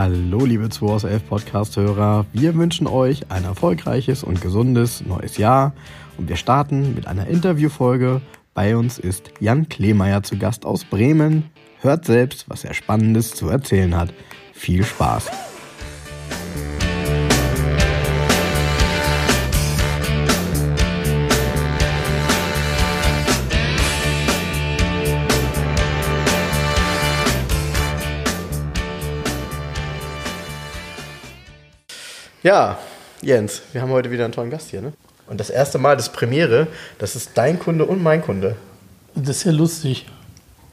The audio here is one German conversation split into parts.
Hallo, liebe 2 aus 11 Podcast-Hörer. Wir wünschen euch ein erfolgreiches und gesundes neues Jahr und wir starten mit einer Interviewfolge. Bei uns ist Jan Kleemeyer zu Gast aus Bremen. Hört selbst, was er Spannendes zu erzählen hat. Viel Spaß! Ja, Jens, wir haben heute wieder einen tollen Gast hier, ne? Und das erste Mal, das Premiere, das ist dein Kunde und mein Kunde. Das ist ja lustig.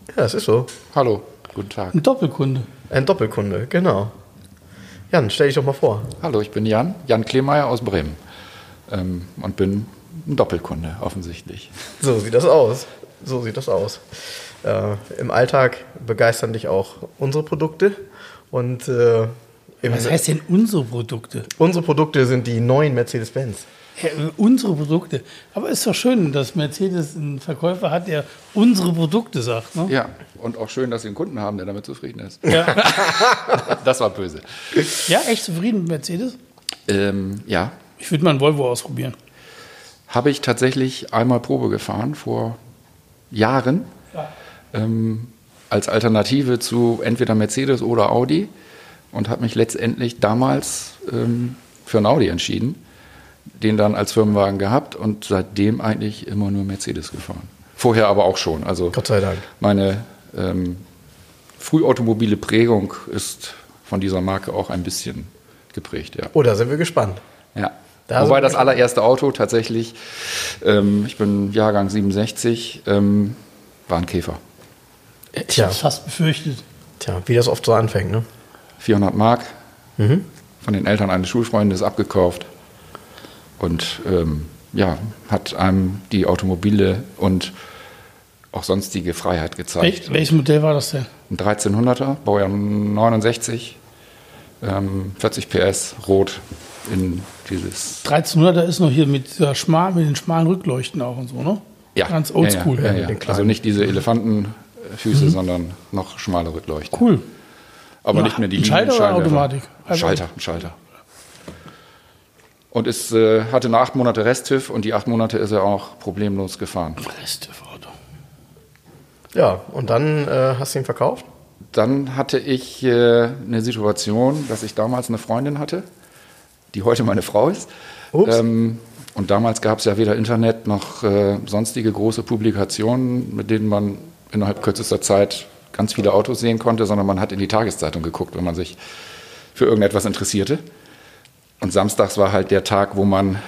Ja, das ist so. Hallo, guten Tag. Ein Doppelkunde. Ein Doppelkunde, genau. Jan, stell dich doch mal vor. Hallo, ich bin Jan, Jan Kleemeyer aus Bremen. Ähm, und bin ein Doppelkunde, offensichtlich. So sieht das aus. So sieht das aus. Äh, Im Alltag begeistern dich auch unsere Produkte. Und äh, Was heißt denn unsere Produkte? unsere Produkte sind die neuen Mercedes-Benz. Ja, unsere Produkte. Aber ist doch schön, dass Mercedes einen Verkäufer hat, der unsere Produkte sagt. Ne? Ja, und auch schön, dass Sie einen Kunden haben, der damit zufrieden ist. Ja. Das war böse. ja, echt zufrieden mit Mercedes? Ähm, ja, Ich würde mal einen Volvo ausprobieren. habe ich tatsächlich einmal Probe gefahren vor Jahren. Ähm, als Alternative zu entweder Mercedes oder Audi und habe mich letztendlich damals ähm, für einen Audi entschieden, den dann als Firmenwagen gehabt und seitdem eigentlich immer nur Mercedes gefahren. Vorher aber auch schon. Also Gott sei Dank. meine ähm, frühautomobile Prägung ist von dieser Marke auch ein bisschen geprägt, ja. Oh, da sind wir gespannt. Ja. Da Wobei das allererste Auto tatsächlich, ähm, ich bin Jahrgang 67, ähm, war ein Käfer. Ich Tja. hab's fast befürchtet. Tja, wie das oft so anfängt, ne? 400 Mark, Mhm. von den Eltern eines Schulfreundes abgekauft und ähm, ja, hat einem die Automobile und auch sonstige Freiheit gezeigt. Wel welches Modell war das denn? Ein 1300er, Baujahr 69, ähm, 40 PS, rot in dieses 1300er ist noch hier mit, dieser schmal, mit den schmalen Rückleuchten auch und so, ne? Ganz oldschool. Ja, ja, mit ja, ja. Also nicht diese Elefantenfüße, sondern noch schmale Rückleuchten. Cool. Aber Ja, nicht mehr die ein Schalter oder. Automatik? Also- Schalter, ein Schalter. Und es äh, hatte nur acht Monate Resttüv und die acht Monate ist er auch problemlos gefahren. Reste-Auto. Ja, und dann äh, hast du ihn verkauft? Dann hatte ich äh, eine Situation, dass ich damals eine Freundin hatte, die heute meine Frau ist. Ups. Ähm, und damals gab es ja weder Internet noch äh, sonstige große Publikationen, mit denen man innerhalb kürzester Zeit ganz viele Autos sehen konnte, sondern man hat in die Tageszeitung geguckt, wenn man sich für irgendetwas interessierte. Und samstags war halt der Tag, wo man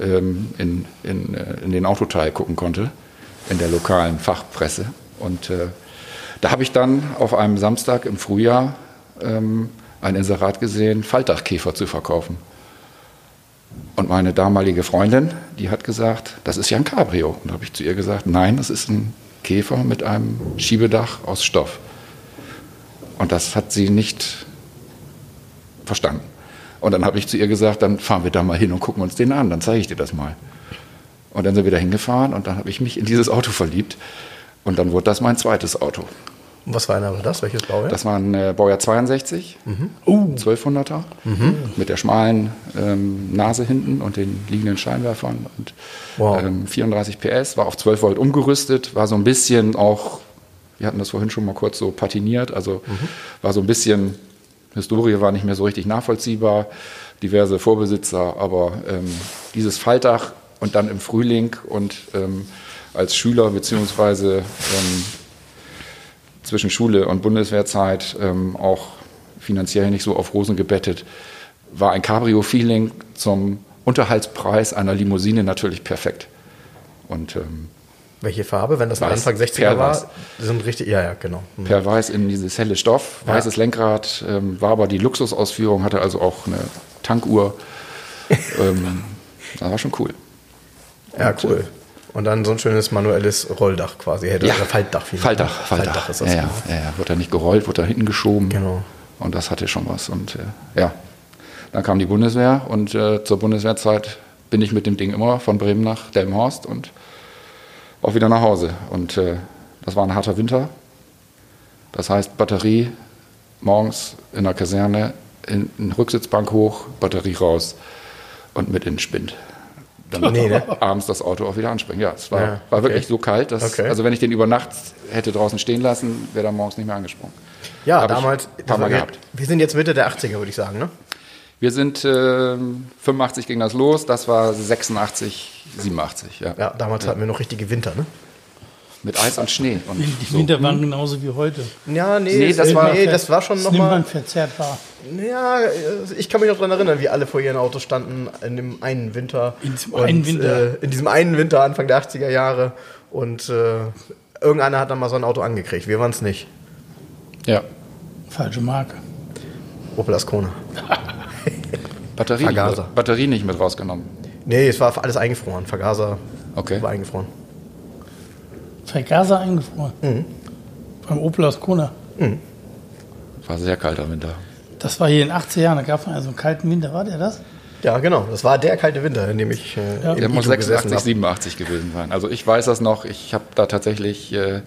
ähm, in, in, äh, in den Autoteil gucken konnte, in der lokalen Fachpresse. Und äh, da habe ich dann auf einem Samstag im Frühjahr ähm, ein Inserat gesehen, Faltdachkäfer zu verkaufen. Und meine damalige Freundin, die hat gesagt, das ist ja ein Cabrio. Und da habe ich zu ihr gesagt, nein, das ist ein Käfer mit einem Schiebedach aus Stoff. Und das hat sie nicht verstanden. Und dann habe ich zu ihr gesagt, dann fahren wir da mal hin und gucken uns den an, dann zeige ich dir das mal. Und dann sind wir da hingefahren und dann habe ich mich in dieses Auto verliebt. Und dann wurde das mein zweites Auto. Was war einer das? Welches Baujahr? Das war ein äh, Baujahr 62, Uh, 1200er, mit der schmalen ähm, Nase hinten und den liegenden Scheinwerfern. Und, Wow. ähm, 34 PS, war auf 12 Volt umgerüstet, war so ein bisschen auch, wir hatten das vorhin schon mal kurz so patiniert, also war so ein bisschen, Historie war nicht mehr so richtig nachvollziehbar, diverse Vorbesitzer, aber ähm, dieses Faltdach und dann im Frühling und ähm, als Schüler beziehungsweise ähm, zwischen Schule und Bundeswehrzeit ähm, auch finanziell nicht so auf Rosen gebettet, war ein Cabrio-Feeling zum Unterhaltspreis einer Limousine natürlich perfekt. Und ähm, Welche Farbe? Wenn das Weiß. Anfang 60er Perlweiß. war, sind richtig, ja, ja, genau. Mhm. per Weiß in dieses helle Stoff, Ja. weißes Lenkrad, ähm, war aber die Luxusausführung, hatte also auch eine Tankuhr. ähm, das war schon cool. Ja, cool. Und dann so ein schönes manuelles Rolldach quasi. Hätte Ja, oder Faltdach. vielmehr. Faltdach, Faltdach. ist das. ja, ja, ja, ja, wurde da nicht gerollt, wurde da hinten geschoben. Genau. Und das hatte schon was. Und äh, ja, dann kam die Bundeswehr und äh, zur Bundeswehrzeit bin ich mit dem Ding immer von Bremen nach Delmenhorst und auch wieder nach Hause. Und äh, das war ein harter Winter. Das heißt, Batterie morgens in der Kaserne, in, in Rücksitzbank hoch, Batterie raus und mit in den Spind. Dann Nee, ne? abends das Auto auch wieder anspringen. Ja, es war, Ja, war okay. wirklich so kalt, dass, Okay. also wenn ich den über Nacht hätte draußen stehen lassen, wäre er morgens nicht mehr angesprungen. Ja, Hab ich damals. ein paar Mal wir, gehabt. wir sind jetzt Mitte der 80er, würde ich sagen, ne? Wir sind äh, 85 ging das los, das war 86, 87, ja. Ja, damals hatten wir noch richtige Winter, ne? Mit Eis und Schnee. Und Die so. Winter waren genauso wie heute. Ja, nee, Nee, das war- nee, das war schon nochmal. verzerrt wahr. Ja, ich kann mich noch daran erinnern, wie alle vor ihren Autos standen in dem einen Winter. In diesem einen Winter. Äh, in diesem einen Winter, Anfang der 80er Jahre. Und äh, irgendeiner hat dann mal so ein Auto angekriegt. Wir waren es nicht. Ja. Falsche Marke. Opel Ascona. Batterie, nicht Vergaser. mit, Batterie nicht mit rausgenommen. Nee, es war alles eingefroren. Vergaser Okay. war eingefroren. Vergaser eingefroren. Mhm. Beim Opel Ascona. War sehr kalter Winter. Das war hier in den 80er Jahren, da gab es mal so einen kalten Winter, war der das? Ja, genau. Das war der kalte Winter, in dem ich äh, Ja. im Der muss Ito gesessen 86, habe. 87 gewesen sein. Also ich weiß das noch. Ich habe da tatsächlich äh,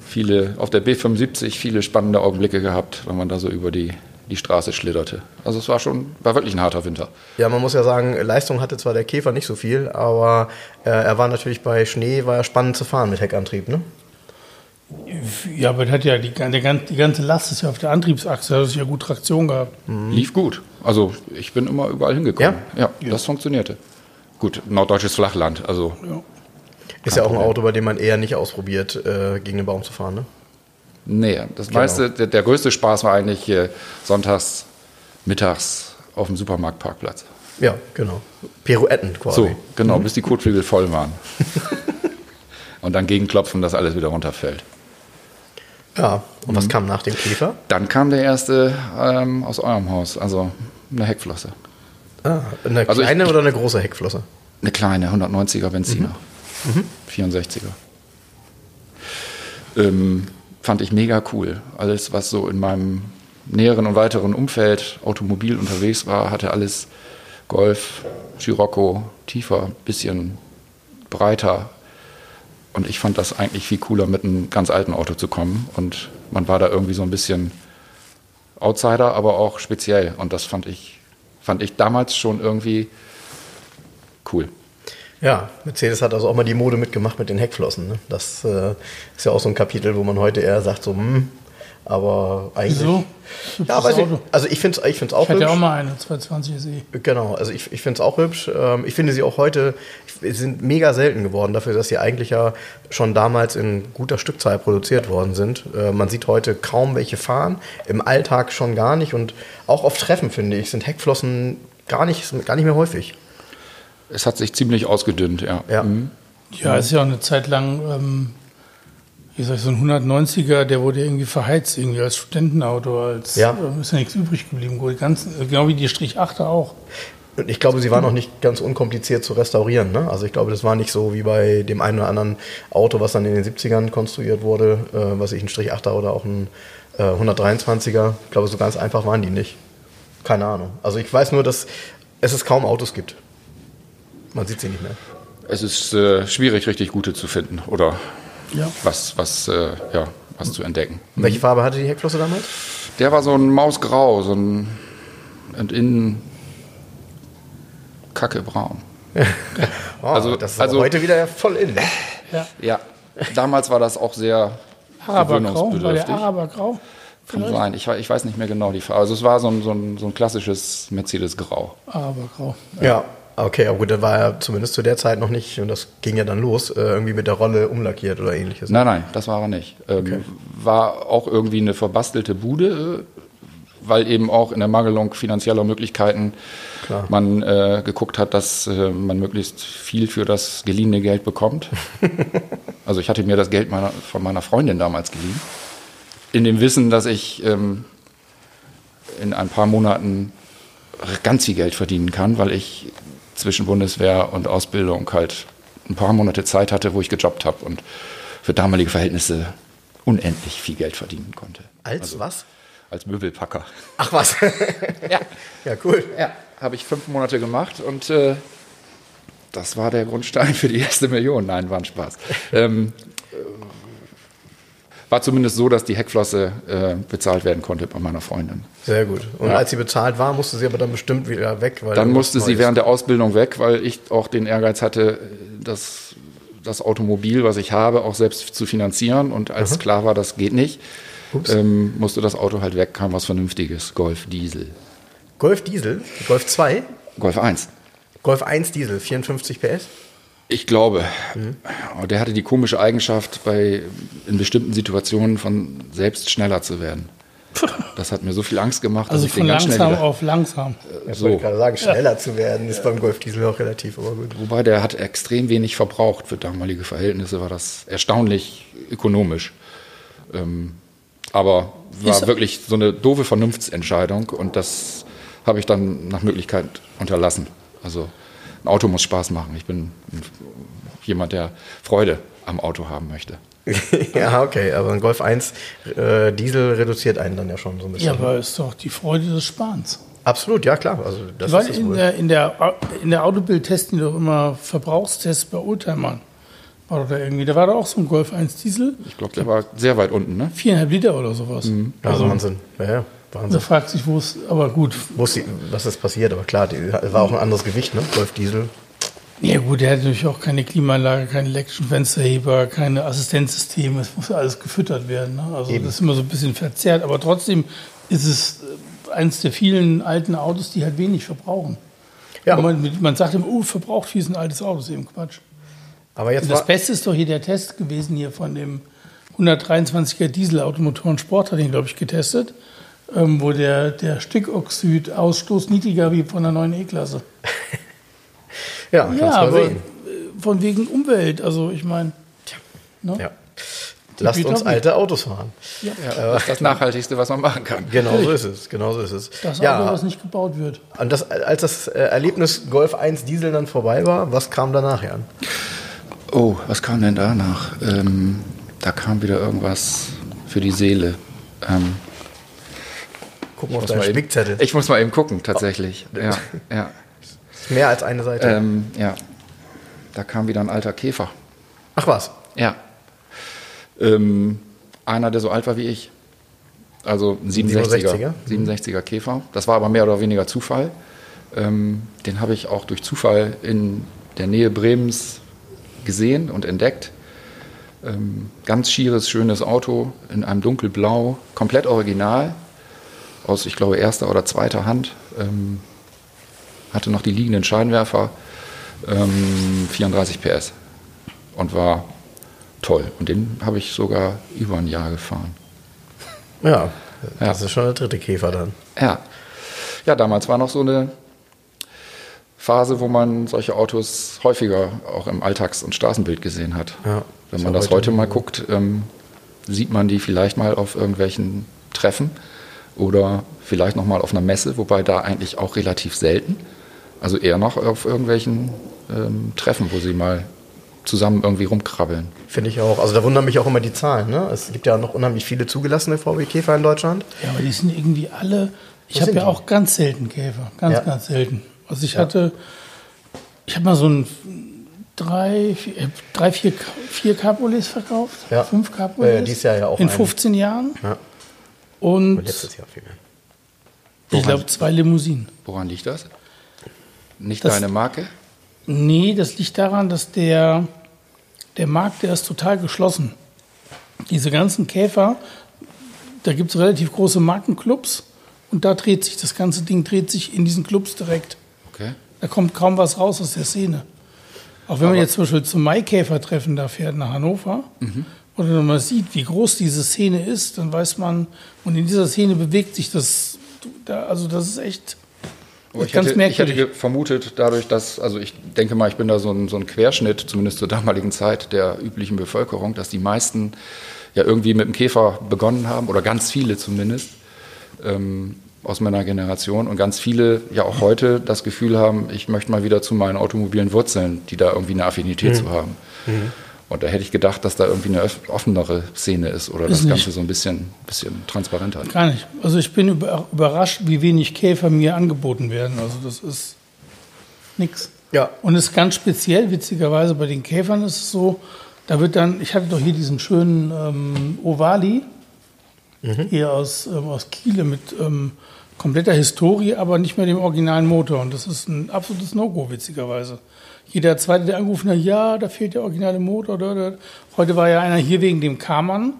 viele, auf der B75 viele spannende Augenblicke gehabt, wenn man da so über die, die Straße schlitterte. Also es war schon, war wirklich ein harter Winter. Ja, man muss ja sagen, Leistung hatte zwar der Käfer nicht so viel, aber äh, er war natürlich bei Schnee, war er spannend zu fahren mit Heckantrieb, ne? Ja, aber hat ja die, der, die ganze Last ist ja auf der Antriebsachse, da hat es ja gut Traktion gehabt. Lief gut. Also ich bin immer überall hingekommen. Ja, das funktionierte. Gut, norddeutsches Flachland. Also Ja. Ist ja auch ein Auto, bei dem man eher nicht ausprobiert, äh, gegen den Baum zu fahren, ne? Nee, das meiste, der, der größte Spaß war eigentlich äh, sonntags, mittags auf dem Supermarktparkplatz. Ja, genau. Pirouetten quasi. So, genau, bis die Kotflügel voll waren. Und dann gegenklopfen, dass alles wieder runterfällt. Ja, und was kam nach dem Käfer? Dann kam der erste ähm, aus eurem Haus, also eine Heckflosse. Ah, eine Also ich- kleine oder eine große Heckflosse? Eine kleine 190er Benziner. 64er. Ähm, fand ich mega cool. Alles, was so in meinem näheren und weiteren Umfeld automobil unterwegs war, hatte alles Golf, Scirocco, tiefer, bisschen breiter. Und ich fand das eigentlich viel cooler, mit einem ganz alten Auto zu kommen. Und man war da irgendwie so ein bisschen Outsider, aber auch speziell. Und das fand ich, fand ich damals schon irgendwie cool. Ja, Mercedes hat also auch mal die Mode mitgemacht mit den Heckflossen. Ne? Das äh, ist ja auch so ein Kapitel, wo man heute eher sagt, so, hm, aber eigentlich. Wieso? Ja, weiß ich, also ich finde es ich find's auch Ich hatte hübsch. ja auch mal eine 220 SE. Genau, also ich, ich finde es auch hübsch. Ähm, Ich finde sie auch heute, sie sind mega selten geworden, dafür, dass sie eigentlich ja schon damals in guter Stückzahl produziert worden sind. Äh, Man sieht heute kaum welche fahren, im Alltag schon gar nicht und auch auf Treffen, finde ich, sind Heckflossen gar nicht, gar nicht mehr häufig. Es hat sich ziemlich ausgedünnt, ja. Ja. Mhm. Ja, ist ja auch eine Zeit lang, ähm, wie sag ich, so ein 190er, der wurde irgendwie verheizt, irgendwie als Studentenauto, als Ja. äh, ist ja nichts übrig geblieben. Die ganzen, äh, genau wie die Strich 8er auch. Und ich glaube, sie waren auch nicht ganz unkompliziert zu restaurieren. Ne? Also ich glaube, das war nicht so wie bei dem einen oder anderen Auto, was dann in den 70ern konstruiert wurde, äh, was ich ein Strich 8er oder auch ein äh, 123er. Ich glaube, so ganz einfach waren die nicht. Keine Ahnung. Also ich weiß nur, dass es es kaum Autos gibt. Man sieht sie nicht mehr. Es ist äh, schwierig, richtig gute zu finden oder Ja. was, was, äh, ja, was zu entdecken. Welche Farbe hatte die Heckflosse damals? Der war so ein Mausgrau, so ein und innen kackebraun. Oh, Also- das ist also- aber heute wieder voll in. Ne? Ja. Ja, damals war das auch sehr Arabergrau, war der gewöhnungsbedürftig. Arabergrau? Kann sein, ich, ich weiß nicht mehr genau die Farbe. Also es war so ein, so ein, so ein klassisches Mercedes-Grau. Arabergrau. Ja. Okay, aber gut, dann war er zumindest zu der Zeit noch nicht, und das ging ja dann los, äh, irgendwie mit der Rolle umlackiert oder ähnliches. Nein, nein, das war er nicht. Ähm, War auch irgendwie eine verbastelte Bude, äh, weil eben auch in der Mangelung finanzieller Möglichkeiten Klar. man äh, geguckt hat, dass äh, man möglichst viel für das geliehene Geld bekommt. also ich hatte mir das Geld meiner, von meiner Freundin damals geliehen, in dem Wissen, dass ich ähm, in ein paar Monaten ganz viel Geld verdienen kann, weil ich zwischen Bundeswehr und Ausbildung halt ein paar Monate Zeit hatte, wo ich gejobbt habe und für damalige Verhältnisse unendlich viel Geld verdienen konnte. Als was? Als Möbelpacker. Ach was. Ja, ja, cool. ja habe ich fünf Monate gemacht und äh, das war der Grundstein für die erste Million. Nein, war ein Spaß. ähm, äh, war zumindest so, dass die Heckflosse äh, bezahlt werden konnte bei meiner Freundin. Sehr gut. Und Ja. als sie bezahlt war, musste sie aber dann bestimmt wieder weg. Weil Dann musste sie während der Ausbildung weg, weil ich auch den Ehrgeiz hatte, das, das Automobil, was ich habe, auch selbst zu finanzieren. Und als klar war, das geht nicht, ähm, musste das Auto halt weg, kam was Vernünftiges. Golf Diesel. Golf Diesel, Golf 2, Golf 1. Golf 1 Diesel, 54 PS. Ich glaube. Aber Der hatte die komische Eigenschaft, bei, in bestimmten Situationen von selbst schneller zu werden. Das hat mir so viel Angst gemacht, Also dass ich von den ganz schnell langsam wieder, auf langsam. Ich so. wollte gerade sagen, schneller zu werden ist beim Golf Diesel auch relativ, aber gut. Wobei der hat extrem wenig verbraucht für damalige Verhältnisse, war das erstaunlich ökonomisch. Ähm, aber war Ist- wirklich so eine doofe Vernunftsentscheidung und das habe ich dann nach Möglichkeit unterlassen. Also ein Auto muss Spaß machen. Ich bin ein- jemand, der Freude am Auto haben möchte. ja, okay, aber ein Golf 1 äh, Diesel reduziert einen dann ja schon so ein bisschen. Ja, aber ist doch die Freude des Sparens. Absolut, ja klar. Also das Weil ist in wohl. der, in, der, in der Autobild testen die doch immer Verbrauchstests bei Oldtimern. War doch da irgendwie, da war doch auch so ein Golf 1 Diesel, Ich glaube, der war sehr weit unten. Ne? viereinhalb Liter oder sowas. also Wahnsinn. Ja, ja, Wahnsinn. fragt sich, wo es, aber gut. Die, was ist passiert? Aber klar, die, war auch ein anderes Gewicht, ne? Golf Diesel. Ja gut, der hat natürlich auch keine Klimaanlage, keine elektrischen Fensterheber, keine Assistenzsysteme, es muss ja alles gefüttert werden. Ne? Also Eben. das ist immer so ein bisschen verzerrt, aber trotzdem ist es äh, eines der vielen alten Autos, die halt wenig verbrauchen. Ja. Und Man, man sagt immer, oh, verbraucht viel ist ein altes Auto, das ist eben Quatsch. Aber jetzt Das war, Beste ist doch hier der Test gewesen hier von dem 123er Dieselautomotoren Sport, hat ihn, glaube ich, getestet, ähm, wo der, der Stickoxidausstoß niedriger wie von der neuen E-Klasse. ja, kannst Ja, mal aber sehen. äh, von wegen Umwelt, also ich meine. Ne? Ja. Lasst uns alte Autos fahren. Ja, das ist das Nachhaltigste, was man machen kann. Genau so ist es. Genau so ist es. Das Auto, ja, was nicht gebaut wird. und das, als das äh, Erlebnis Golf 1 Diesel dann vorbei war, was kam danach, Jan? Oh, was kam denn danach? Ähm, da kam wieder irgendwas für die Seele. Ähm, Guck mal auf deinen Spickzettel. Ich muss mal eben gucken, tatsächlich. Ja, ja, Mehr als eine Seite. ähm, ja. Da kam wieder ein alter Käfer. Ach was. Ja. Ähm, einer, der so alt war wie ich. Also ein 67er. 67er? 67er Käfer. Das war aber mehr oder weniger Zufall. Ähm, den habe ich auch durch Zufall in der Nähe Bremens gesehen und entdeckt. Ähm, ganz schieres, schönes Auto in einem dunkelblau, komplett original, aus, ich glaube, erster oder zweiter Hand. Ähm, hatte noch die liegenden Scheinwerfer, ähm, 34 PS und war toll. Und den habe ich sogar über ein Jahr gefahren. Ja, Ja. das ist schon der dritte Käfer dann. Ja. Ja, damals war noch so eine Phase, wo man solche Autos häufiger auch im Alltags- und Straßenbild gesehen hat. Ja, Wenn man das heute heute mal guckt, ähm, sieht man die vielleicht mal auf irgendwelchen Treffen oder vielleicht noch mal auf einer Messe, wobei da eigentlich auch relativ selten. Also eher noch auf irgendwelchen ähm, Treffen, wo sie mal zusammen irgendwie rumkrabbeln. Finde ich auch. Also da wundern mich auch immer die Zahlen. Ne? Es gibt ja noch unheimlich viele zugelassene VW-Käfer in Deutschland. Ja, aber die sind irgendwie alle. Ich habe ja die? auch ganz selten Käfer. Ganz, Ja. ganz selten. Also ich hatte. Ich habe mal so ein drei, vier, äh, drei vier, vier Cabriolets verkauft. Ja. Fünf Ja, Cabriolets. ja, dieses Jahr ja auch In einen. 15 Jahren. Ja. Und Und letztes Jahr viel mehr. ich glaube zwei Limousinen. Woran liegt das? Nicht Das- deine Marke? Nee, das liegt daran, dass der, der Markt, der ist total geschlossen. Diese ganzen Käfer, da gibt es relativ große Markenclubs und da dreht sich, das ganze Ding dreht sich in diesen Clubs direkt. Okay. Da kommt kaum was raus aus der Szene. Auch wenn man jetzt zum Beispiel zum Maikäfertreffen da fährt nach Hannover oder wenn man sieht, wie groß diese Szene ist, dann weiß man, und in dieser Szene bewegt sich das, da, also das ist echt ich ganz hätte, ich hätte vermutet, dadurch, dass, also ich denke mal, ich bin da so ein, so ein Querschnitt, zumindest zur damaligen Zeit der üblichen Bevölkerung, dass die meisten ja irgendwie mit dem Käfer begonnen haben, oder ganz viele zumindest, ähm, aus meiner Generation. Und ganz viele ja auch heute das Gefühl haben, ich möchte mal wieder zu meinen automobilen Wurzeln, die da irgendwie eine Affinität Mhm. zu haben. Und da hätte ich gedacht, dass da irgendwie eine offenere Szene ist oder Ist das nicht. Ganze so ein bisschen, bisschen transparenter. Gar nicht. Also ich bin über, überrascht, wie wenig Käfer mir angeboten werden. Also das ist nix. Ja. Und es ist ganz speziell, witzigerweise bei den Käfern ist es so, Da wird dann, ich hatte doch hier diesen schönen ähm, Ovali, Mhm. hier aus, ähm, aus Kiele mit ähm, kompletter Historie, aber nicht mehr dem originalen Motor. Und das ist ein absolutes No-Go, witzigerweise. Jeder Zweite, der angerufen hat, ja, da fehlt der originale Motor. Da, da. Heute war ja einer hier wegen dem Karmann.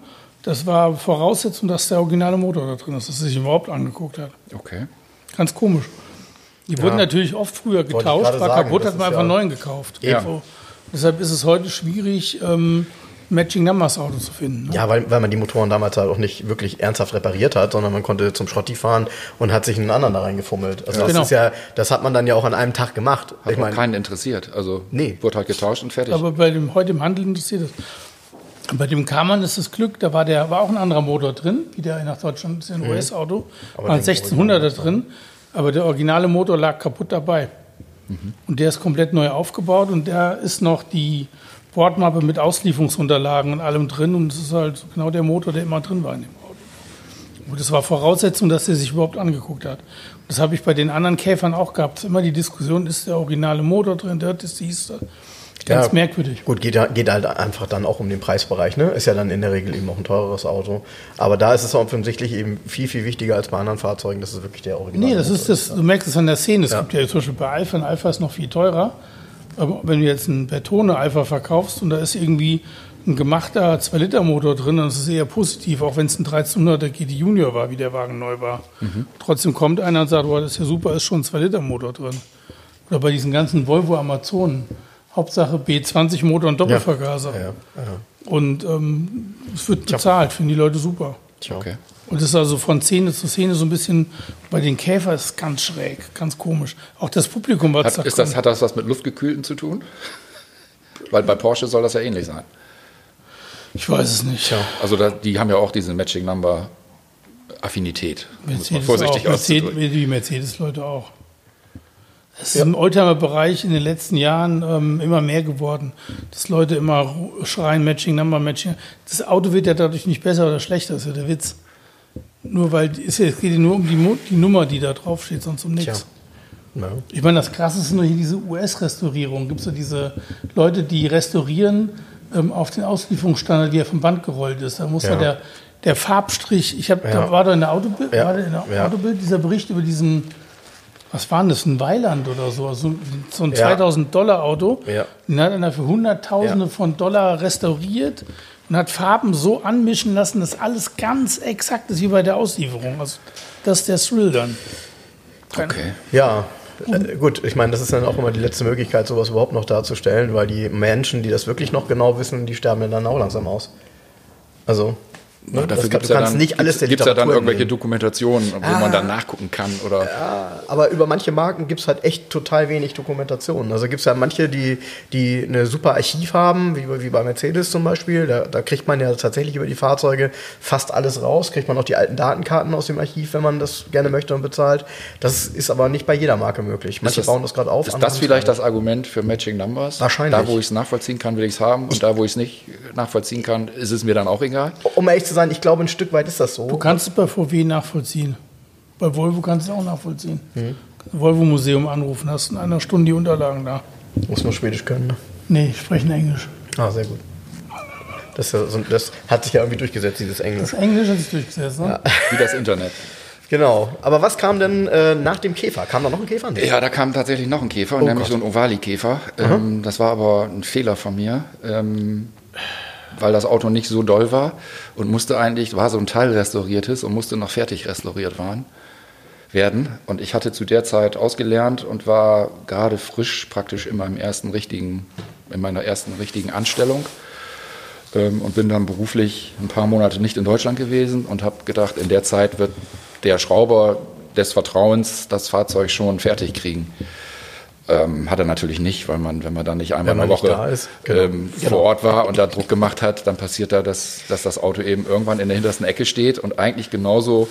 Das war Voraussetzung, dass der originale Motor da drin ist, dass er sich überhaupt angeguckt hat. Okay. Ganz komisch. Die wurden natürlich oft früher getauscht, war sagen, kaputt, hat man einfach ja- neuen gekauft. Ja. So. Deshalb ist es heute schwierig, ähm, Matching Numbers Auto zu finden. Ne? Ja, weil, weil man die Motoren damals halt auch nicht wirklich ernsthaft repariert hat, sondern man konnte zum Schrotti fahren und hat sich einen anderen da reingefummelt. Also das Genau. ist ja, das hat man dann ja auch an einem Tag gemacht. Hat ich auch meine, keinen interessiert. Also Nee. wurde halt getauscht und fertig. Aber bei dem heute im Handel interessiert es. Bei dem Karmann ist das Glück, da war der war auch ein anderer Motor drin, wie der nach Deutschland ist ja ein US-Auto, Aber war ein den 1600er drin, aber der originale Motor lag kaputt dabei. Und der ist komplett neu aufgebaut und da ist noch die Bordmappe mit Auslieferungsunterlagen und allem drin und es ist halt genau der Motor, der immer drin war in dem Auto. Und das war Voraussetzung, dass er sich überhaupt angeguckt hat. Und das habe ich bei den anderen Käfern auch gehabt. Es ist immer die Diskussion, ist der originale Motor drin, der ist dies. Ganz Ja. merkwürdig. Gut, geht, geht halt einfach dann auch um den Preisbereich, ne? Ist ja dann in der Regel eben auch ein teureres Auto. Aber da ist es offensichtlich eben viel, viel wichtiger als bei anderen Fahrzeugen, dass es wirklich der Original Nee, das ist das, du merkst es an der Szene. Es Ja. gibt ja zum Beispiel bei Alpha, Alpha ist noch viel teurer. Aber wenn du jetzt einen Bertone Alpha verkaufst und da ist irgendwie ein gemachter 2-Liter-Motor drin, dann ist es eher positiv, auch wenn es ein 1300er GT Junior war, wie der Wagen neu war. Trotzdem kommt einer und sagt, boah, das ist ja super, ist schon ein 2-Liter-Motor drin. Oder bei diesen ganzen Volvo Amazonen. Hauptsache B20-Motor und Doppelvergaser. Ja, ja. Und ähm, es wird bezahlt, finden die Leute super. Okay. Und das ist also von Szene zu Szene so ein bisschen, bei den Käfer ist es ganz schräg, ganz komisch. Auch das Publikum, da Hat, ist das, hat das was mit Luftgekühlten zu tun? Weil bei Porsche soll das ja ähnlich sein. Ich weiß es nicht. Also da, die haben ja auch diese Matching Number Affinität. Mercedes vorsichtig auch. Mercedes, die Mercedes-Leute auch. Es ist im Oldtimer-Bereich in den letzten Jahren ähm, immer mehr geworden, dass Leute immer schreien, Matching, Number, Matching. Das Auto wird ja dadurch nicht besser oder schlechter, das ist ja der Witz. Nur weil es geht ja nur um die, die Nummer, die da draufsteht, sonst um nichts. Ja. Ich meine, das Krasse ist nur hier diese US-Restaurierung. Gibt es so diese Leute, die restaurieren ähm, auf den Auslieferungsstandard, wie er vom Band gerollt ist. Da muss Ja. ja der, der Farbstrich, ich habe, Ja. da war da in der Autobild, Ja. war da in der Ja. Autobild dieser Bericht über diesen, was war denn das, ein Weiland oder so, so, so ein Ja. 2000 Dollar Auto. Ja. Den hat einer für Hunderttausende Ja. von Dollar restauriert und hat Farben so anmischen lassen, dass alles ganz exakt ist wie bei der Auslieferung. Also das ist der Thrill dann. Okay. Ja, äh, gut, ich meine, das ist dann auch immer die letzte Möglichkeit, sowas überhaupt noch darzustellen, weil die Menschen, die das wirklich noch genau wissen, die sterben ja dann auch langsam aus. Also, ne, Ja, dafür kann, gibt es du ja, kannst dann- nicht alles der gibt's ja dann irgendwelche entnehmen. Dokumentationen, wo man dann nachgucken kann. Oder Aber über manche Marken gibt es halt echt total wenig Dokumentation. Also gibt es ja manche, die, die eine super Archiv haben, wie, wie bei Mercedes zum Beispiel. Da, da kriegt man ja tatsächlich über die Fahrzeuge fast alles raus. Kriegt man auch die alten Datenkarten aus dem Archiv, wenn man das gerne möchte und bezahlt. Das ist aber nicht bei jeder Marke möglich. Manche das- bauen das gerade auf. ist das vielleicht das Argument für Matching Numbers? Wahrscheinlich. Da, wo ich es nachvollziehen kann, will ich es haben. Und da, wo ich es nicht nachvollziehen kann, ist es mir dann auch egal. Um ehrlich zu sein, ich glaube, ein Stück weit ist das so. Du kannst es bei VW nachvollziehen. Bei Volvo kannst du es auch nachvollziehen. Mhm. Volvo-Museum anrufen, hast in einer Stunde die Unterlagen da. Muss nur Schwedisch können. Ne? Nee, ich spreche Englisch. Ah, sehr gut. Das, ja das hat sich ja irgendwie durchgesetzt, dieses Englisch. Das Englisch hat sich durchgesetzt, ne? Wie das Internet. Genau. Aber was kam denn äh, nach dem Käfer? Kam da noch ein Käfer? Nee. Ja, da kam tatsächlich noch ein Käfer, nämlich Oh Gott. so ein Ovali-Käfer. Ähm, das war aber ein Fehler von mir, ähm, weil das Auto nicht so doll war und musste eigentlich, war so ein Teil restauriertes und musste noch fertig restauriert waren, werden. Und ich hatte zu der Zeit ausgelernt und war gerade frisch praktisch in meinem ersten richtigen, in meiner ersten richtigen Anstellung. Ähm, und bin dann beruflich ein paar Monate nicht in Deutschland gewesen und habe gedacht, in der Zeit wird der Schrauber des Vertrauens das Fahrzeug schon fertig kriegen. Ähm, hat er natürlich nicht, weil man, wenn man dann nicht einmal eine nicht Woche ist, genau. ähm, vor Ort war und da Druck gemacht hat, dann passiert da, dass, dass das Auto eben irgendwann in der hintersten Ecke steht und eigentlich genauso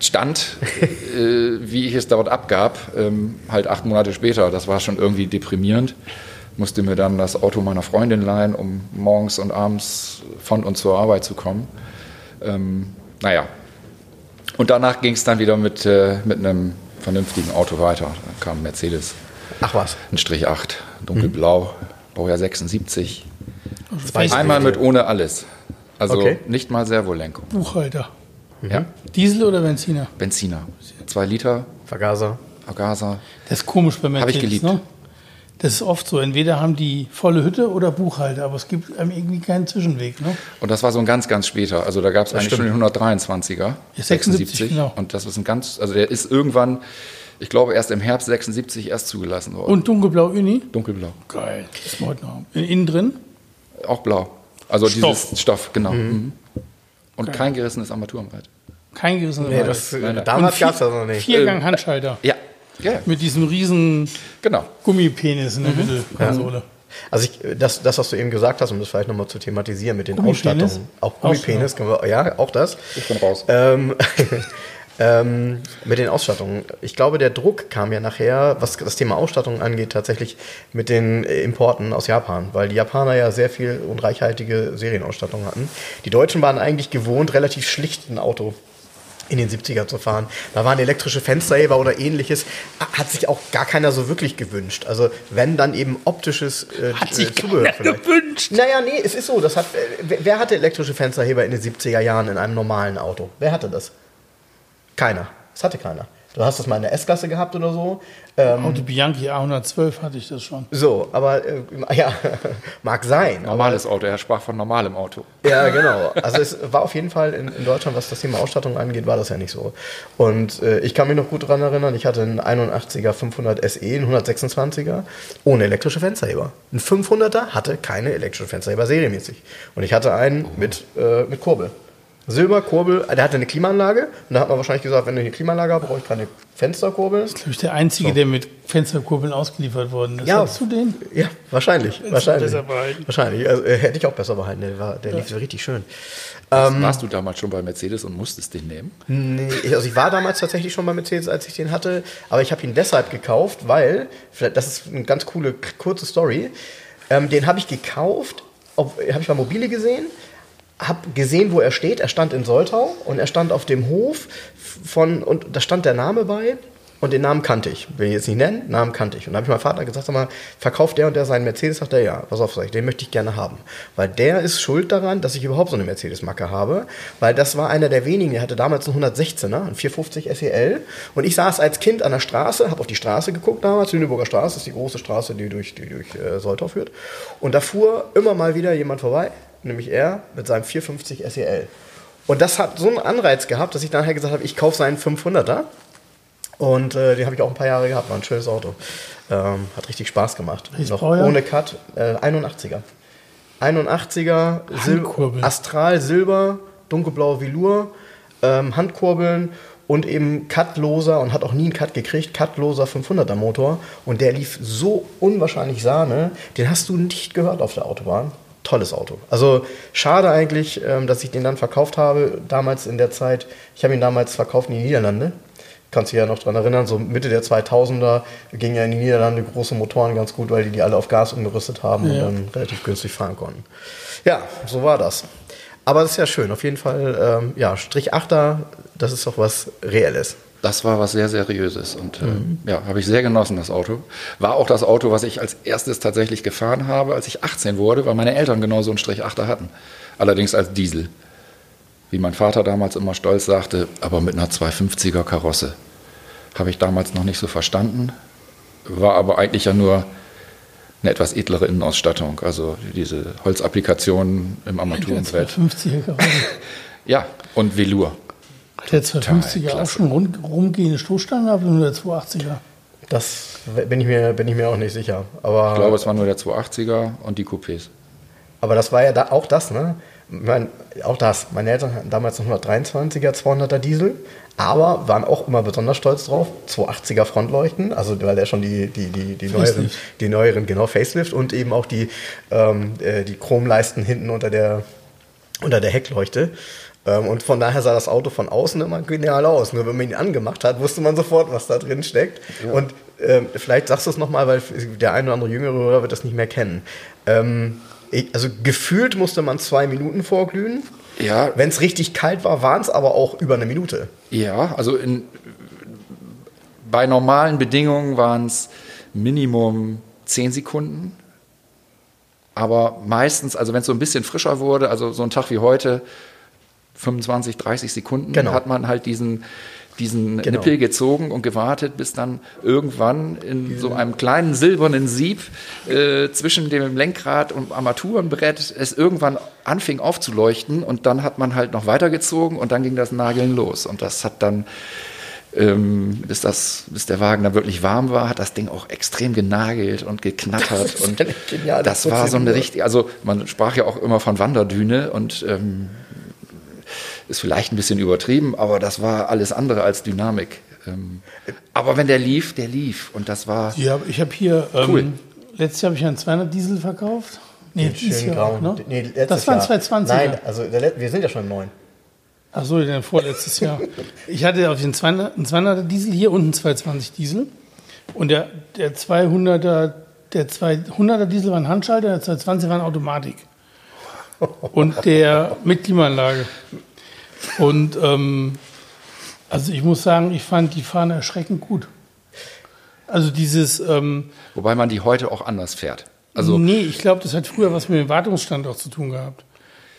stand, äh, wie ich es dort abgab, ähm, halt acht Monate später. Das war schon irgendwie deprimierend. Musste mir dann das Auto meiner Freundin leihen, um morgens und abends von und zur Arbeit zu kommen. Ähm, naja. Und danach ging es dann wieder mit, äh, mit einem vernünftigen Auto weiter. Dann kam ein Mercedes, Ach was. ein Strich 8, dunkelblau, Baujahr 76. Zwei Einmal mit ohne alles. Also Okay. nicht mal Servolenkung. Buchhalter. Ja, Diesel oder Benziner? Benziner. Zwei Liter, Vergaser. Vergaser. Das ist komisch bei Mercedes. ich geliebt. Ne? Das ist oft so. Entweder haben die volle Hütte oder Buchhalter, aber es gibt einem irgendwie keinen Zwischenweg. Ne? Und das war so ein ganz, ganz später. Also da gab es eigentlich stimmt. schon den 123er. Ja, 76, genau. Und das ist ein ganz, also der ist irgendwann, ich glaube, erst im Herbst 76 erst zugelassen worden. Und dunkelblau Uni? Dunkelblau. Geil. Das wir heute noch. Innen drin? Auch blau. Also Stoff. dieses Stoff, genau. Mhm. Und kein gerissenes Armaturenbrett. Kein gerissener Nee, das, damals gab es das noch nicht. Viergang Handschalter. Ja. Ja, Mit diesem riesen genau. Gummipenis in der Mittelkonsole. Also ich, das, das, was du eben gesagt hast, um das vielleicht nochmal zu thematisieren mit den Gummipenis? Ausstattungen. Auch Gummipenis, können wir, ja, auch das. Ich bin raus. Ähm, ähm, mit den Ausstattungen. Ich glaube, der Druck kam ja nachher, was das Thema Ausstattung angeht, tatsächlich mit den äh, Importen aus Japan, weil die Japaner ja sehr viel und reichhaltige Serienausstattung hatten. Die Deutschen waren eigentlich gewohnt, relativ schlicht ein Auto in den 70er zu fahren. Da waren elektrische Fensterheber oder ähnliches. Hat sich auch gar keiner so wirklich gewünscht. Also wenn dann eben optisches äh, Hat sich äh, Zubehör keiner vielleicht. gewünscht. Naja, nee, es ist so. Das hat, äh, wer, wer hatte elektrische Fensterheber in den 70er Jahren in einem normalen Auto? Wer hatte das? Keiner. Das hatte keiner. Du hast das mal in der S-Klasse gehabt oder so. Ähm, Auto Bianchi A112 hatte ich das schon. so, aber äh, ja, mag sein. Normales Auto. Er sprach von normalem Auto. Ja, genau. Also es war auf jeden Fall in, in Deutschland, was das Thema Ausstattung angeht, war das ja nicht so. Und äh, ich kann mich noch gut daran erinnern, ich hatte einen 81er 500 SE, einen 126er, ohne elektrische Fensterheber. Ein 500er hatte keine elektrische Fensterheber serienmäßig. Und ich hatte einen mit, äh, mit Kurbel. Silber, Kurbel, der hatte eine Klimaanlage. Und da hat man wahrscheinlich gesagt, wenn ich eine Klimaanlage habe, brauche ich keine Fensterkurbel. Glaube ich, der einzige, der mit Fensterkurbeln ausgeliefert worden ist. Ja. Hast du den? Ja, wahrscheinlich. Wahrscheinlich. besser behalten. Wahrscheinlich. Also, äh, hätte ich auch besser behalten. Der, war, der lief so richtig schön. Warst du damals schon bei Mercedes und musstest den nehmen? Nee, ich- also ich war damals tatsächlich schon bei Mercedes, als ich den hatte, aber ich habe ihn deshalb gekauft, weil, vielleicht, das ist eine ganz coole, kurze Story, ähm, den habe ich gekauft, habe ich bei Mobile gesehen, habe gesehen, wo er steht, er stand in Soltau und er stand auf dem Hof von, und da stand der Name bei und den Namen kannte ich, will ich jetzt nicht nennen, Namen kannte ich. Und da habe ich meinem Vater gesagt, sag mal, verkauft der und der seinen Mercedes? Sagt er, ja, pass auf, sag ich, den möchte ich gerne haben. Weil der ist schuld daran, dass ich überhaupt so eine Mercedes-Macke habe, weil das war einer der wenigen, der hatte damals einen 116er, einen 450 SEL und ich saß als Kind an der Straße, habe auf die Straße geguckt damals, Lüneburger Straße, ist die große Straße, die durch, die durch äh, Soltau führt und da fuhr immer mal wieder jemand vorbei, nämlich er mit seinem 450 SEL. Und das hat so einen Anreiz gehabt, dass ich nachher gesagt habe, ich kaufe seinen 500er. Und äh, den habe ich auch ein paar Jahre gehabt, war ein schönes Auto. Ähm, hat richtig Spaß gemacht. Noch ohne Cut. Äh, 81er. 81er, Sil. Astral Silber, dunkelblaue Velour, ähm, Handkurbeln und eben cutloser und hat auch nie einen Cut gekriegt, cutloser 500er Motor. Und der lief so unwahrscheinlich Sahne, den hast du nicht gehört auf der Autobahn. Tolles Auto. Also schade eigentlich, ähm, dass ich den dann verkauft habe, damals in der Zeit. Ich habe ihn damals verkauft in die Niederlande. Kannst du dich ja noch dran erinnern, so Mitte der 2000er gingen ja in die Niederlande große Motoren ganz gut, weil die die alle auf Gas umgerüstet haben Ja. und dann relativ günstig fahren konnten. Ja, so war das. Aber das ist ja schön. Auf jeden Fall, ähm, ja, Strich 8er, das ist doch was Reelles. Das war was sehr Seriöses und äh, ja, habe ich sehr genossen, das Auto. War auch das Auto, was ich als erstes tatsächlich gefahren habe, als ich 18 wurde, weil meine Eltern genau so einen Strich 8er hatten. Allerdings als Diesel. Wie mein Vater damals immer stolz sagte, aber mit einer 250er Karosse. Habe ich damals noch nicht so verstanden. War aber eigentlich ja nur eine etwas edlere Innenausstattung. Also diese Holzapplikationen im Armaturenbrett. 250er Karosserie. Ja, und Velour. Der 250er auch klasse. schon rund, rumgehende Stoßstangen gehabt oder nur der 280er? Das bin ich mir, bin ich mir auch nicht sicher. Aber, Ich glaube, es war nur der 280er und die Coupés. aber das war ja da, auch das, ne? Mein, auch das. Meine Eltern hatten damals noch 123er 200er Diesel, aber waren auch immer besonders stolz drauf. 280er Frontleuchten, also weil der schon die, die, die, die, neueren, Facelift. die neueren, genau, Facelift und eben auch die, ähm, äh, die Chromleisten hinten unter der, unter der Heckleuchte. Ähm, und von daher sah das Auto von außen immer genial aus. Nur wenn man ihn angemacht hat, wusste man sofort, was da drin steckt. Und ähm, vielleicht sagst du es nochmal, weil der ein oder andere jüngere Hörer wird das nicht mehr kennen. Ähm, also gefühlt musste man zwei Minuten vorglühen. Ja. Wenn es richtig kalt war, waren es aber auch über eine Minute. Ja, also in, bei normalen Bedingungen waren es Minimum 10 Sekunden. Aber meistens, also wenn es so ein bisschen frischer wurde, also so ein Tag wie heute, 25, 30 Sekunden, Genau. hat man halt diesen, diesen Genau. Nippel gezogen und gewartet, bis dann irgendwann in so einem kleinen silbernen Sieb äh, zwischen dem Lenkrad und Armaturenbrett es irgendwann anfing aufzuleuchten und dann hat man halt noch weitergezogen und dann ging das Nageln los. Und das hat dann ähm, bis, das, bis der Wagen dann wirklich warm war, hat das Ding auch extrem genagelt und geknattert. ist und das war so eine richtige, also man sprach ja auch immer von Wanderdüne und ähm, ist vielleicht ein bisschen übertrieben, aber das war alles andere als Dynamik. Ähm, aber wenn der lief, der lief. Und das war. Ja, ich habe hier, ähm, Cool. letztes Jahr habe ich einen 200 Diesel verkauft. Nee, Den dieses Jahr auch, grauen. ne? Nee, letztes das war ein Jahr. 220 Nein, also der, wir sind ja schon im neuen. Ach so, den vorletztes Jahr. Ich hatte auf den 200, einen 200er Diesel hier und einen 220 Diesel. Und der, der 200er, der 200er Diesel war ein Handschalter, der 220 war eine Automatik. Und der mit Klimaanlage. Und ähm, also ich muss sagen, ich fand die fahren erschreckend gut. Also dieses, ähm, Wobei man die heute auch anders fährt. Also nee, ich glaube, das hat früher was mit dem Wartungsstand auch zu tun gehabt.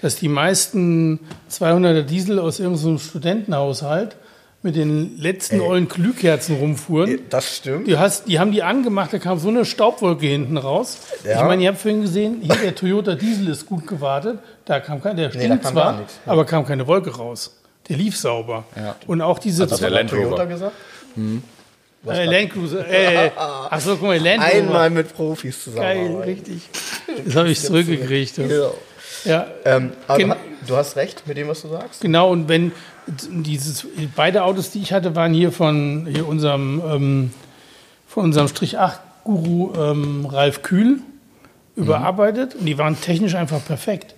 Dass die meisten 200er Diesel aus irgendeinem Studentenhaushalt mit den letzten ollen Glühkerzen rumfuhren. Das stimmt. Die, hast, die haben die angemacht, da kam so eine Staubwolke hinten raus. Ja. Ich meine, ihr habt vorhin gesehen, hier der Toyota Diesel ist gut gewartet. Da kam kein, der da stinkt kam zwar, nichts. aber kam keine Wolke raus. Der lief sauber. Ja. Und auch diese Also der Land. Toyota gesagt? äh, Land Cruiser. Äh, ach so, guck mal, Land Rover. Einmal mit Profis Geil, zusammen. richtig. Das habe ich zurückgekriegt. du. Genau. Ja, Ähm, du hast recht mit dem, was du sagst. Genau, und wenn dieses, beide Autos, die ich hatte, waren hier von hier unserem, ähm, von unserem Strich 8 Guru ähm, Ralf Kühl überarbeitet und die waren technisch einfach perfekt.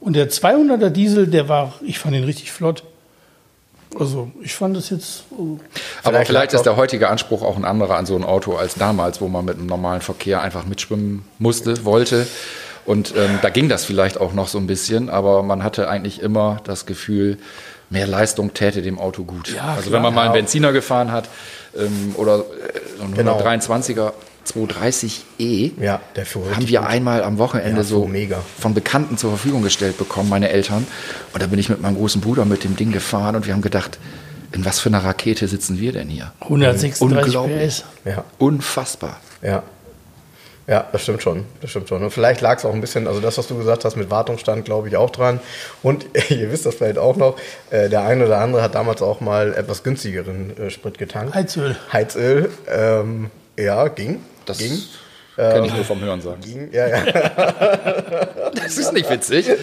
Und der 200er Diesel, der war, ich fand ihn richtig flott. Also, ich fand das jetzt. äh, Aber Vielleicht ist der heutige Anspruch auch ein anderer an so ein Auto als damals, wo man mit dem normalen Verkehr einfach mitschwimmen musste, wollte. Und ähm, da ging das vielleicht auch noch so ein bisschen, aber man hatte eigentlich immer das Gefühl, mehr Leistung täte dem Auto gut. Ja, also klar. wenn man mal einen. Benziner gefahren hat ähm, oder äh, so ein Genau. 123er 230e, Ja, haben wir gut. einmal am Wochenende Ja, so mega. von Bekannten zur Verfügung gestellt bekommen, meine Eltern. Und da bin ich mit meinem großen Bruder mit dem Ding gefahren und wir haben gedacht, in was für einer Rakete sitzen wir denn hier? 136 Unglaublich. PS. Ja, Unfassbar. ja. Ja, das stimmt schon. Das stimmt schon. Und vielleicht lag es auch ein bisschen, also das, was du gesagt hast mit Wartungsstand, glaube ich auch dran. Und ihr wisst das vielleicht auch noch, äh, der eine oder andere hat damals auch mal etwas günstigeren äh, Sprit getankt. Heizöl. Heizöl, ähm, ja, ging. Das ging. kenne ich nur vom Hören sagen. ging. Ja, ja. Das ist nicht witzig.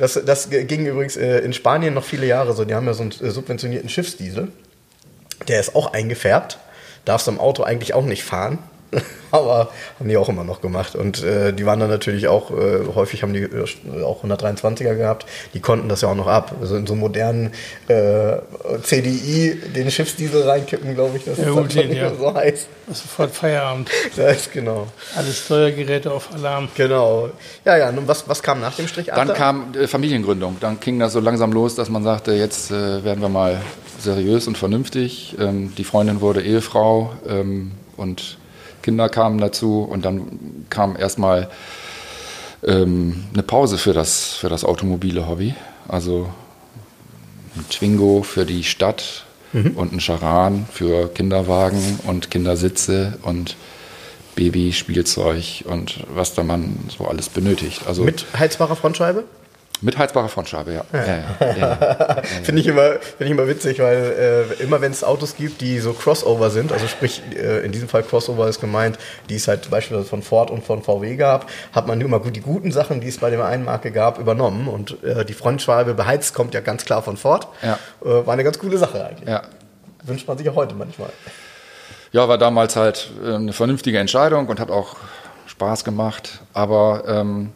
Das, das ging übrigens äh, in Spanien noch viele Jahre so. Die haben ja so einen äh, subventionierten Schiffsdiesel. Der ist auch eingefärbt. Darfst du im Auto eigentlich auch nicht fahren. Aber haben die auch immer noch gemacht. Und äh, die waren dann natürlich auch, äh, häufig haben die äh, auch 123er gehabt. Die konnten das ja auch noch ab. Also in so einen modernen äh, CDI den Schiffsdiesel reinkippen, glaube ich, das Ja, ist gut, dann den, nicht ja. so heiß. Sofort Feierabend. Das ist genau. Alle Steuergeräte auf Alarm. Genau. Ja, ja, nun was, was kam nach dem Strich Dann Achter? kam äh, Familiengründung. Dann ging das so langsam los, dass man sagte, jetzt äh, werden wir mal seriös und vernünftig. Ähm, die Freundin wurde Ehefrau ähm, und Kinder kamen dazu. Und dann kam erstmal ähm, eine Pause für das, für das automobile Hobby. Also ein Twingo für die Stadt und ein Charan für Kinderwagen und Kindersitze und Babyspielzeug und was da man so alles benötigt. Also Mit heizbarer Frontscheibe? Mit heizbarer Frontscheibe, ja. ja. ja, ja. Finde ich, immer, find ich immer witzig, weil äh, immer wenn es Autos gibt, die so Crossover sind, also sprich äh, in diesem Fall Crossover ist gemeint, die es halt beispielsweise von Ford und von VW gab, hat man immer gut die guten Sachen, die es bei der einen Marke gab, übernommen. Und äh, die Frontscheibe beheizt kommt ja ganz klar von Ford. Ja. Äh, war eine ganz coole Sache eigentlich. ja. Wünscht man sich auch heute manchmal. Ja, war damals halt äh, eine vernünftige Entscheidung und hat auch Spaß gemacht. Aber ähm,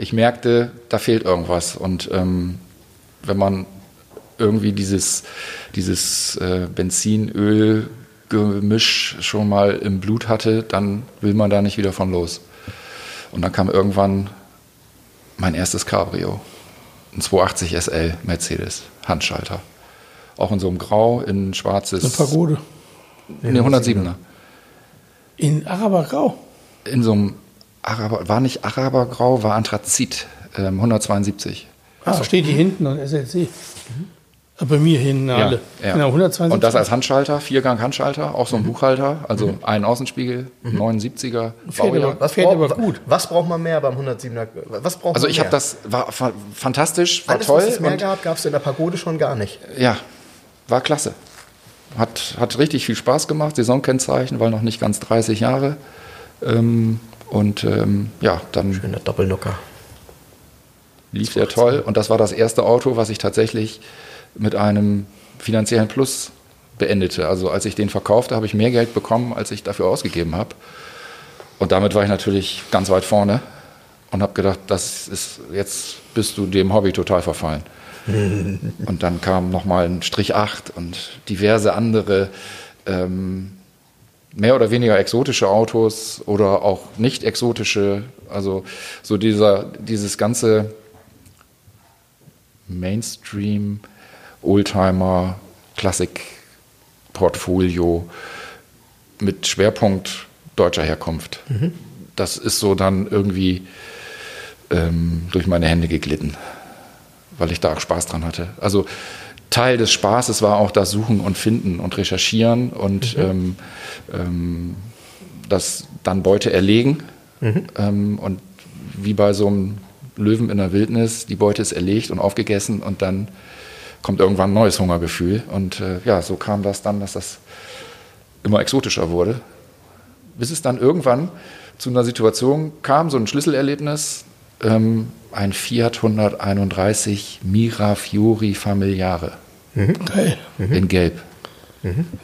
ich merkte, da fehlt irgendwas. Und ähm, wenn man irgendwie dieses, dieses äh, Benzin-Öl-Gemisch schon mal im Blut hatte, dann will man da nicht wieder von los. Und dann kam irgendwann mein erstes Cabrio. Ein 280 SL Mercedes, Handschalter. Auch in so einem Grau, in schwarzes. Eine Pagode. Nee, 107er. In Arabergrau. in so einem Araber, war nicht Arabergrau, war Anthrazit, ähm, 172. Ah, steht hier hinten und SLC. Ah, Bei mir hinten alle. ja. Genau, 120. Und das als Handschalter, Viergang-Handschalter, auch so ein Buchhalter, also ein Außenspiegel, 79er Fährt aber- Fährt aber gut. Was braucht man mehr beim 107er? Was braucht Also man ich habe das, war fa- fantastisch, war Alles, toll. was es mehr und, gab, gab es in der Pagode schon gar nicht. Ja, war klasse. Hat, hat richtig viel Spaß gemacht, Saisonkennzeichen, weil noch nicht ganz 30 Jahre. Ähm, und ähm, ja, dann In der Doppelnucker. lief der toll. Und das war das erste Auto, was ich tatsächlich mit einem finanziellen Plus beendete. Also als ich den verkaufte, habe ich mehr Geld bekommen, als ich dafür ausgegeben habe. Und damit war ich natürlich ganz weit vorne und habe gedacht, das ist jetzt bist du dem Hobby total verfallen. und dann kam nochmal ein Strich 8 und diverse andere ähm, mehr oder weniger exotische Autos oder auch nicht exotische. Also so dieser, dieses ganze Mainstream, Oldtimer, Klassik-Portfolio mit Schwerpunkt deutscher Herkunft. Das ist so dann irgendwie ähm, durch meine Hände geglitten, weil ich da auch Spaß dran hatte. Also Teil des Spaßes war auch das Suchen und Finden und Recherchieren und ähm, ähm, das dann Beute erlegen. Ähm, und wie bei so einem Löwen in der Wildnis, die Beute ist erlegt und aufgegessen und dann kommt irgendwann ein neues Hungergefühl. Und äh, ja, so kam das dann, dass das immer exotischer wurde. Bis es dann irgendwann zu einer Situation kam, so ein Schlüsselerlebnis, ähm, ein Fiat 131 Mirafiori Familiare Geil. in Gelb.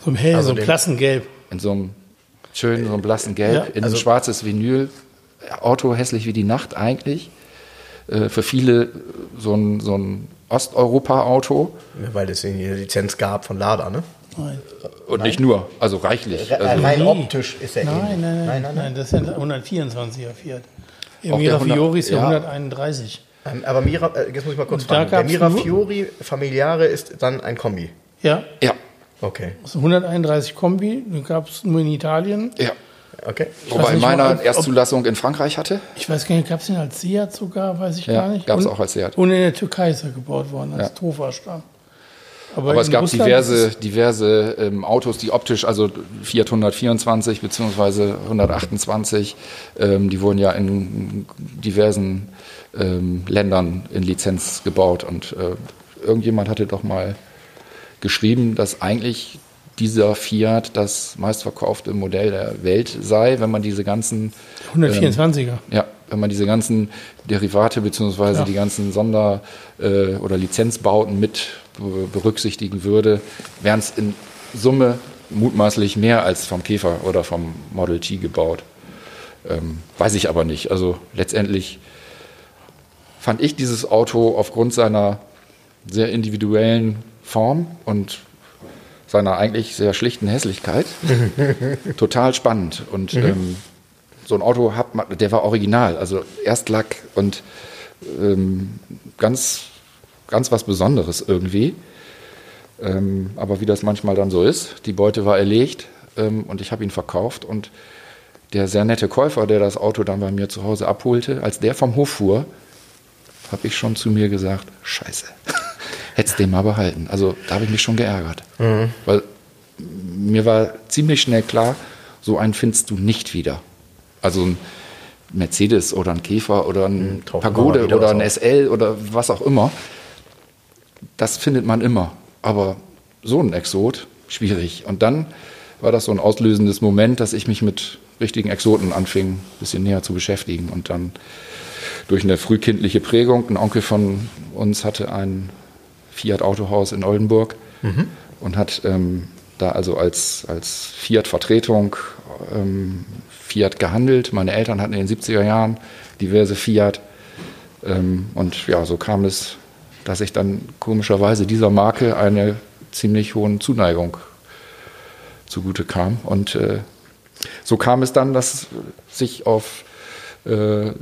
So ein hell, Also so ein den- Klassengelb. In so einem schönen, so einem blassen Gelb, Ja, in also- ein schwarzes Vinyl. Auto hässlich wie die Nacht eigentlich. Äh, für viele so ein, so ein Osteuropa-Auto. Weil es eine Lizenz gab von Lada, ne? Nein. Und nicht nur, also reichlich. Also, Rein optisch ist er Nein, ähnlich. nein, nein, nein, nein, das ist ja ein 124er Fiat. Der Auch der Mirafiori ist ja 100 131. Ähm, Aber Mira, äh, jetzt muss ich mal kurz da fragen. Der Mirafiori Familiare ist dann ein Kombi. Ja, ja, Okay. also 131 Kombi, den gab es nur in Italien. ja. Okay. Wobei nicht meiner mal, ob- Erstzulassung in Frankreich hatte. Ich weiß gar nicht, gab es den als Seat sogar, weiß ich Ja, gar nicht. gab's Und- auch als Seat. Und in der Türkei ist er gebaut worden, als Ja. Tofa-Stamm. Aber in es gab Russland diverse, diverse ähm, Autos, die optisch, also Fiat 124 bzw. 128, ähm, die wurden ja in diversen ähm, Ländern in Lizenz gebaut. Und äh, irgendjemand hatte doch mal geschrieben, dass eigentlich dieser Fiat das meistverkaufte Modell der Welt sei, wenn man diese ganzen 124er. ja, wenn man diese ganzen Derivate beziehungsweise Ja. die ganzen Sonder- äh, oder Lizenzbauten mit berücksichtigen würde, wären es in Summe mutmaßlich mehr als vom Käfer oder vom Model T gebaut. Ähm, weiß ich aber nicht. Also letztendlich fand ich dieses Auto aufgrund seiner sehr individuellen Form und seiner eigentlich sehr schlichten Hässlichkeit total spannend. Und ähm, so ein Auto hat man, der war original, also Erstlack und ähm, ganz, ganz was Besonderes irgendwie. Ähm, aber wie das manchmal dann so ist, die Beute war erlegt ähm, und ich habe ihn verkauft und der sehr nette Käufer, der das Auto dann bei mir zu Hause abholte, als der vom Hof fuhr, habe ich schon zu mir gesagt, scheiße, hättest den mal behalten. Also da habe ich mich schon geärgert. Weil mir war ziemlich schnell klar, so einen findest du nicht wieder. Also ein Mercedes oder ein Käfer oder ein mal Pagode oder ein. SL oder was auch immer. Das findet man immer. Aber so ein Exot, schwierig. Und dann war das so ein auslösendes Moment, dass ich mich mit richtigen Exoten anfing, ein bisschen näher zu beschäftigen. Und dann durch eine frühkindliche Prägung, ein Onkel von uns hatte ein Fiat-Autohaus in Oldenburg und hat ähm, da also als, als Fiat-Vertretung ähm, Fiat gehandelt. Meine Eltern hatten in den 70er Jahren diverse Fiat. Ähm, und ja, so kam es, dass ich dann komischerweise dieser Marke eine ziemlich hohe Zuneigung zugute kam. Und äh, so kam es dann, dass sich auf äh,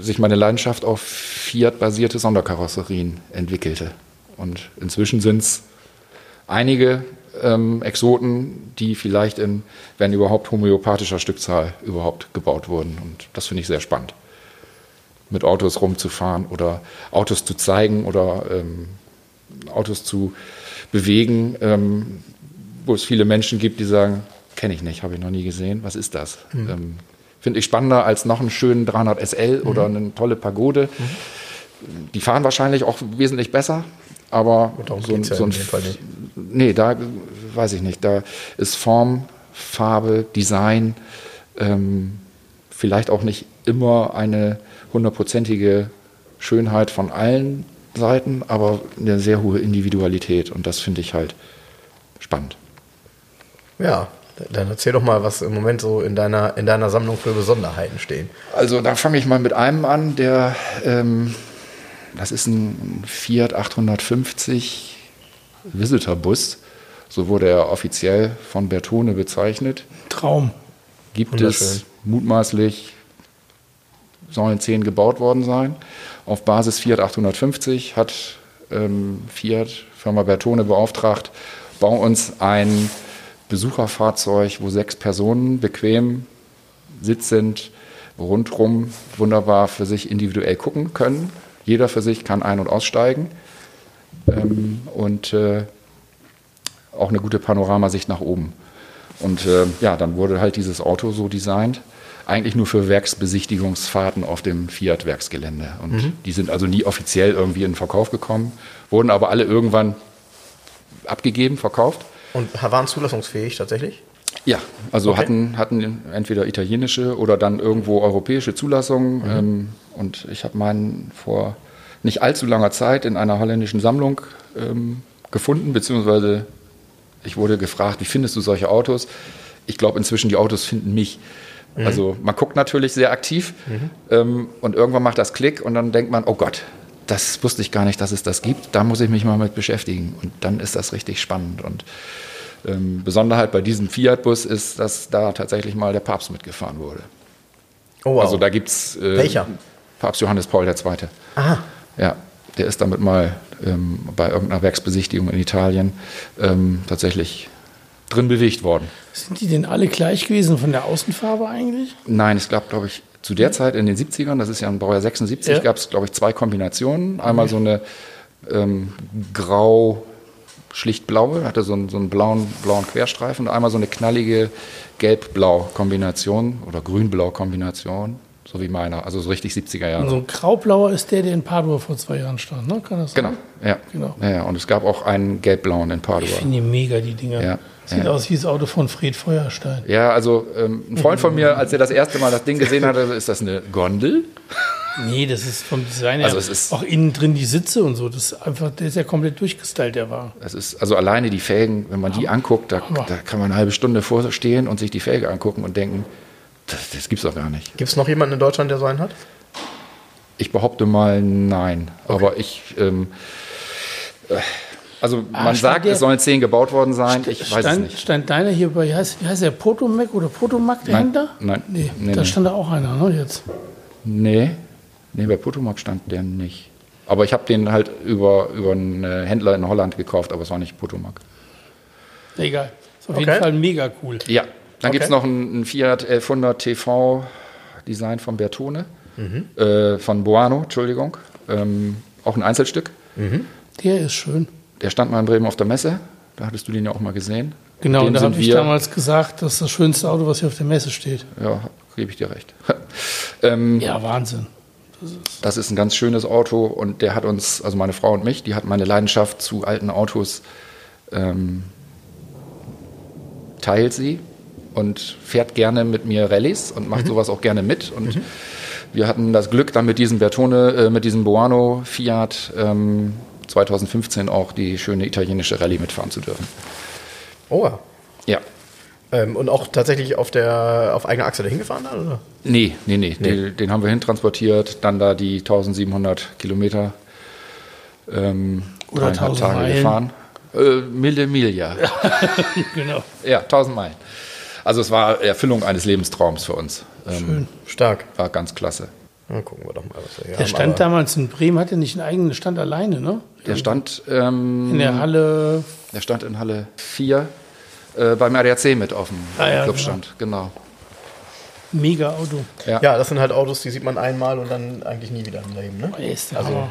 sich meine Leidenschaft auf Fiat-basierte Sonderkarosserien entwickelte. Und inzwischen sind es einige ähm, Exoten, die vielleicht in, wenn überhaupt, homöopathischer Stückzahl überhaupt gebaut wurden. Und das finde ich sehr spannend. Mit Autos rumzufahren oder Autos zu zeigen oder ähm, Autos zu bewegen, ähm, wo es viele Menschen gibt, die sagen, kenne ich nicht, habe ich noch nie gesehen, was ist das? Mhm. Ähm, Finde ich spannender als noch einen schönen 300 SL mhm. oder eine tolle Pagode. Mhm. Die fahren wahrscheinlich auch wesentlich besser, aber so, ja so ein, nee, da weiß ich nicht. Da ist Form, Farbe, Design ähm, vielleicht auch nicht immer eine hundertprozentige Schönheit von allen Seiten, aber eine sehr hohe Individualität und das finde ich halt spannend. Ja, dann erzähl doch mal, was im Moment so in deiner, in deiner Sammlung für Besonderheiten stehen. Also da fange ich mal mit einem an, der, ähm, das ist ein Fiat 850 Visitor-Bus. So wurde er offiziell von Bertone bezeichnet. Traum. Gibt es mutmaßlich, sollen zehn gebaut worden sein. Auf Basis Fiat 850 hat ähm, Fiat, Firma Bertone, beauftragt, bau uns ein Besucherfahrzeug, wo sechs Personen bequem sitzend rundrum wunderbar für sich individuell gucken können. Jeder für sich kann ein- und aussteigen ähm, und äh, auch eine gute Panoramasicht nach oben. Und äh, ja, dann wurde halt dieses Auto so designt, eigentlich nur für Werksbesichtigungsfahrten auf dem Fiat-Werksgelände. Und mhm. die sind also nie offiziell irgendwie in den Verkauf gekommen, wurden aber alle irgendwann abgegeben, verkauft. Und waren zulassungsfähig tatsächlich? Ja, also okay. hatten, hatten entweder italienische oder dann irgendwo europäische Zulassungen. Mhm. Ähm, und ich habe meinen vor nicht allzu langer Zeit in einer holländischen Sammlung ähm, gefunden, beziehungsweise ich wurde gefragt, wie findest du solche Autos? Ich glaube inzwischen, die Autos finden mich. Mhm. Also man guckt natürlich sehr aktiv mhm. ähm, und irgendwann macht das Klick und dann denkt man, oh Gott, das wusste ich gar nicht, dass es das gibt. Da muss ich mich mal mit beschäftigen. Und dann ist das richtig spannend. Und ähm, Besonderheit bei diesem Fiat-Bus ist, dass da tatsächlich mal der Papst mitgefahren wurde. Oh, wow. Also da gibt es. Äh, Welcher? Papst Johannes Paul II. Aha. Ja, der ist damit mal ähm, bei irgendeiner Werksbesichtigung in Italien ähm, tatsächlich drin bewegt worden. Sind die denn alle gleich gewesen von der Außenfarbe eigentlich? Nein, es gab, glaube ich, zu der Zeit in den 70ern, das ist ja ein Baujahr 76, ja. gab es, glaube ich, zwei Kombinationen. Einmal mhm. so eine ähm, grau schlicht blaue, hatte so einen, so einen blauen, blauen Querstreifen und einmal so eine knallige gelb-blau Kombination oder grün-blau Kombination, so wie meiner, also so richtig 70er Jahre. Und so ein graublauer ist der, der in Padua vor zwei Jahren stand, ne? Kann das sein? Genau, ja. genau. Ja, und es gab auch einen gelb-blauen in Padua. Ich finde die mega, die Dinger. Ja. Sieht ja. aus wie das Auto von Fred Feuerstein. Ja, also ähm, ein Freund von mir, als er das erste Mal das Ding gesehen hatte, ist das eine Gondel? Nee, das ist vom Design her. Also es ist auch innen drin die Sitze und so. Das ist einfach, der ist ja komplett durchgestylt, der war. Es ist also alleine die Felgen, wenn man die anguckt, da, da, kann man eine halbe Stunde vorstehen und sich die Felge angucken und denken, das, das es doch gar nicht. Gibt es noch jemanden in Deutschland, der so einen hat? Ich behaupte mal nein. Okay. Aber ich. Ähm, äh, also ah, man sagt, der, es sollen zehn gebaut worden sein. Ich stand, weiß es nicht. Stand deiner hier bei, wie heißt, wie heißt der, Potomac oder Potomac dahinter? Nein, nein. Nee, nee da nee. stand da auch einer, ne, jetzt. Nee, nee, bei Potomac stand der nicht. Aber ich habe den halt über, über einen Händler in Holland gekauft, aber es war nicht Potomac. Egal. Ist auf okay. jeden Fall mega cool. Ja, dann okay. gibt es noch einen, Fiat 1100 TV Design von Bertone, mhm. äh, von Boano, Entschuldigung. Ähm, auch ein Einzelstück. Mhm. Der ist schön. Der stand mal in Bremen auf der Messe. Da hattest du den ja auch mal gesehen. Genau, und da habe ich damals gesagt, das ist das schönste Auto, was hier auf der Messe steht. Ja, gebe ich dir recht. ähm, ja, Wahnsinn. Das ist, das ist, ein ganz schönes Auto und der hat uns, also meine Frau und mich, die hat meine Leidenschaft zu alten Autos, ähm, teilt sie und fährt gerne mit mir Rallyes und macht mhm. sowas auch gerne mit. Und mhm. wir hatten das Glück, dann mit diesem Bertone, äh, mit diesem Boano Fiat ähm, 2015 auch die schöne italienische Rallye mitfahren zu dürfen. Oh. Ja. Ähm, und auch tatsächlich auf der auf eigener Achse dahin gefahren dann, oder? Nee, nee, nee. nee. Den, den, haben wir hintransportiert, dann da die 1700 Kilometer ähm, oder 1000 Tage Meilen. gefahren. Äh, Mille Miglia. genau. Ja, 1000 Meilen. Also es war Erfüllung eines Lebenstraums für uns. Ähm, Schön. Stark. War ganz klasse. Na, gucken wir doch mal, was wir hier Der haben. stand damals in Bremen, hatte nicht einen eigenen Stand alleine, ne? Der stand, ähm, In der Halle. der stand in Halle 4 äh, beim ADAC mit auf dem Ah, ja, Clubstand. Genau. Mega Auto. Ja. Ja, das sind halt Autos, die sieht man einmal und dann eigentlich nie wieder im Leben. Ne? Ey, ist Also- Hammer.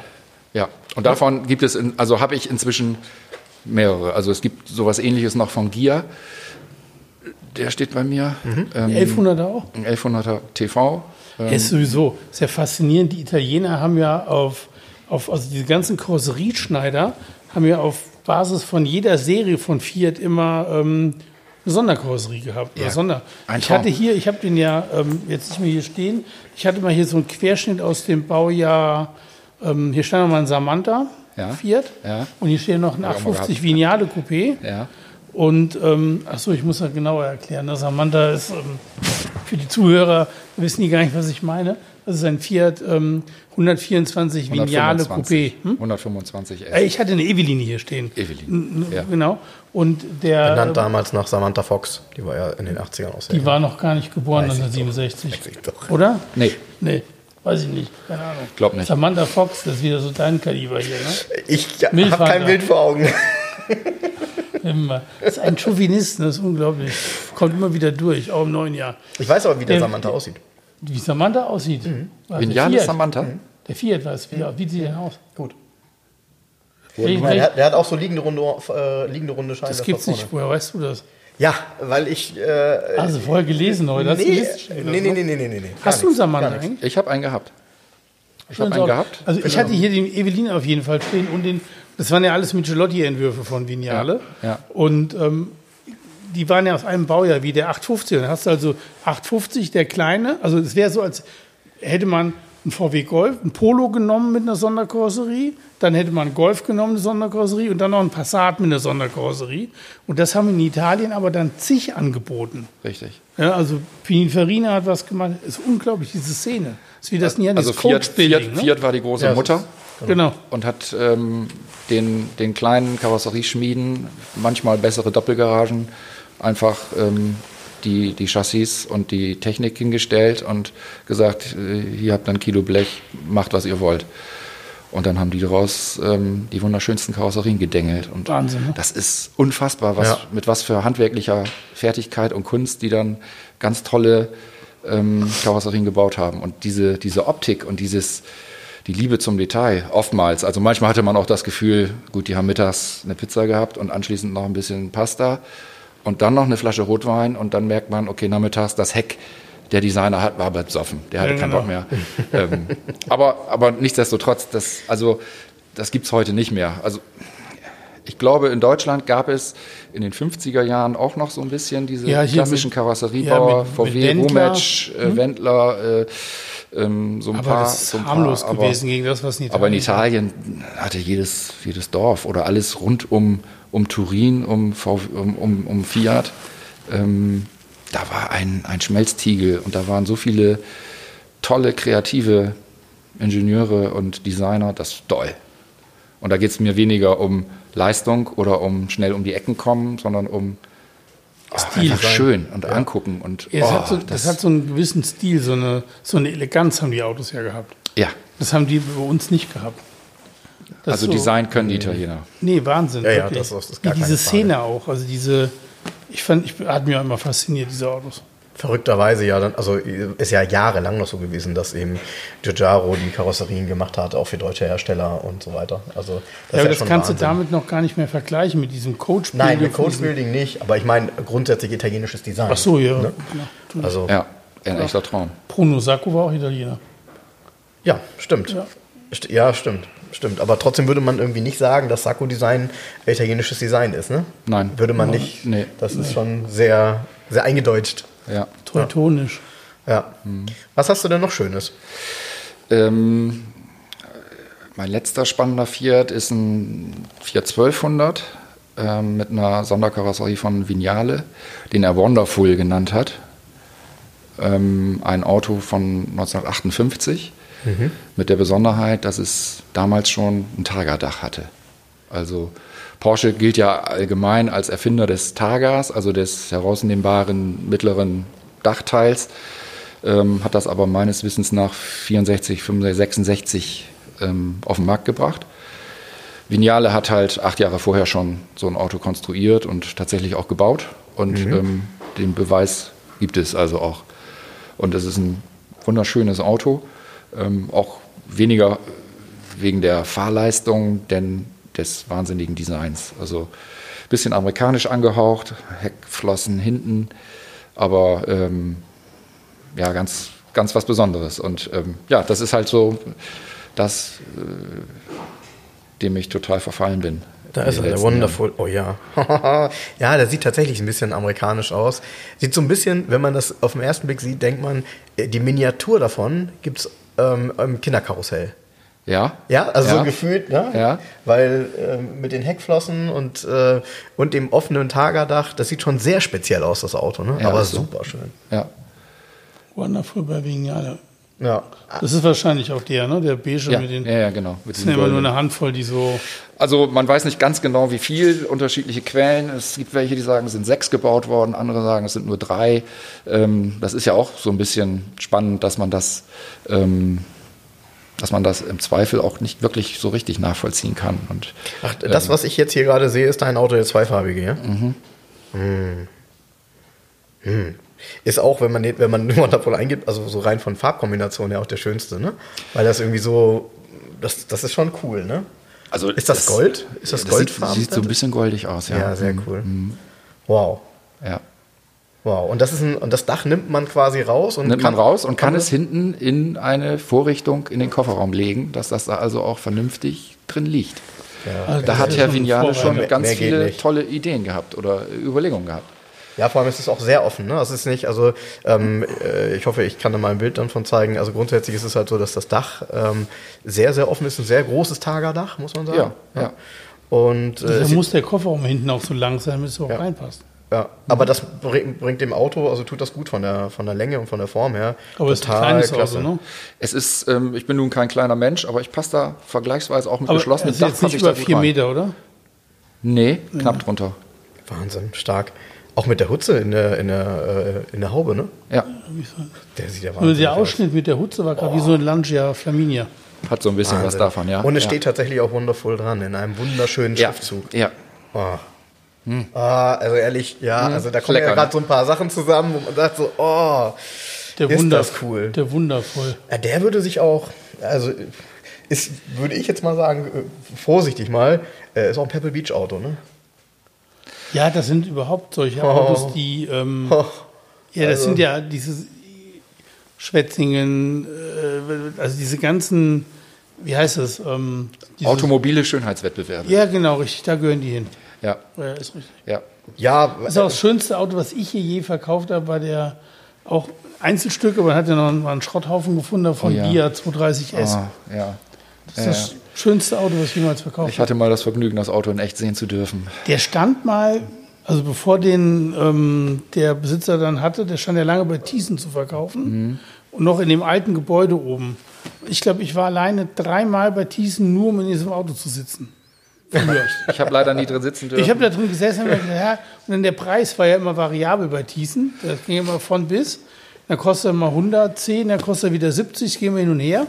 Ja, und davon gibt es, in, also habe ich inzwischen mehrere. Also es gibt sowas ähnliches noch von Gia. Der steht bei mir. Mhm. Ähm, 1100er auch? ein 1100er TV. Ähm, Ist sowieso sehr faszinierend. Die Italiener haben ja auf, auf also diese ganzen Karosserieschneider haben ja auf Basis von jeder Serie von Fiat immer ähm, eine Sonderkarosserie gehabt. Ja, Sonder. ein Ich hatte hier, ich habe den ja ähm, jetzt nicht mehr hier stehen. Ich hatte mal hier so einen Querschnitt aus dem Baujahr. Ähm, hier stand noch mal ein Samantha Ja. Fiat Ja. und hier steht noch ein Hab ich auch mal 850 Vignale Coupé. ja. Und ähm, achso, ich muss das genauer erklären. Das Samantha ist ähm, für die Zuhörer, wissen die gar nicht, was ich meine. Das ist ein Fiat ähm, 124 Vignale Coupé. 125. Hm? 125 S. Äh, Ich hatte eine Eveline hier stehen. N- ja. Genau. Und der, Benannt äh, damals nach Samantha Fox. Die war ja in den 80ern auch sehr die war noch gar nicht geboren, Weiß ich doch. 1967. Weiß ich doch. Oder? Nee, Nee, weiß ich nicht. Keine Ahnung. Glaub nicht. Samantha Fox, das ist wieder so dein Kaliber hier, ne? Ich ja, habe kein Bild vor Augen. Immer. Das ist ein Chauvinist, das ist unglaublich. Kommt immer wieder durch, auch im neuen Jahr. Ich weiß aber, wie der Der- Samantha aussieht. Wie Samantha aussieht. Mhm. Vignale Fiat? Samantha. Der Fiat weiß, wie, wie sieht der aus? Gut. Ich meine, der, hat, der hat auch so liegende runde, äh, liegende runde Scheiben. das gibt's nicht. Woher weißt du das? Ja, weil ich. Äh, Hast du vorher gelesen heute? Hast du nee, schon nee, nee, nee, nee, nee, nee. Hast du einen Samantha eigentlich? Ich habe einen gehabt. Ich habe einen gehabt. Also ich hatte hier den Evelyn auf jeden Fall stehen und den, das waren ja alles Michelotti-Entwürfe von Vignale. Ja, ja. Und ähm, die waren ja aus einem Baujahr wie der 850. Dann hast du also 850, der kleine. Also es wäre so, als hätte man einen VW Golf, ein Polo genommen mit einer Sonderkarosserie, dann hätte man einen Golf genommen, eine Sonderkarosserie und dann noch ein Passat mit einer Sonderkarosserie. Und das haben in Italien aber dann zig angeboten. Richtig. Ja, also Pininfarina hat was gemacht. Ist unglaublich, diese Szene. Ist wie das Nianis Also Fiat. Fiat, ne? Fiat war die große Ja, Mutter Genau. und hat ähm, den, den kleinen Karosserieschmieden, manchmal bessere Doppelgaragen, einfach ähm, die, die Chassis und die Technik hingestellt und gesagt, äh, hier habt ihr ein Kilo Blech, macht was ihr wollt. Und dann haben die daraus ähm, die wunderschönsten Karosserien gedengelt. Und Wahnsinn, ne? das ist unfassbar, was, Ja. mit was für handwerklicher Fertigkeit und Kunst die dann ganz tolle ähm, Karosserien gebaut haben. Und diese, diese Optik und dieses, die Liebe zum Detail, oftmals, also manchmal hatte man auch das Gefühl, gut, die haben mittags eine Pizza gehabt und anschließend noch ein bisschen Pasta und dann noch eine Flasche Rotwein und dann merkt man, okay, nachmittags das Heck, der Designer hat, war aber besoffen. Der hatte Ja, keinen genau. Bock mehr. ähm, aber, aber nichtsdestotrotz, das, also, das gibt's heute nicht mehr. Also, ich glaube, in Deutschland gab es in den 50er Jahren auch noch so ein bisschen diese Ja, klassischen mit- Karosseriebauer, ja, mit- VW, mit. Rumetsch, äh, Wendler, äh, ähm, so ein Aber paar. das ist so ein paar, harmlos aber, gewesen gegen das, was in Italien aber in Italien hatte jedes, jedes Dorf oder alles rund um, um Turin, um, VW, um, um, um Fiat, ähm, da war ein, ein Schmelztiegel und da waren so viele tolle, kreative Ingenieure und Designer, das ist toll. Und da geht es mir weniger um Leistung oder um schnell um die Ecken kommen, sondern um oh, Stil. einfach schön und angucken. Und, Ja, es oh, hat so, das, hat so einen gewissen Stil, so eine, so eine Eleganz haben die Autos ja gehabt. ja, Das haben die bei uns nicht gehabt. Das also so- Design können die Italiener. Nee, Wahnsinn. Ja, ja, das ist- das ist Wie gar keine diese. Szene auch. Also diese, ich fand, ich hat mich auch immer fasziniert, diese Autos. Verrückterweise ja, dann, also ist ja jahrelang noch so gewesen, dass eben Giugiaro die Karosserien gemacht hat, auch für deutsche Hersteller und so weiter. Also das Ja, aber das schon kannst Wahnsinn. du damit noch gar nicht mehr vergleichen mit diesem coach Nein, mit Coachbuilding nicht, aber ich meine grundsätzlich italienisches Design. Ach so, ja. Ne? ja. Also Ja, ein echter Traum. Bruno Sacco war auch Italiener. ja, stimmt. Ja. Ja, stimmt. Stimmt. Aber trotzdem würde man irgendwie nicht sagen, dass Sakko-Design italienisches Design ist, ne? Nein. Würde man nicht. Nee. Das ist schon sehr, sehr eingedeutscht. Ja. Teutonisch. Ja. Mhm. Was hast du denn noch Schönes? Ähm, mein letzter spannender Fiat ist ein Fiat 1200 ähm, mit einer Sonderkarosserie von Vignale, den er Wonderful genannt hat. Ähm, ein Auto von 1958 mit der Besonderheit, dass es damals schon ein Targa-Dach hatte. Also Porsche gilt ja allgemein als Erfinder des Targas, also des herausnehmbaren mittleren Dachteils. ähm, hat das aber meines Wissens nach 64, 65, 66 ähm, auf den Markt gebracht. Vignale hat halt acht Jahre vorher schon so ein Auto konstruiert und tatsächlich auch gebaut. Und mhm. ähm, den Beweis gibt es also auch. Und es ist ein wunderschönes Auto, ähm, auch weniger wegen der Fahrleistung, denn des wahnsinnigen Designs. Also ein bisschen amerikanisch angehaucht, Heckflossen hinten, aber ähm, ja, ganz, ganz was Besonderes. Und ähm, ja, das ist halt so das, äh, dem ich total verfallen bin. Da ist er, der Wonderful. Oh ja. ja, der sieht tatsächlich ein bisschen amerikanisch aus. Sieht so ein bisschen, wenn man das auf den ersten Blick sieht, denkt man, äh, die Miniatur davon gibt es ähm, im Kinderkarussell. Ja. Ja, also ja. so gefühlt, ne? Ja. Weil äh, mit den Heckflossen und, äh, und dem offenen Tagerdach, das sieht schon sehr speziell aus, das Auto, ne? Ja, Aber so. super schön. Ja. Wonderful bei Vignale. Ja. Das ist wahrscheinlich auch der, ne? Der beige Ja, mit den. ja, ja, genau. Mit Das sind immer nur eine. Handvoll, die so. Also man weiß nicht ganz genau, wie viel, unterschiedliche Quellen. Es gibt welche, die sagen, es sind sechs gebaut worden, andere sagen, es sind nur drei. Ähm, das ist ja auch so ein bisschen spannend, dass man das, ähm, dass man das im Zweifel auch nicht wirklich so richtig nachvollziehen kann. Und Ach, das, was ich jetzt hier gerade sehe, ist dein Auto der zweifarbige, ja? Mhm. Hm. Hm. Ist auch, wenn man, wenn man Wonderful eingibt, also so rein von Farbkombination her auch der schönste, ne? Weil das irgendwie so, das, das ist schon cool, ne? also Ist das Gold? Ist das sieht, Goldfarben? sieht so ein bisschen goldig aus, ja. Ja, sehr Mhm. cool. Wow. Ja. Wow. Und das ist ein, und das Dach nimmt man quasi raus und Nimmt man raus und kann das- es hinten in eine Vorrichtung in den Kofferraum legen, dass das da also auch vernünftig drin liegt. Also Da hat Herr Vignale schon Mehr- ganz mehr viele tolle Ideen gehabt oder Überlegungen gehabt. Ja, vor allem ist es auch sehr offen. Ne? Ist nicht, also ähm, äh, ich hoffe, ich kann da mal ein Bild dann von zeigen. Also grundsätzlich ist es halt so, dass das Dach ähm, sehr, sehr offen ist. Ein sehr großes Tagerdach, muss man sagen. Ja, ja. Und äh, muss der Kofferraum hinten auch so lang sein, damit es auch Ja. reinpasst. Ja, aber das bringt, bringt dem Auto, also tut das gut von der, von der Länge und von der Form her. Aber es ist ein kleines Auto, ne? Es ist, ähm, ich bin nun kein kleiner Mensch, aber ich passe da vergleichsweise auch mit Aber geschlossenem es ist Dach jetzt passe nicht ich da über vier rein. Meter, oder? Nee, knapp drunter. Wahnsinn, stark. Auch mit der Hutze in der, in der, äh, in der Haube, ne? Ja, Der sieht ja Nur wahnsinnig der aus. Ausschnitt mit der Hutze war gerade wie so ein Lancia Flaminia. hat so ein bisschen was Wahnsinn. davon, ja. Und es ja. steht tatsächlich auch wundervoll dran, in einem wunderschönen ja. Schriftzug. Ja, Oh. Ah, also ehrlich, ja, also da kommen Lecker, ja gerade ne? so ein paar Sachen zusammen, wo man sagt so, oh, Der ist Wunder, das cool. Der wundervoll. Ja, der würde sich auch, also ist, würde ich jetzt mal sagen, äh, vorsichtig mal, äh, ist auch ein Pebble Beach Auto, ne? Ja, das sind überhaupt solche Oh. Autos, die. Ähm, Oh, ja, das also- sind ja diese Schwetzingen, äh, also diese ganzen. Wie heißt das? Ähm, automobile Schönheitswettbewerbe. Ja, genau, richtig, da gehören die hin. Ja, Ja, ist richtig. ja. ja, Das ist auch das schönste Auto, was ich hier je verkauft habe, war der auch Einzelstück, aber man hat ja noch einen, Schrotthaufen gefunden von Oh ja. Dia 230S. Ah, ja. Das ist das schönste Auto, was ich jemals verkauft Ich habe. hatte mal das Vergnügen, das Auto in echt sehen zu dürfen. Der stand mal, also bevor den ähm, der Besitzer dann hatte, der stand ja lange bei Thyssen zu verkaufen und noch in dem alten Gebäude oben. Ich glaube, ich war alleine dreimal bei Thyssen, nur um in diesem Auto zu sitzen. Ich habe leider nie drin sitzen dürfen. Ich habe da drin gesessen und gedacht, ja, und dann der Preis war ja immer variabel bei Thyssen. Das ging immer von bis. Dann kostet er mal 110, dann kostet er wieder 70, gehen wir hin und her.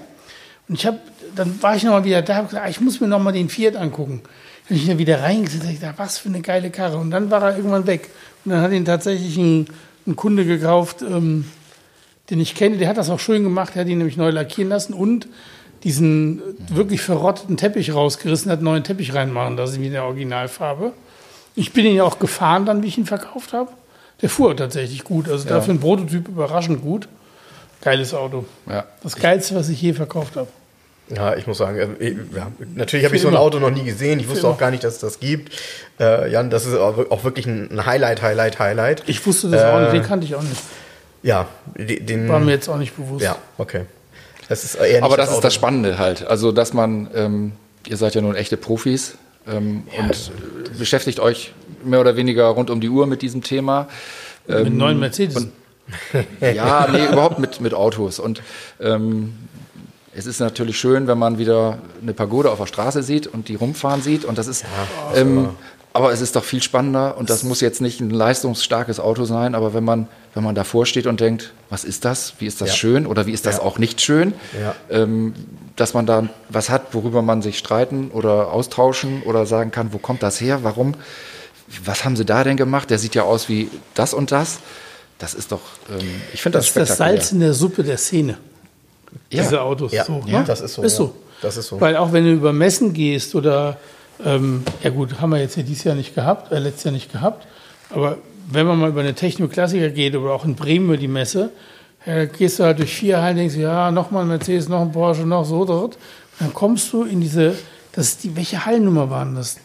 Und ich habe, dann war ich noch mal wieder da, hab gesagt, ah, ich muss mir noch mal den Fiat angucken. Dann bin ich da wieder reingesetzt, ich dachte, was für eine geile Karre. Und dann war er irgendwann weg. Und dann hat ihn tatsächlich ein, ein Kunde gekauft, ähm, den ich kenne, der hat das auch schön gemacht, der hat ihn nämlich neu lackieren lassen und diesen äh, wirklich verrotteten Teppich rausgerissen, hat einen neuen Teppich reinmachen lassen, wie in der Originalfarbe. Ich bin ihn ja auch gefahren dann, wie ich ihn verkauft habe. Der fuhr tatsächlich gut, also dafür ein Prototyp überraschend gut. Geiles Auto. Ja. Das geilste, was ich je verkauft habe. Ja, ich muss sagen, äh, ja, natürlich habe ich so ein. Auto noch nie gesehen. Ich wusste auch gar nicht, dass es das gibt. Äh, Jan, das ist auch wirklich ein Highlight, Highlight, Highlight. Ich wusste das auch nicht, Äh, den kannte ich auch nicht. Ja, den. War mir jetzt auch nicht bewusst. ja, okay. Das ist eher nicht Aber das ist Auto. das Spannende halt. Also, dass man, ähm, ihr seid ja nun echte Profis ähm, und äh, beschäftigt euch mehr oder weniger rund um die Uhr mit diesem Thema. Mit einem neuen Mercedes. Ja, nee, überhaupt mit, mit Autos. Und ähm, es ist natürlich schön, wenn man wieder eine Pagode auf der Straße sieht und die rumfahren sieht. Und das ist. ähm, aber es ist doch viel spannender und das muss jetzt nicht ein leistungsstarkes Auto sein, aber wenn man, wenn wenn man davor steht und denkt, was ist das? Wie ist das Ja. schön oder wie ist das Ja. auch nicht schön? Ja. Ähm, dass man da was hat, worüber man sich streiten oder austauschen oder sagen kann, wo kommt das her? Warum? Was haben sie da denn gemacht? Der sieht ja aus wie das und das. Das ist doch, ähm, ich finde das, Das ist das spektakulär. Salz in der Suppe der Szene. Ja. Diese Autos. Ja, so, ja, ne? das ist so, Ist ja. so. Das ist so. Weil auch wenn du über Messen gehst oder, ähm, ja gut, haben wir jetzt ja dieses Jahr nicht gehabt, äh, letztes Jahr nicht gehabt, aber wenn man mal über eine Techno-Klassiker geht oder auch in Bremen über die Messe, ja, gehst du halt durch vier Hallen, denkst du, ja, nochmal ein Mercedes, noch ein Porsche, noch so dort. Und dann kommst du in diese, das ist die, welche Hallennummer waren das,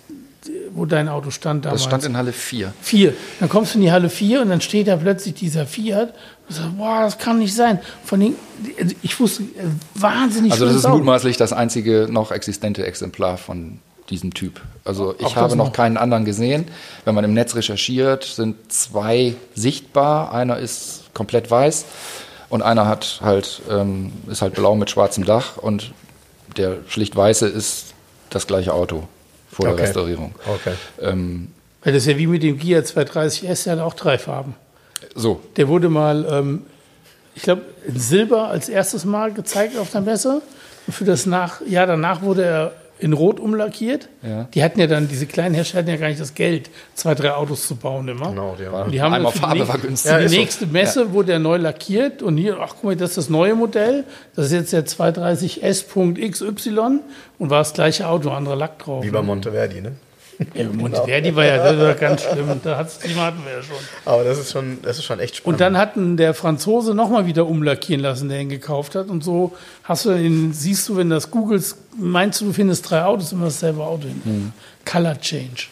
wo dein Auto stand damals? Das stand in Halle 4. Vier. Dann kommst du in die Halle 4 und dann steht da plötzlich dieser Fiat. Und sagst, boah, das kann nicht sein. Von den, also ich wusste, äh, wahnsinnig Also das ist mutmaßlich das einzige noch existente Exemplar von diesem Typ. Also ich habe noch keinen anderen gesehen. Wenn man im Netz recherchiert, sind zwei sichtbar. Einer ist komplett weiß und einer hat halt ähm, ist halt blau mit schwarzem Dach und der schlicht weiße ist das gleiche Auto vor Okay. der Restaurierung. Okay. Ähm, das ist ja wie mit dem Gia 230S, der hat auch drei Farben. so, Der wurde mal, ähm, ich glaube, in Silber als erstes Mal gezeigt auf der Messe. Und für das nach, Jahr danach wurde er in Rot umlackiert. Ja. Die hatten ja dann, diese kleinen Hersteller hatten ja gar nicht das Geld, zwei, drei Autos zu bauen immer. Genau, die haben- Und die haben Einmal Farbe die, war günstig. Ja, die nächste Messe wurde er neu lackiert und hier, ach guck mal, das ist das neue Modell. Das ist jetzt der 230S.XY und war das gleiche Auto, anderer Lack drauf. Wie bei Monteverdi, ne? ja, Monteverdi war ja das war ganz schlimm. Da hat's, die hatten wir ja schon. Aber das ist schon, das ist schon echt spannend. Und dann hatten der Franzose nochmal wieder umlackieren lassen, der ihn gekauft hat. Und so hast du ihn, siehst du, wenn das googelst, meinst du, du findest drei Autos, immer dasselbe Auto hinten. Color Change.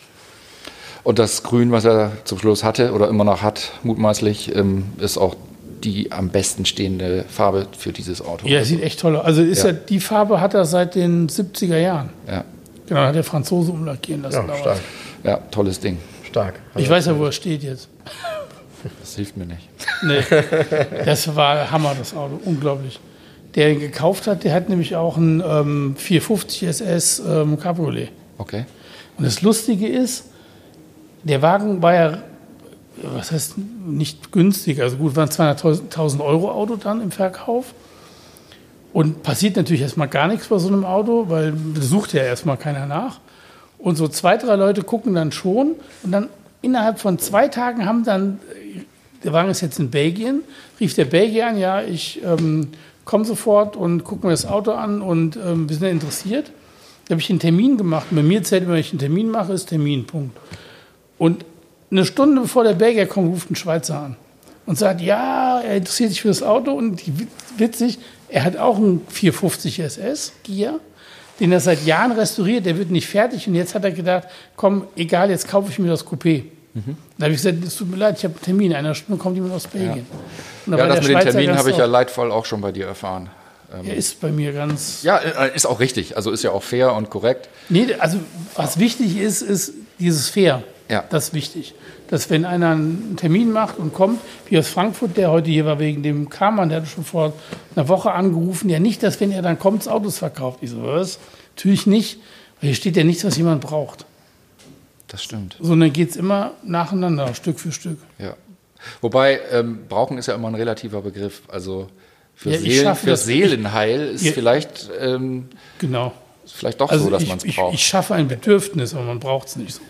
Und das Grün, was er zum Schluss hatte oder immer noch hat, mutmaßlich, ähm, ist auch die am besten stehende Farbe für dieses Auto. Ja, sieht echt toll aus. Also ist ja. Ja. die Farbe hat er seit den 70er Jahren. Ja, Genau, hat der Franzose umlackieren lassen. ja, stark. ja, tolles Ding. Stark. Ich weiß ja, wo er steht jetzt. Das hilft mir nicht. Nee, das war Hammer, das Auto. Unglaublich. Der ihn gekauft hat, der hat nämlich auch einen ähm, 450 SS ähm, Cabriolet. Okay. Und das Lustige ist, der Wagen war ja, was heißt nicht günstig, also gut, waren 200.000 Euro Auto dann im Verkauf. Und passiert natürlich erstmal gar nichts bei so einem Auto, weil sucht ja erstmal keiner nach. Und so zwei, drei Leute gucken dann schon und dann innerhalb von zwei Tagen haben dann, der Wagen ist jetzt in Belgien, rief der Belgier an, ja, ich ähm, komme sofort und gucke mir das Auto an und ähm, wir sind ja interessiert. Da habe ich einen Termin gemacht. Bei mir zählt, immer, wenn ich einen Termin mache, ist Termin, Punkt. Und eine Stunde bevor der Belgier kommt, ruft ein Schweizer an und sagt, ja, er interessiert sich für das Auto und witzig, er hat auch einen 450 SS Gia, den er seit Jahren restauriert, der wird nicht fertig und jetzt hat er gedacht, komm, egal, jetzt kaufe ich mir das Coupé. Da habe ich gesagt, es tut mir leid, ich habe einen Termin, in einer Stunde kommt jemand aus Belgien. Ja, war das mit den Terminen habe ich ja leidvoll auch schon bei dir erfahren. Er ist bei mir ganz. Ja, äh, ist auch richtig. Also ist ja auch fair und korrekt. Nee, also was wichtig ist, ist dieses Fair. Ja. Das ist wichtig. Dass wenn einer einen Termin macht und kommt, wie aus Frankfurt, der heute hier war wegen dem Karmann, der hat schon vor einer Woche angerufen, ja nicht, dass wenn er dann kommt, das Autos verkauft. Ich so, was? Natürlich nicht, weil hier steht ja nichts, was jemand braucht. Das stimmt. Sondern geht es immer nacheinander, Stück für Stück. Ja. Wobei, ähm, brauchen ist ja immer ein relativer Begriff. Also für, Ja, Seelen, für Seelenheil ist Ja. vielleicht, ähm, Genau. Ist vielleicht doch Also so, dass ich, man es braucht. ich schaffe ein Bedürfnis, aber man braucht es nicht so.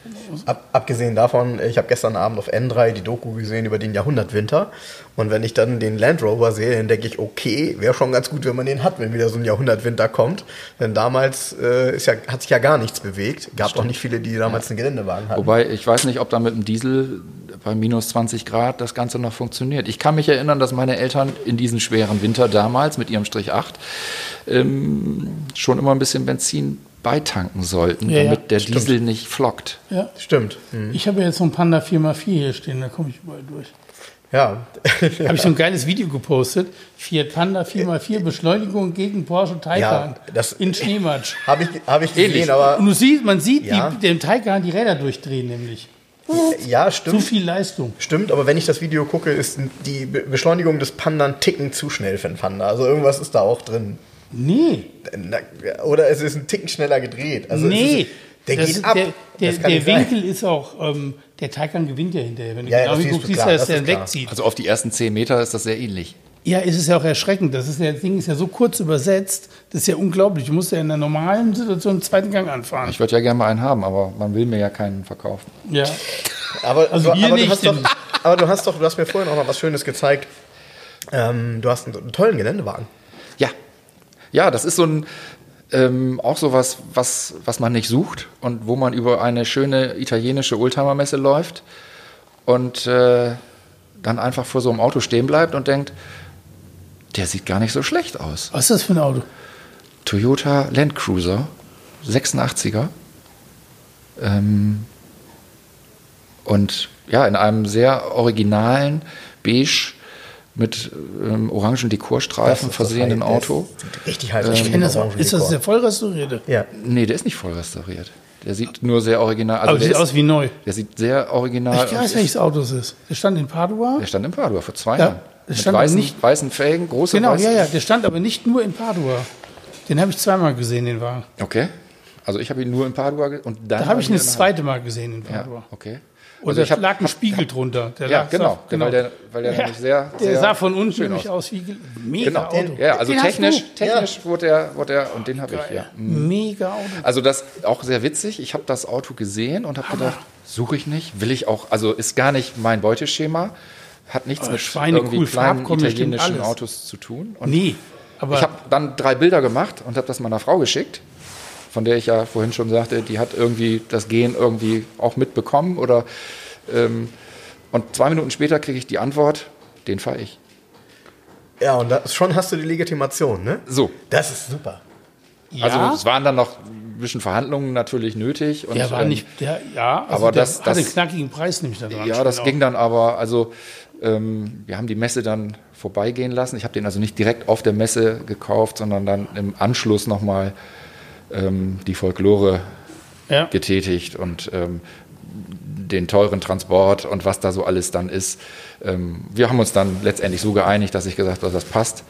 Ab, abgesehen davon, ich habe gestern Abend auf N3 die Doku gesehen über den Jahrhundertwinter. Und wenn ich dann den Land Rover sehe, dann denke ich, okay, wäre schon ganz gut, wenn man den hat, wenn wieder so ein Jahrhundertwinter kommt. Denn damals äh, ist ja, hat sich ja gar nichts bewegt. Gab auch nicht viele, die damals einen Geländewagen hatten. Wobei, ich weiß nicht, ob da mit dem Diesel bei minus 20 Grad das Ganze noch funktioniert. Ich kann mich erinnern, dass meine Eltern in diesen schweren Winter damals mit ihrem Strich 8 ähm, schon immer ein bisschen Benzin beitanken sollten, Ja, ja, damit der stimmt. Diesel nicht flockt. Ja. Stimmt. Hm. Ich habe jetzt so einen Panda 4x4 hier stehen, da komme ich überall durch. Ja. Habe ich so ein geiles Video gepostet. Fiat Panda 4x4 Beschleunigung gegen Porsche Taycan Ja, das- in Schneematsch. habe ich, hab ich gesehen, Ähnlich. aber Und du siehst, man sieht Ja. die, den Taycan die Räder durchdrehen nämlich. Ja, Zu stimmt. viel Leistung. Stimmt, aber wenn ich das Video gucke, ist die Be Beschleunigung des Panda ein Ticken zu schnell für einen Panda. Also irgendwas ist da auch drin. Nee, Na, Oder es ist ein Ticken schneller gedreht. Also nee. Ist, der Das geht ab. Der, der, der sein. Winkel ist auch, ähm, Der Taycan gewinnt ja hinterher. Wenn du Ja, ja, genau das hinguckst, siehst du, klar, dass das der klar. wegzieht. Also auf die ersten 10 Meter ist das sehr ähnlich. Ja, es ist ja auch erschreckend. Das, ist ja, das Ding ist ja so kurz übersetzt. Das ist ja unglaublich. Du musst ja in der normalen Situation einen zweiten Gang anfahren. Ich würde ja gerne mal einen haben, aber man will mir ja keinen verkaufen. ja. Aber, Also du, hier aber, du hast doch, aber du hast doch, du hast mir vorhin auch noch was Schönes gezeigt. Ähm, du hast einen, einen tollen Geländewagen. Ja. Ja, das ist so ein ähm, auch sowas, was, was man nicht sucht und wo man über eine schöne italienische Oldtimer-Messe läuft und äh, dann einfach vor so einem Auto stehen bleibt und denkt, der sieht gar nicht so schlecht aus. Was ist das für ein Auto? Toyota Land Cruiser, 86er. Ähm, und ja, in einem sehr originalen Beige mit ähm, orangen Dekorstreifen versehenen Auto. Richtig heiß. Ich kenne das auch. Ist das der voll restaurierte? Ja. Nee, der ist nicht voll restauriert. Der sieht nur sehr original also Aber der sieht ist- aus wie neu. Der sieht sehr original Ich weiß, welches Auto es ist. Der stand in Padua. Der stand in Padua vor zwei Ja, Jahren. Der Mit stand weißen, nicht- weißen Felgen, große Genau, weiße. ja, ja. Der stand aber nicht nur in Padua. Den habe ich zweimal gesehen, den Wagen. Okay. Also ich habe ihn nur in Padua und dann Da habe ich ihn das zweite Mal gesehen in Ja, Padua. okay. Und Also da ich hab- lag ein hab- Spiegel drunter. Der Ja, genau, sah- Weil der, weil der Ja, nämlich sehr, Der sehr sah von unten schön nämlich aus wie mega Genau, Auto. ja, also Den technisch, technisch wurde er, wurde er, und den habe ich, ja. Mega Auto. Also das auch sehr witzig. Ich habe das Auto gesehen und habe gedacht, suche ich nicht, will ich auch. Also ist gar nicht mein Beuteschema, hat nichts Aber mit Schweine irgendwie cool, kleinen italienischen. Autos zu tun. Und Nee, aber ich habe dann drei Bilder gemacht und habe das meiner Frau geschickt, von der ich ja vorhin schon sagte, die hat irgendwie das Gen irgendwie auch mitbekommen oder ähm, und zwei Minuten später kriege ich die Antwort, den fahre ich. Ja, und da, schon hast du die Legitimation, ne? So, Das ist super. ja, also es waren dann noch ein bisschen Verhandlungen natürlich nötig. Und, der war ähm, nicht, der, ja, also aber der das- hat das- einen knackigen Preis nämlich da dran. Ja, das stehen ging dann aber, also ähm, wir haben die Messe dann vorbeigehen lassen. Ich habe den also nicht direkt auf der Messe gekauft, sondern dann im Anschluss nochmal ähm, die Folklore Ja. getätigt und ähm, den teuren Transport und was da so alles dann ist. Ähm, wir haben uns dann letztendlich so geeinigt, dass ich gesagt habe, das passt.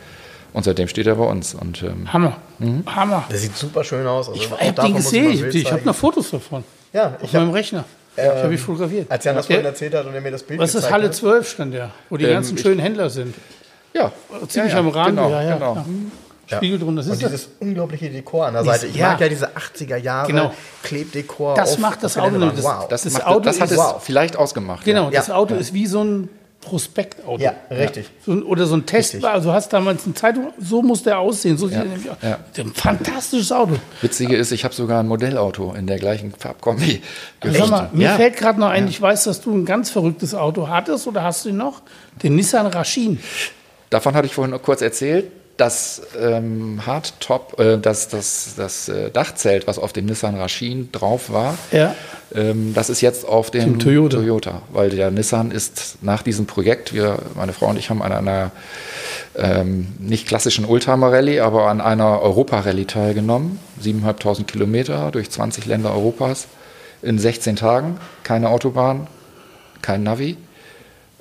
Und seitdem steht er bei uns. Und ähm, Hammer. Mhm. Hammer. Der sieht super schön aus. Also Ich habe den gesehen. Ich, ich habe noch Fotos davon. Ja, Auf ich hab, meinem Rechner. Ich habe ihn fotografiert. als Jan das vorhin erzählt hat und er mir das Bild Was ist gezeigt Halle hat. 12 stand der, wo die Ähm, ganzen ich- schönen Händler sind. ja, Ziemlich ja, ja, am Rand. Genau, ja, ja, genau. klar. Spiegel drin, das Und ist das. dieses unglaubliche Dekor an der Seite. Ich ja. mag ja diese 80er Jahre Genau. Klebdekor. Das auf- macht das Auto nämlich. Wow. Das, Das macht, Auto das hat ist- es wow. vielleicht ausgemacht. Genau, Ja. das Ja. Auto ist wie so ein Prospektauto. Ja, richtig. So ein, oder so ein Test. Richtig. Also du hast damals eine Zeitung, so muss der aussehen. So sieht Ja, er nämlich aus. ja. Ein fantastisches Auto. Witzige ist, ich habe sogar ein Modellauto in der gleichen Farbkombi. Sag mal, mir Ja. fällt gerade noch ein, ich weiß, dass du ein ganz verrücktes Auto hattest oder hast du ihn noch? Den Nissan Rashin. Davon hatte ich vorhin noch kurz erzählt. Das ähm, Hardtop, äh, das, das, das äh, Dachzelt, was auf dem Nissan Rashin drauf war, Ja. ähm, das ist jetzt auf dem Dem Toyota. Weil der Nissan ist nach diesem Projekt, wir, meine Frau und ich haben an einer ähm, nicht klassischen Oldtimer-Rallye, aber an einer Europa-Rallye teilgenommen. 7.500 Kilometer durch 20 Länder Europas in 16 Tagen. Keine Autobahn, kein Navi.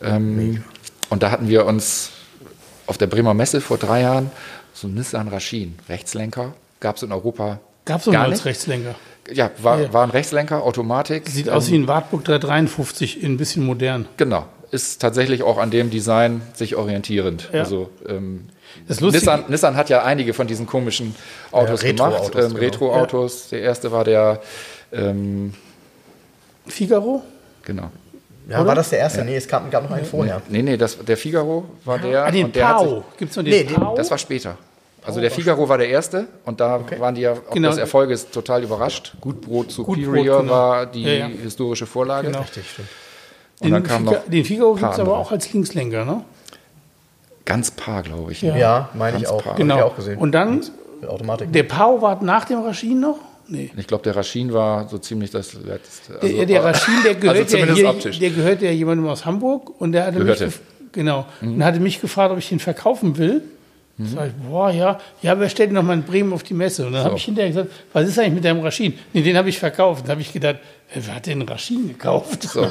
Ähm, und da hatten wir uns auf der Bremer Messe vor drei Jahren so einen Nissan Rashin, Rechtslenker, gab es in Europa Gab es noch als nicht. Rechtslenker. Ja, war, Ja. war ein Rechtslenker, Automatik. Sieht Ähm, aus wie ein Wartburg 353, in ein bisschen modern. Genau. Ist tatsächlich auch an dem Design sich orientierend. Ja. Also ähm, Nissan, Nissan hat ja einige von diesen komischen Autos Ja, gemacht. Retro-Autos, Ähm, genau. Retro-Autos. Der erste war der, ähm, Figaro? genau. Ja, war das der erste? Nee, es gab, gab noch einen vorher. Nee, nee, das, der Figaro war der. ah, den und der Pau. Gibt es noch den Nee, den- Pau? das war später. Also der Figaro war der erste und da waren die ja auch Genau. des Erfolges total überrascht. Gutbrot Superior Gutbrot, genau. war die Ja, ja. historische Vorlage. Genau. Richtig, stimmt. Und den, dann kam Figa- noch den Figaro gibt es aber auch als Linkslenker, ne? ganz paar, glaube ich. Ja. Ja, meine ich auch. paar. Genau. ich auch gesehen. Und dann, Automatik. der Pau war nach dem Rashin noch? Nee. Ich glaube, der Rashin war so ziemlich das letzte. Der, Also, der Rashin, der gehört, ja zumindest hier, optisch. der gehört ja jemandem aus Hamburg und der hatte mich, Gehörte. gef- genau, und hatte mich gefragt, ob ich den verkaufen will. Sag ich, boah, ja, ja, aber stell den noch mal in Bremen auf die Messe. Und dann habe ich hinterher gesagt, was ist eigentlich mit deinem Rashin? Nee, den habe ich verkauft. Dann habe ich gedacht, wer hat denn einen Rashin gekauft? So.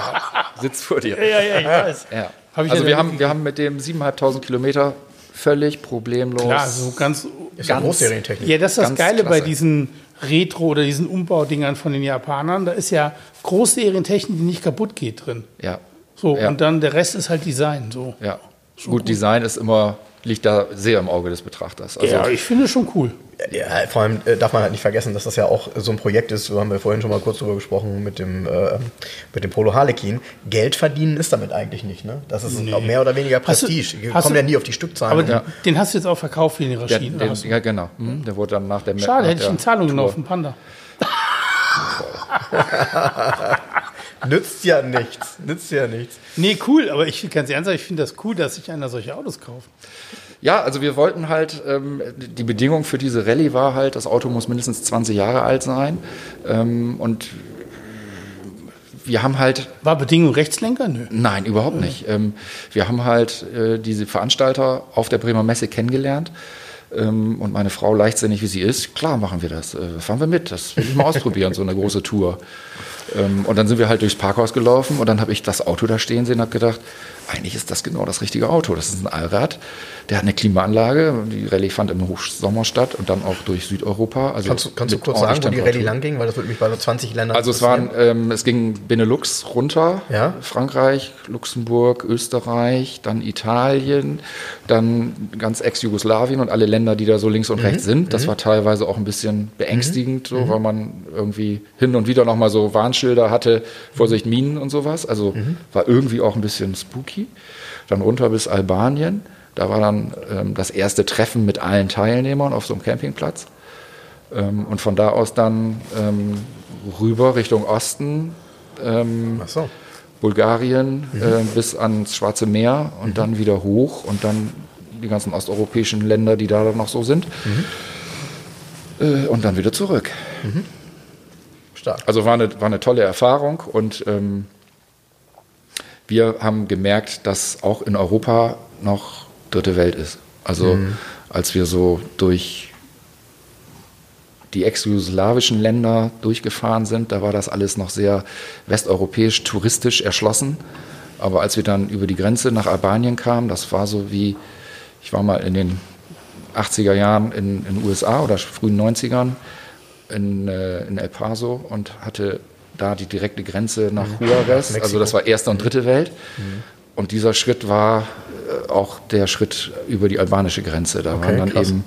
Sitzt vor dir. Ja, ja, ich weiß. Ja. Hab ich also ja wir haben, wir haben mit dem 7.500 Kilometer völlig problemlos. Klar, so ganz. Ist ja ganz- Großserientechnik. Ja, das ist das Geile bei klasse. diesen Retro- oder diesen Umbaudingern von den Japanern. Da ist ja Großserientechnik, die nicht kaputt geht drin. Ja. So, Ja. und dann der Rest ist halt Design. So. Ja. Gut, Design ist immer, liegt da sehr im Auge des Betrachters. Also, ja, ich finde schon cool. Ja, vor allem äh, darf man halt nicht vergessen, dass das ja auch so ein Projekt ist, so haben wir vorhin schon mal kurz drüber gesprochen mit dem, äh, mit dem Polo Harlequin. Geld verdienen ist damit eigentlich nicht, ne? Das ist auch mehr oder weniger Prestige. Wir hast kommen du- ja nie auf die Stückzahlen. Aber Ja. den, den hast du jetzt auch verkauft wie den der, Rashid. den, hast du- ja, genau. Mhm, Der wurde dann nach der Schade, nach hätte ich in Zahlung Tour- genommen auf den Panda. Nützt ja nichts. Nützt ja nichts. Nee, cool, aber ich ganz ernsthaft, ich finde das cool, dass sich einer solche Autos kauft. Ja, also wir wollten halt, ähm, die Bedingung für diese Rallye war halt, das Auto muss mindestens 20 Jahre alt sein. Ähm, und wir haben halt War Bedingung Rechtslenker? Nö. Nein, überhaupt nicht. Ähm, wir haben halt äh, diese Veranstalter auf der Bremer Messe kennengelernt. Ähm, und meine Frau, leichtsinnig wie sie ist, klar machen wir das. Äh, fahren wir mit. Das will ich mal ausprobieren, so eine große Tour. Ähm, und dann sind wir halt durchs Parkhaus gelaufen und dann habe ich das Auto da stehen sehen und habe gedacht, eigentlich ist das genau das richtige Auto. Das ist ein Allrad. Der hat eine Klimaanlage. Die Rallye fand im Hochsommer statt und dann auch durch Südeuropa. Also Kannst du, kannst du kurz sagen, wo die Rallye lang ging? Weil das würde mich bei so 20 Ländern Also es waren, ähm, es ging Benelux runter, Ja. Frankreich, Luxemburg, Österreich, dann Italien, dann ganz Ex-Jugoslawien und alle Länder, die da so links und Mhm. rechts sind. Das war teilweise auch ein bisschen beängstigend, so, weil man irgendwie hin und wieder nochmal so Warnschilder hatte, Vorsicht Minen und sowas. Also Mhm. war irgendwie auch ein bisschen spooky. Dann runter bis Albanien. Da war dann ähm, das erste Treffen mit allen Teilnehmern auf so einem Campingplatz. Ähm, und von da aus dann ähm, rüber Richtung Osten, ähm, so. Bulgarien Mhm. äh, bis ans Schwarze Meer und dann wieder hoch und dann die ganzen osteuropäischen Länder, die da noch so sind. Mhm. Äh, und dann wieder zurück. Stark. Also war eine, war eine tolle Erfahrung und ähm, wir haben gemerkt, dass auch in Europa noch dritte Welt ist. Also als wir so durch die ex-jugoslawischen Länder durchgefahren sind, da war das alles noch sehr westeuropäisch, touristisch erschlossen. Aber als wir dann über die Grenze nach Albanien kamen, das war so wie, ich war mal in den 80er Jahren in den USA oder frühen 90ern in, äh, in El Paso und hatte da die direkte Grenze nach Juarez. Mexiko. Also das war erste und dritte Welt. Und dieser Schritt war äh, auch der Schritt über die albanische Grenze. Da Okay, waren dann krass. eben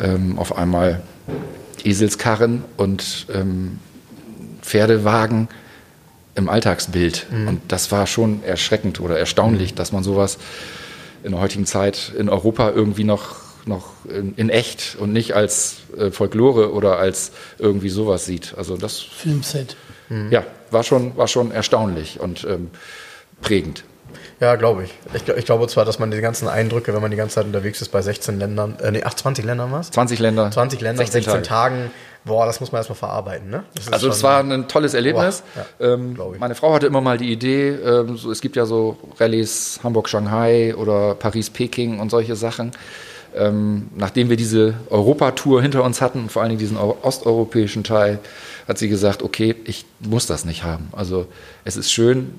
ähm, auf einmal Eselskarren und ähm, Pferdewagen im Alltagsbild. Mhm. Und das war schon erschreckend oder erstaunlich, dass man sowas in der heutigen Zeit in Europa irgendwie noch, noch in, in echt und nicht als äh, Folklore oder als irgendwie sowas sieht. Also das Filmset. Ja, war, schon, war schon erstaunlich und ähm, prägend. Ja, glaube ich. ich. Ich glaube zwar, dass man die ganzen Eindrücke, wenn man die ganze Zeit unterwegs ist, bei 16 Ländern, äh, nee, ach, 20 Ländern war 20 Länder. 20 Länder, 16 16, Tage. Tagen. Boah, das muss man erstmal verarbeiten, ne? Das Also es war ein tolles Erlebnis. Boah, ja, ähm, meine Frau hatte immer mal die Idee, ähm, so, es gibt ja so Rallyes Hamburg-Shanghai oder Paris-Peking und solche Sachen. Ähm, nachdem wir diese Europatour hinter uns hatten, vor allen Dingen diesen eu- osteuropäischen Teil, hat sie gesagt, okay, ich muss das nicht haben. Also es ist schön,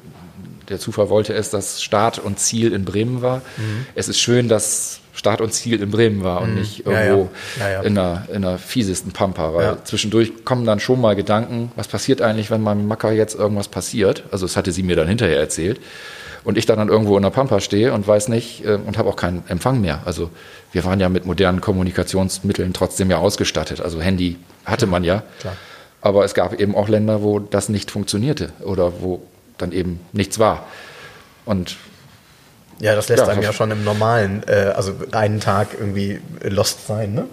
der Zufall wollte es, dass Start und Ziel in Bremen war. Mhm. Es ist schön, dass Start und Ziel in Bremen war und nicht Ja, ja. irgendwo Ja, ja. in einer, in einer fiesesten Pampa, weil zwischendurch kommen dann schon mal Gedanken, was passiert eigentlich, wenn meinem Macker jetzt irgendwas passiert? Also das hatte sie mir dann hinterher erzählt. Und ich dann, dann irgendwo in der Pampa stehe und weiß nicht äh, und habe auch keinen Empfang mehr. Also wir waren ja mit modernen Kommunikationsmitteln trotzdem ja ausgestattet. Also Handy hatte man ja. Klar. Aber es gab eben auch Länder, wo das nicht funktionierte oder wo dann eben nichts war. Und Ja, das lässt Ja, einem ja schon im normalen, äh, also einen Tag irgendwie lost sein, ne?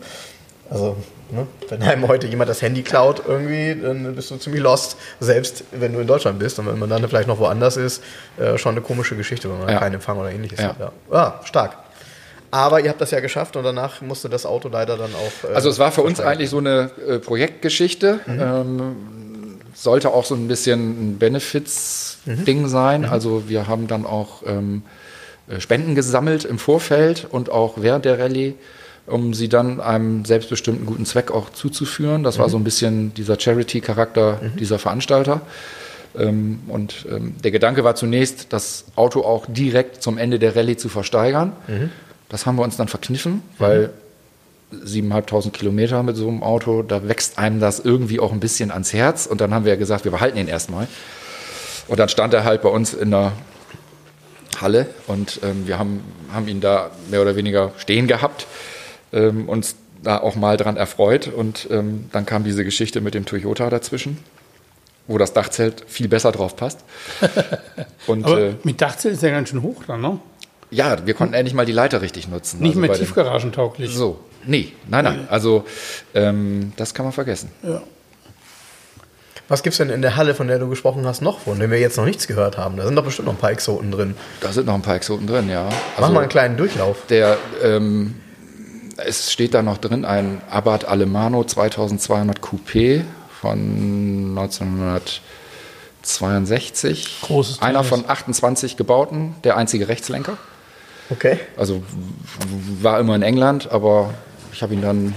Also, ne? wenn einem heute jemand das Handy klaut irgendwie, dann bist du ziemlich lost, selbst wenn du in Deutschland bist und wenn man dann vielleicht noch woanders ist, äh, schon eine komische Geschichte, wenn man Ja. keinen Empfang oder ähnliches Ja. hat. Ja. Ah, stark. Aber ihr habt das ja geschafft und danach musste das Auto leider dann auch. äh, Also es war für uns eigentlich so eine äh, Projektgeschichte. Ähm, sollte auch so ein bisschen ein Benefits-Ding sein. Also wir haben dann auch ähm, äh, Spenden gesammelt im Vorfeld und auch während der Rallye, um sie dann einem selbstbestimmten guten Zweck auch zuzuführen. Das war so ein bisschen dieser Charity-Charakter dieser Veranstalter. Ähm, und ähm, der Gedanke war zunächst, das Auto auch direkt zum Ende der Rallye zu versteigern. Das haben wir uns dann verkniffen, weil 7.500 Kilometer mit so einem Auto, da wächst einem das irgendwie auch ein bisschen ans Herz. Und dann haben wir ja gesagt, wir behalten ihn erstmal. Und dann stand er halt bei uns in der Halle und ähm, wir haben, haben ihn da mehr oder weniger stehen gehabt, ähm, uns da auch mal dran erfreut. Und ähm, dann kam diese Geschichte mit dem Toyota dazwischen, wo das Dachzelt viel besser drauf passt. Und Aber äh, mit Dachzelt ist ja ganz schön hoch dann, ne? Ja, wir konnten endlich mal die Leiter richtig nutzen. Nicht Also mehr tiefgaragentauglich. So, nee, nein, nein. Also ähm, das kann man vergessen. Ja. Was gibt's denn in der Halle, von der du gesprochen hast, noch, von dem wir jetzt noch nichts gehört haben? Da sind doch bestimmt noch ein paar Exoten drin. Da sind noch ein paar Exoten drin, ja. Mach Also mal einen kleinen Durchlauf. der, ähm, es steht da noch drin ein Abarth Alemano 2200 Coupé von 1962. Großes Einer von 28 gebauten, der einzige Rechtslenker. Okay. Also war immer in England, aber ich habe ihn dann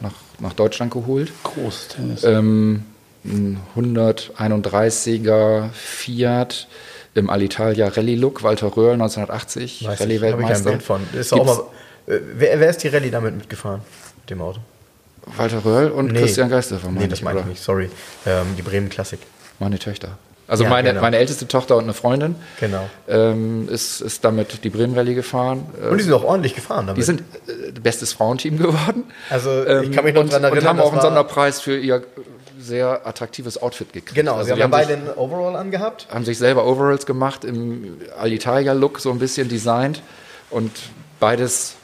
nach, nach Deutschland geholt. Großes Tennis. Ähm, ein 131er Fiat im Alitalia Rallye Look, Walter Röhrl 1980, Weiß ich, habe ich ein Rallye-Weltmeister. Bild von. Ist auch mal, äh, wer, wer ist die Rallye damit mitgefahren? Mit dem Auto? Walter Röhrl und Nee. Christian Geisterfer. Nee, das meine ich nicht, sorry. Ähm, die Bremen Klassik. Meine Töchter. Also Ja, meine, genau. meine älteste Tochter und eine Freundin Genau. ähm, ist, ist damit die Bremen Rallye gefahren. Äh, Und die sind auch ordentlich gefahren damit. die sind äh, bestes Frauenteam geworden. Also, ich Ähm, kann mich noch und, dran erinnern, Und haben auch einen Sonderpreis für ihr sehr attraktives Outfit gekriegt. Genau, also sie haben ja beide einen Overall angehabt. haben sich selber Overalls gemacht im Alitalia-Look so ein bisschen designt und beides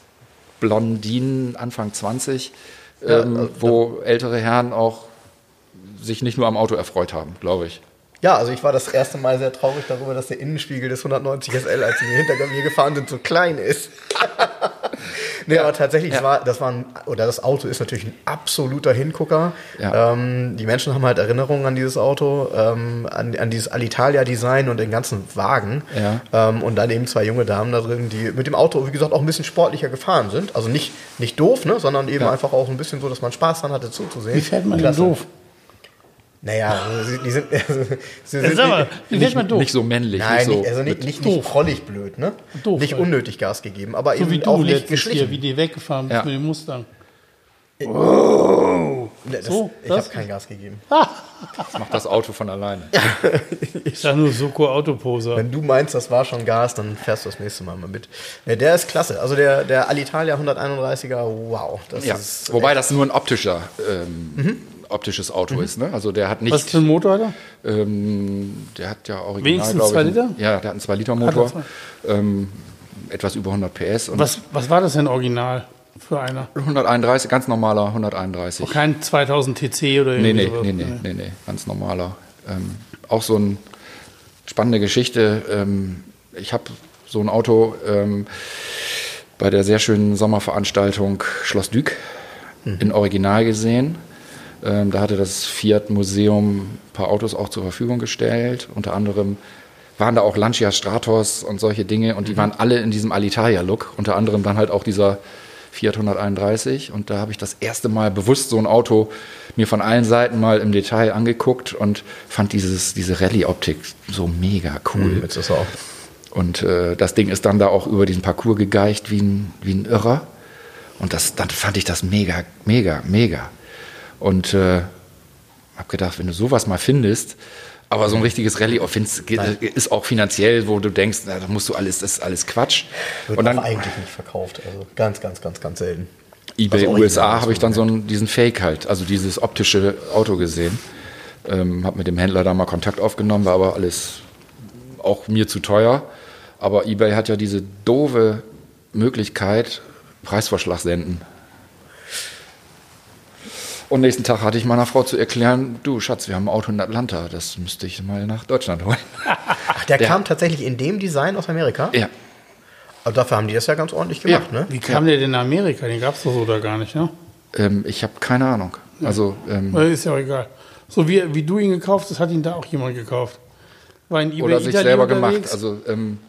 Blondinen Anfang 20, Ja, ähm, also- wo ältere Herren auch sich nicht nur am Auto erfreut haben, glaube ich. Ja, also ich war das erste Mal sehr traurig darüber, dass der Innenspiegel des 190 SL, als sie hinter mir gefahren sind, so klein ist. nee, aber tatsächlich, es war, das war ein, oder das Auto ist natürlich ein absoluter Hingucker. Ja. Ähm, die Menschen haben halt Erinnerungen an dieses Auto, ähm, an, an dieses Alitalia-Design und den ganzen Wagen. Ja. Ähm, und dann eben zwei junge Damen da drin, die mit dem Auto, wie gesagt, auch ein bisschen sportlicher gefahren sind. Also nicht, nicht doof, ne, sondern eben Ja. einfach auch ein bisschen so, dass man Spaß dran hatte zuzusehen. Wie fährt man denn doof? Naja, also sie- die sind, also, sie sind mal, nicht- doof? Nicht so männlich, Nein, nicht so. nicht, also nicht, nicht, nicht prollig blöd, ne? Doof, nicht unnötig Gas gegeben, aber So eben wie auch du nicht letztens hier, geschlichen. wie die weggefahren bist Ja. mit dem Mustang. Ne, das, So, ich das? habe kein Gas gegeben. macht das Auto von alleine. Ich sag nur Soko Autoposer. Wenn du meinst, das war schon Gas, dann fährst du das nächste Mal mal mit. Der ist klasse. Also der, der Alitalia 131er, wow. Das Ja. ist Wobei das nur ein optischer, ähm, optisches Auto ist. Ne? Also der hat nicht. Was für ein Motor hat er? Ähm, der hat ja original, Wenigstens ich, zwei Liter? Ja, der hat einen 2-Liter-Motor. Hat Ähm, etwas über 100 PS. Was, was war das denn original für einer? 131, ganz normaler 131. Kein 2000 TC oder Nee, irgendwie nee, sowas? nee, nee, nee, nee, ganz normaler. Ähm, auch so eine spannende Geschichte. Ähm, ich habe so ein Auto ähm, bei der sehr schönen Sommerveranstaltung Schloss Dück in Original gesehen. Ähm, da hatte das Fiat Museum ein paar Autos auch zur Verfügung gestellt. Unter anderem waren da auch Lancia Stratos und solche Dinge und die waren alle in diesem Alitalia-Look. Unter anderem dann halt auch dieser Fiat 131 und da habe ich das erste Mal bewusst so ein Auto mir von allen Seiten mal im Detail angeguckt und fand dieses, diese Rallye-Optik so mega cool. Auch. Und äh, das Ding ist dann da auch über diesen Parcours gegeicht wie ein, wie ein Irrer. Und das, dann fand ich das mega, mega, mega. Und äh, habe gedacht, wenn du sowas mal findest, aber so ein richtiges Rallye findest, ge- ist auch finanziell, wo du denkst, na, da musst du alles, das ist alles Quatsch. Wird Und dann eigentlich nicht verkauft. Also ganz, ganz, ganz, ganz selten. eBay Also USA habe ich dann so einen, diesen Fake halt, also dieses optische Auto gesehen. Ähm, habe mit dem Händler da mal Kontakt aufgenommen, war aber alles auch mir zu teuer. Aber eBay hat ja diese doofe Möglichkeit, Preisvorschlag senden. Und nächsten Tag hatte ich meiner Frau zu erklären, du Schatz, wir haben ein Auto in Atlanta, das müsste ich mal nach Deutschland holen. Ach, der Der- kam tatsächlich in dem Design aus Amerika? ja, Aber dafür haben die das ja ganz ordentlich gemacht, Ja. ne? Wie kam der denn nach Amerika? Den gab es doch so da gar nicht, ne? ähm, ich habe keine Ahnung. Also ähm, Ist ja auch egal. So wie, wie du ihn gekauft hast, hat ihn da auch jemand gekauft. War in eBay oder sich selber unterwegs. gemacht. Also ähm,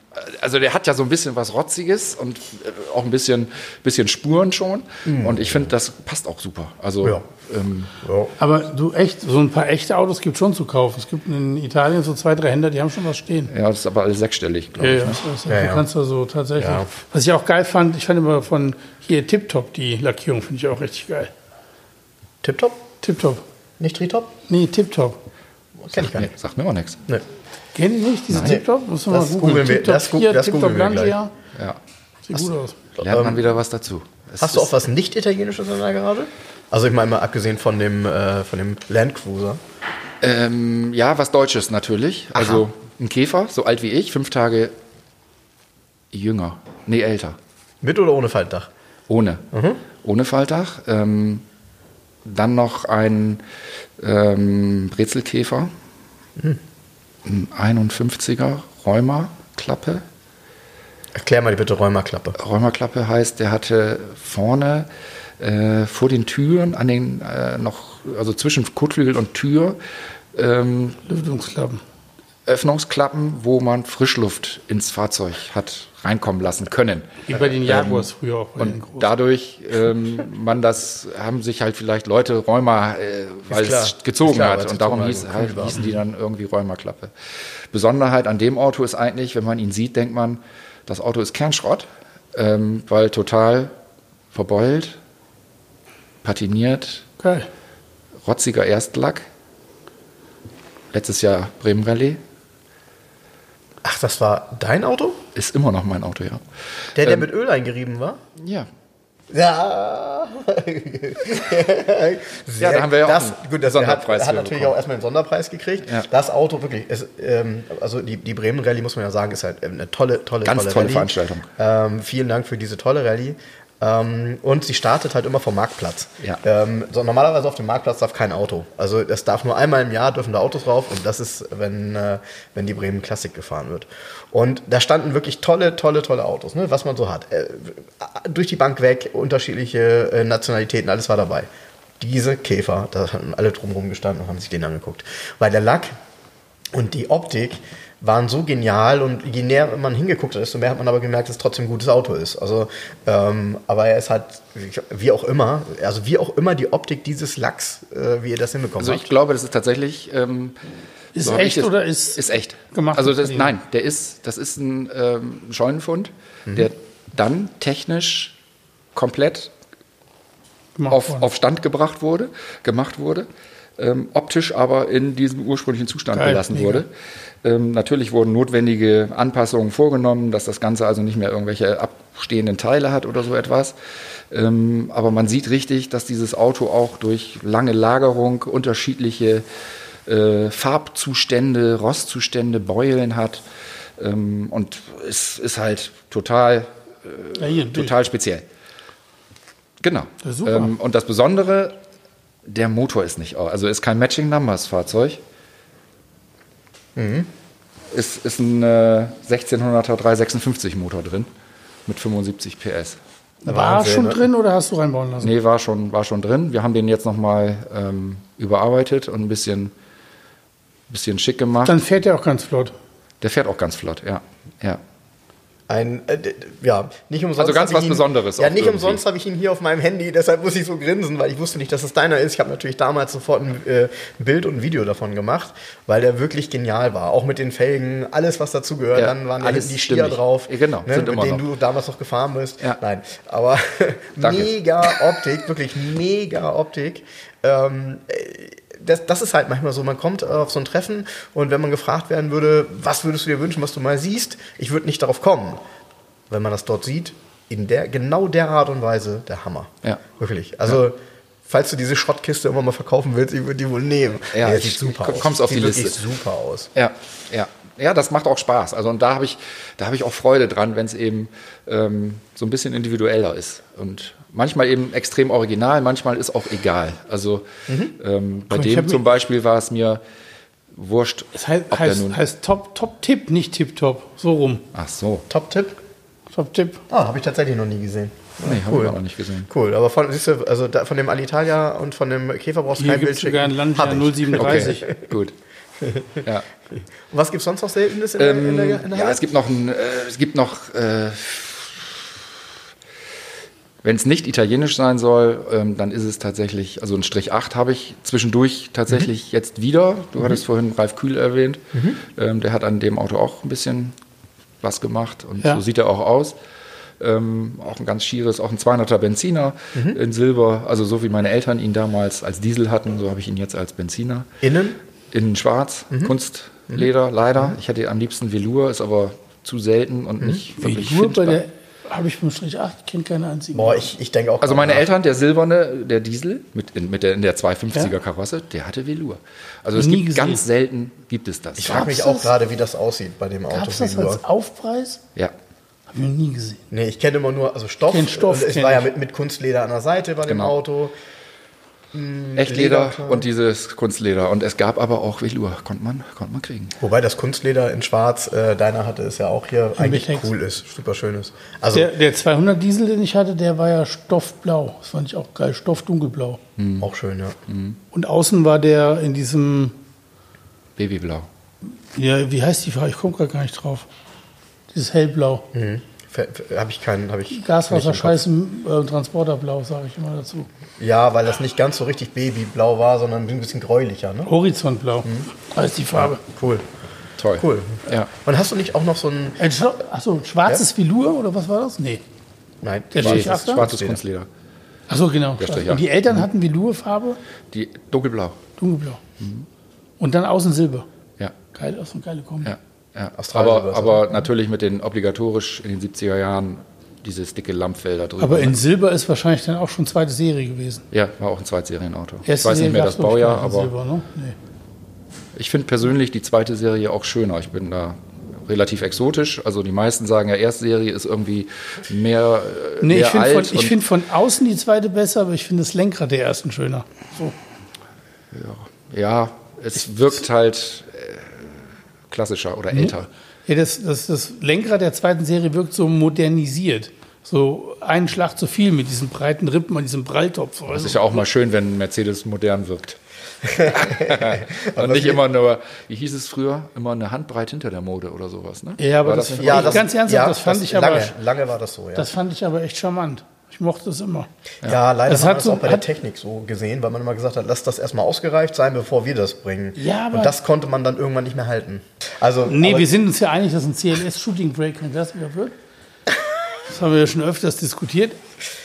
also der hat ja so ein bisschen was Rotziges und äh, auch ein bisschen, bisschen Spuren schon. Und ich finde, das passt auch super. Also Ja. Ähm, Ja. Aber du echt, so ein paar echte Autos gibt schon zu kaufen. Es gibt in Italien so zwei, drei Händler, die haben schon was stehen. ja, das ist aber alles sechsstellig, glaube Ja, ich. ja, ne? das, Ja, du ja. kannst da so tatsächlich. Ja. Was ich auch geil fand, ich fand immer von hier Tip-Top die Lackierung, finde ich auch richtig geil. Tipptopp? Tip-Top. Nicht Tritop? Nee, Tip-Top. Kenn ich gar Nee, nicht. sagt mir auch nichts. Nee. Kennt ihr nicht diese. Tip-Top? Muss man Das mal googeln. googeln wir- Tip-Top das gu- 4, das Tip-Top googeln wir Lancia. Ja. Sieht gut aus. Lernt man wieder was dazu. Es Hast du auch was nicht italienisches in der Garage? Also ich meine mal abgesehen von dem, äh, von dem Land Cruiser. Ähm, ja, was Deutsches natürlich. Also ein Käfer, so alt wie ich, fünf Tage jünger. Nee, älter. Mit oder ohne Faltdach? Ohne. Ohne Faltdach. Ähm, dann noch ein ähm, Brezelkäfer. Ein 51er Rheuma-Klappe. Erklär mal bitte Rheumaklappe. Rheumaklappe heißt, der hatte vorne äh, vor den Türen an den äh, noch, also zwischen Kotflügel und Tür, ähm, Lüftungsklappen. Öffnungsklappen, wo man Frischluft ins Fahrzeug hat reinkommen lassen können. Wie bei den Jaguars früher auch. Und großen. dadurch, ähm, man das, haben sich halt vielleicht Leute Rheuma, äh, weil klar. es gezogen klar, hat. Und darum hieß, halt, hießen die dann irgendwie Rheumaklappe. Besonderheit an dem Auto ist eigentlich, wenn man ihn sieht, denkt man, das Auto ist Kernschrott, ähm, weil total verbeult, patiniert, Geil. rotziger Erstlack. Letztes Jahr Bremen Rallye. Ach, das war dein Auto? Ist immer noch mein Auto, ja. Der, der Ähm, mit Öl eingerieben war? Ja. Ja. Ja, da haben wir ja auch das, einen gut, das hat, Sonderpreis hat natürlich bekommen. auch erstmal den Sonderpreis gekriegt. Ja. Das Auto wirklich, es, ähm, also die, die Bremen Rallye muss man ja sagen, ist halt eine tolle, tolle, Ganz tolle, tolle Rallye. Veranstaltung. Ähm, vielen Dank für diese tolle Rallye. Ähm, und sie startet halt immer vom Marktplatz. Ja. Ähm, so, normalerweise auf dem Marktplatz darf kein Auto. Also es darf nur einmal im Jahr dürfen da Autos rauf und das ist, wenn, äh, wenn die Bremen Klassik gefahren wird. Und da standen wirklich tolle, tolle, tolle Autos, ne, was man so hat. Äh, durch die Bank weg, unterschiedliche äh, Nationalitäten, alles war dabei. Diese Käfer, da hatten alle drumherum gestanden und haben sich den angeguckt. Weil der Lack und die Optik waren so genial und je näher man hingeguckt hat, desto mehr hat man aber gemerkt, dass es trotzdem ein gutes Auto ist. Also, ähm, aber er ist halt, wie auch immer, also wie auch immer die Optik dieses Lacks, äh, wie ihr das hinbekommen Also ich habt. glaube, das ist tatsächlich. Ähm, Ist so echt es- oder ist ist echt gemacht Also das, nein, der ist, das ist ein ähm, Scheunenfund, der dann technisch komplett auf, auf Stand gebracht wurde, gemacht wurde, ähm, optisch aber in diesem ursprünglichen Zustand Geil, gelassen mega. wurde. Ähm, natürlich wurden notwendige Anpassungen vorgenommen, dass das Ganze also nicht mehr irgendwelche abstehenden Teile hat oder so etwas. Ähm, aber man sieht richtig, dass dieses Auto auch durch lange Lagerung unterschiedliche äh, Farbzustände, Rostzustände, Beulen hat. Ähm, und es ist halt total ja, ein Bild. total speziell. Genau. Ja, super. Ähm, und das Besondere, der Motor ist nicht, also ist kein Matching Numbers Fahrzeug. Mhm. Ist, ist ein äh, 1600er 356 Motor drin mit 75 PS. War Wahnsinn, schon ne? drin oder hast du reinbauen lassen? Nee, war schon, war schon drin. Wir haben den jetzt nochmal ähm, überarbeitet und ein bisschen, bisschen schick gemacht. Dann fährt er auch ganz flott. Der fährt auch ganz flott, ja. ja. Ein, äh, ja, nicht umsonst. Also ganz was ihn, Besonderes Ja, nicht irgendwie. umsonst habe ich ihn hier auf meinem Handy, deshalb muss ich so grinsen, weil ich wusste nicht, dass es deiner ist. Ich habe natürlich damals sofort ein, äh, Bild und ein Video davon gemacht, weil der wirklich genial war. Auch mit den Felgen, alles, was dazu gehört. Ja, Dann waren alles die stimmig. drauf, Ja, genau, ne, mit denen noch. du damals noch gefahren bist. Ja. Nein, aber mega Optik, wirklich mega Optik. Ähm, äh, das, das ist halt manchmal so, man kommt auf so ein Treffen und wenn man gefragt werden würde, was würdest du dir wünschen, was du mal siehst, ich würde nicht darauf kommen. Wenn man das dort sieht, in der, genau der Art und Weise, der Hammer. Ja. Wirklich. Also, falls du diese Schrottkiste immer mal verkaufen willst, ich würde die wohl nehmen. Ja, Nee, sieht super aus. kommst auf sieht die wirklich Liste. super aus. Ja, ja. Ja, das macht auch Spaß. Also und da habe ich, da habe ich auch Freude dran, wenn es eben ähm, so ein bisschen individueller ist. Und manchmal eben extrem original, manchmal ist auch egal. Also ähm, bei Ich dem zum Beispiel war es mir wurscht, Es heißt, ob der heißt, nun. heißt Top, Top Tipp, nicht Tip Top. So rum. Ach so, Top-Tipp? Top Tipp. Ah, habe ich tatsächlich noch nie gesehen. nee, habe ich auch noch nicht gesehen. Cool, aber von, siehst du, also da, von dem Alitalia und von dem Käfer brauchst du Hier kein gibt Bild es sogar einen schicken. Lancia Hab ich. 037. Okay, gut. Ja. Was gibt es sonst noch Seltenes in, der, in der, in der ja, Halle? es gibt noch ein, äh, es gibt noch, äh, wenn es nicht italienisch sein soll, ähm, dann ist es tatsächlich, also ein Strich 8 habe ich zwischendurch tatsächlich Mhm. jetzt wieder. Du hattest vorhin Ralf Kühl erwähnt. Ähm, der hat an dem Auto auch ein bisschen was gemacht und Ja. so sieht er auch aus. Ähm, auch ein ganz schieres, auch ein 200er Benziner Mhm. in Silber, also so wie meine Eltern ihn damals als Diesel hatten, so habe ich ihn jetzt als Benziner. Innen? In Schwarz, Mhm. Kunstleder, leider. Ich hätte am liebsten Velour, ist aber zu selten Mhm. und nicht wirklich Nur bei der habe ich beim Strich 8, kenne keine einzigen. Boah, ich, ich denke auch. Also meine nach. Eltern, der silberne, der Diesel mit, in, mit der, in der 250er Ja. Karosse, der hatte Velour. Also es Nie gibt gesehen. ganz selten, gibt es das. Ich frage mich Gab's auch gerade, wie das aussieht bei dem Auto. Gab es das als Aufpreis? Ja, Habe ich noch nie gesehen. Nee, ich kenne immer nur, also Stoff. Den Stoff Und es kenn war ja ich. mit, mit Kunstleder an der Seite bei dem Genau. Auto. Echtleder Leder, klar. und dieses Kunstleder. Und es gab aber auch Velour, konnte man, konnte man kriegen. Wobei das Kunstleder in Schwarz, äh, deiner hatte es ja auch hier, eigentlich Mitex. cool ist, super schön ist. Also Der, der 200 Diesel, den ich hatte, der war ja stoffblau. Das fand ich auch geil. Stoff dunkelblau. auch schön, ja. Und außen war der in diesem, Babyblau. ja, wie heißt die Farbe? Ich komme gerade gar nicht drauf. Dieses hellblau. Mhm. Habe ich keinen, habe ich. nicht Gaswasser, im Kopf. Scheißen, äh, Transporterblau, sage ich immer dazu. Ja, weil das nicht ganz so richtig Babyblau war, sondern ein bisschen gräulicher, ne? Horizontblau heißt die Farbe. Cool. Toll. Cool. Ja. Und hast du nicht auch noch so ein. Ein Achso, schwarzes Velour oder was war das? Nee. Nein, Der ist 8er? schwarzes Kunstleder. Achso, genau. Und die 8. Eltern hatten Velourfarbe, Die dunkelblau. dunkelblau. Und dann außen Silber. Ja. Geil, das ist eine geile Kombi. Ja. ja. Aber, so. aber natürlich mit den obligatorisch in den 70er Jahren dieses dicke Lampfelder drüber. Aber in ne? Silber ist wahrscheinlich dann auch schon zweite Serie gewesen. Ja, war auch ein Zweitserienauto. Ich weiß nicht Serie mehr gab's, das Baujahr, nicht aber Silber, ne? nee. ich finde persönlich die zweite Serie auch schöner. Ich bin da relativ exotisch. Also die meisten sagen ja, erste Serie ist irgendwie mehr, äh, Nee, mehr ich finde von, ich find von außen die zweite besser, aber ich finde das Lenkrad der ersten schöner. So. ja, es wirkt halt äh, klassischer oder älter. Ja, das, das, das Lenkrad der zweiten Serie wirkt so modernisiert. So einen Schlag zu viel mit diesen breiten Rippen und diesem Pralltopf. Das Also, ist ja auch mal schön, wenn ein Mercedes modern wirkt. und nicht immer nur, wie hieß es früher, immer eine Handbreit hinter der Mode oder sowas. Ne? Ja, aber War das- das, Ja, ganz ernsthaft, das fand ich aber- Lange, lange war das so, ja. das fand ich aber echt charmant. Ich mochte es immer. ja, leider Das hat man das so- auch bei der Technik so gesehen, weil man immer gesagt hat, lass das erstmal ausgereift sein, bevor wir das bringen. Ja, aber- Und das konnte man dann irgendwann nicht mehr halten. Also, Nee, aber, wir sind uns ja einig, dass ein CLS-Shooting Break kein klassiker wird. Das haben wir ja schon öfters diskutiert.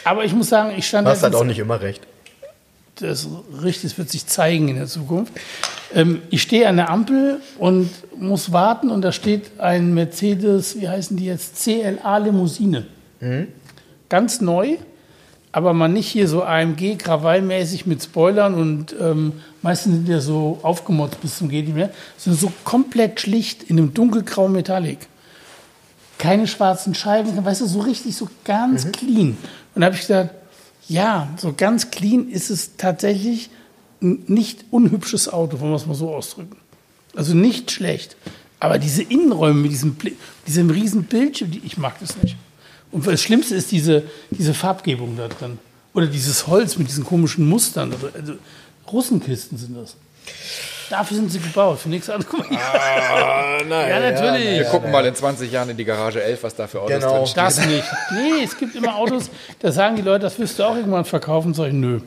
Aber ich muss sagen, ich stand du hast halt letztens- auch nicht immer recht. das ist richtig, das wird sich zeigen in der Zukunft. Ähm, ich stehe an der Ampel und muss warten und da steht ein Mercedes, wie heißen die jetzt, CLA Limousine. Ganz neu, aber man nicht hier so AMG krawallmäßig mit Spoilern und ähm, meistens sind ja so aufgemotzt bis zum geht nicht mehr, sondern so komplett schlicht in einem dunkelgrauen Metallic. Keine schwarzen Scheiben, weißt du, so richtig, so ganz clean. Und da habe ich gedacht, ja, so ganz clean ist es tatsächlich ein nicht unhübsches Auto, wollen wir es mal so ausdrücken. Also nicht schlecht. Aber diese Innenräume mit diesem, diesem riesen Bildschirm, die, ich mag das nicht. Und das Schlimmste ist diese, diese Farbgebung da drin. Oder dieses Holz mit diesen komischen Mustern. Also, also Russenkisten sind das. Dafür sind sie gebaut, für nichts anderes. Guck mal, ja, ja, natürlich. Wir gucken mal in 20 Jahren in die Garage 11, was da für Autos Genau. drin stehen. Das nicht. Nee, es gibt immer Autos, da sagen die Leute, das wirst du auch irgendwann verkaufen. Sag ich, nö.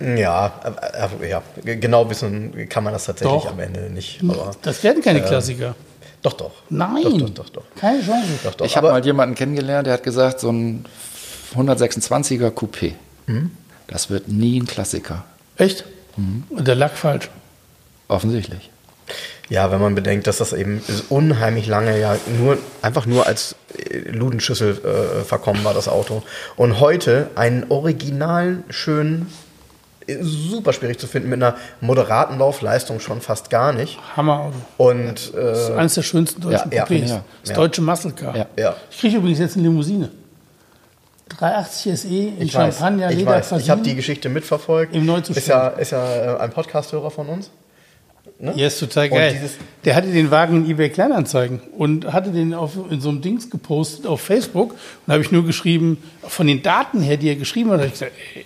Ja, aber, ja, genau wissen kann man das tatsächlich Doch. am Ende nicht. Aber Das werden keine Klassiker. Doch, doch. Nein. Doch, doch, doch, doch. Keine Chance. doch, doch. Ich habe mal jemanden kennengelernt, der hat gesagt, so ein 126er Coupé, Hm? das wird nie ein Klassiker. Echt? Und der Lack falsch. Offensichtlich. Ja, wenn man bedenkt, dass das eben unheimlich lange ja nur einfach nur als äh, Ludenschüssel äh, verkommen war, das Auto. Und heute einen originalen, schönen, super schwierig zu finden, mit einer moderaten Laufleistung schon fast gar nicht. Hammerauto. Und Das ist äh, eines der schönsten deutschen ja, ja, Coupés. ja, das ja. deutsche Muscle Car. Ja. ja, Ich kriege übrigens jetzt eine Limousine. 380 SE in ich weiß, Champagner, ich Leder, weiß. Ich habe die. Geschichte mitverfolgt. Im Neuzustand. Ist ja, ist ja äh, ein Podcast-Hörer von uns. Ja, ist total Und geil. der hatte den Wagen in eBay Kleinanzeigen und hatte den auf, in so einem Dings gepostet auf Facebook. Und da habe ich nur geschrieben, von den Daten her, die er geschrieben hat, habe ich gesagt, ey,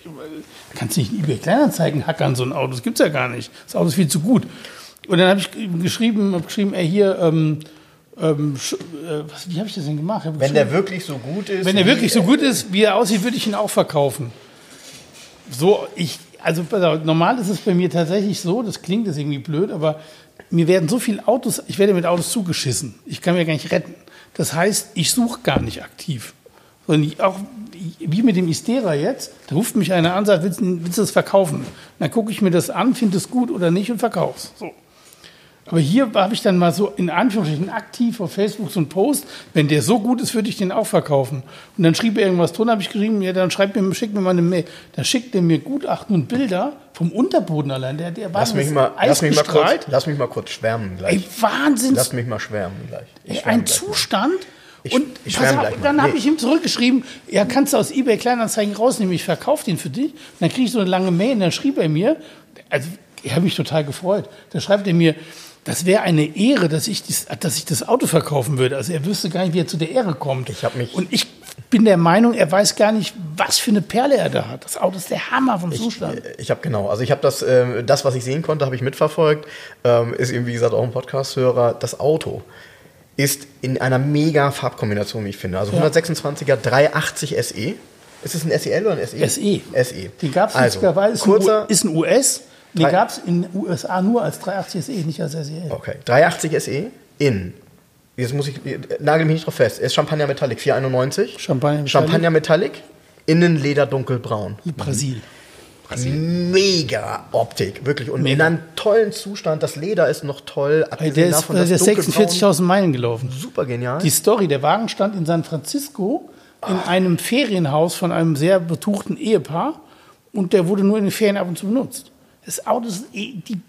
kannst du nicht in eBay Kleinanzeigen hackern, so ein Auto. Das gibt's ja gar nicht. Das Auto ist viel zu gut. Und dann habe ich geschrieben, hab geschrieben, ey, hier, ähm, ähm, äh, was, wie habe ich das denn gemacht? Wenn der wirklich so gut ist. wenn er wie- wirklich so gut ist, wie er aussieht, würde ich ihn auch verkaufen. So, ich, also normal ist es bei mir tatsächlich so, das klingt jetzt irgendwie blöd, aber mir werden so viele Autos, ich werde mit Autos zugeschissen. Ich kann mir gar nicht retten. Das heißt, ich suche gar nicht aktiv. Sondern ich auch wie mit dem Istera jetzt, da ruft mich einer an sagt, willst, du- willst du das verkaufen? Dann gucke ich mir das an, finde es gut oder nicht und verkauf's. So. Aber hier habe ich dann mal so in Anführungsstrichen aktiv auf Facebook so einen Post, wenn der so gut ist, würde ich den auch verkaufen. Und dann schrieb er irgendwas drunter, habe ich geschrieben, ja, dann schreibt mir, schickt mir mal eine Mail. Dann schickt er mir Gutachten und Bilder vom Unterboden allein. Der, der war Lass mich, mal, lass, mich mal kurz, lass mich mal kurz schwärmen gleich. Ey, Wahnsinn. Lass mich mal schwärmen gleich. Ich Ey, schwärme ein gleich. Zustand. Ich- und ich mal. dann habe Nee. ich ihm zurückgeschrieben, ja, kannst du aus eBay Kleinanzeigen rausnehmen, ich verkaufe den für dich. Und dann kriege ich so eine lange Mail und dann schrieb er mir, also ich habe mich total gefreut. Da schreibt er mir, das wäre eine Ehre, dass ich, dies, dass ich das Auto verkaufen würde. Also er wüsste gar nicht, wie er zu der Ehre kommt. Ich hab mich- und ich bin der Meinung, er weiß gar nicht, was für eine Perle er da hat. Das Auto ist der Hammer vom Zustand. Ich habe genau, also ich habe das, ähm, das, was ich sehen konnte, habe ich mitverfolgt. Ähm, ist eben, wie gesagt, auch ein Podcast-Hörer. Das Auto ist in einer mega Farbkombination, wie ich finde. Also 126er 380 SE. Ist es ein SEL oder ein SE? SE. SE. Den gab es also, kurzer, ist ein US. Den Drei- gab es in den USA nur als 380 SE, nicht als SEL. Okay, 380 SE in. Jetzt muss ich, nagel mich nicht drauf fest. Ist Champagner Metallic 491. Champagner Metallic. Champagner Metallic. Innen Leder dunkelbraun. Brasil. Mega Optik, wirklich. Und in Mega. einem tollen Zustand. Das Leder ist noch toll. Abgesehen Der ist, davon, ist dunkelbraun 46.000 Meilen gelaufen. Super genial. Die Story, der Wagen stand in San Francisco in einem Ferienhaus von einem sehr betuchten Ehepaar und der wurde nur in den Ferien ab und zu benutzt. Das Auto ist, eh- die,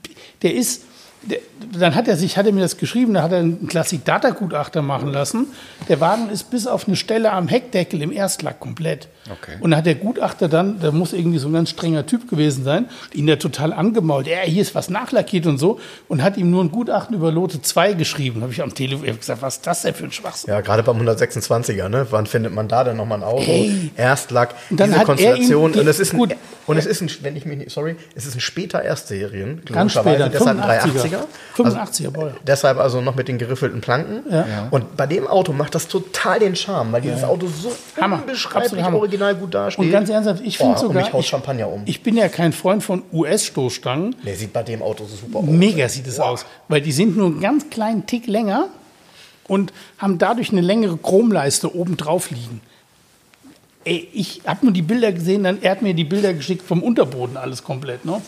der ist, der, dann hat er sich, hat er mir das geschrieben, da hat er einen Klassik-Data-Gutachter machen lassen. Der Wagen ist bis auf eine Stelle am Heckdeckel im Erstlack komplett. Okay. Und da hat der Gutachter dann, der muss irgendwie so ein ganz strenger Typ gewesen sein, ihn da total angemault. Ja, hier ist was nachlackiert und so. Und hat ihm nur ein Gutachten über Lote 2 geschrieben. habe ich am Telefon ich gesagt, was ist das denn für ein Schwachsinn? ja, gerade beim 126er, ne? Wann findet man da denn nochmal ein Auto? Ey. Erstlack, Und dann diese Konstellation. die- und es ist ein, gut. und es ist ein, wenn ich mich nicht, sorry, es ist ein später Erstserien. Ganz später, Deshalb 85er. 380er. 85er Baujahr. Deshalb also noch mit den geriffelten Planken. Ja. Und bei dem Auto macht das total den Charme, weil dieses Ja. Auto so Hammer. unbeschreiblich Absolut Hammer. Original gut dasteht. Und ganz ernsthaft, ich finde Boah, sogar, ich, Champagner um. ich bin ja kein Freund von US-Stoßstangen. Der sieht bei dem Auto so super aus. Mega sieht es aus, weil die sind nur einen ganz kleinen Tick länger und haben dadurch eine längere Chromleiste oben drauf liegen. Ey, ich habe nur die Bilder gesehen, dann er hat mir die Bilder geschickt vom Unterboden alles komplett. Ne?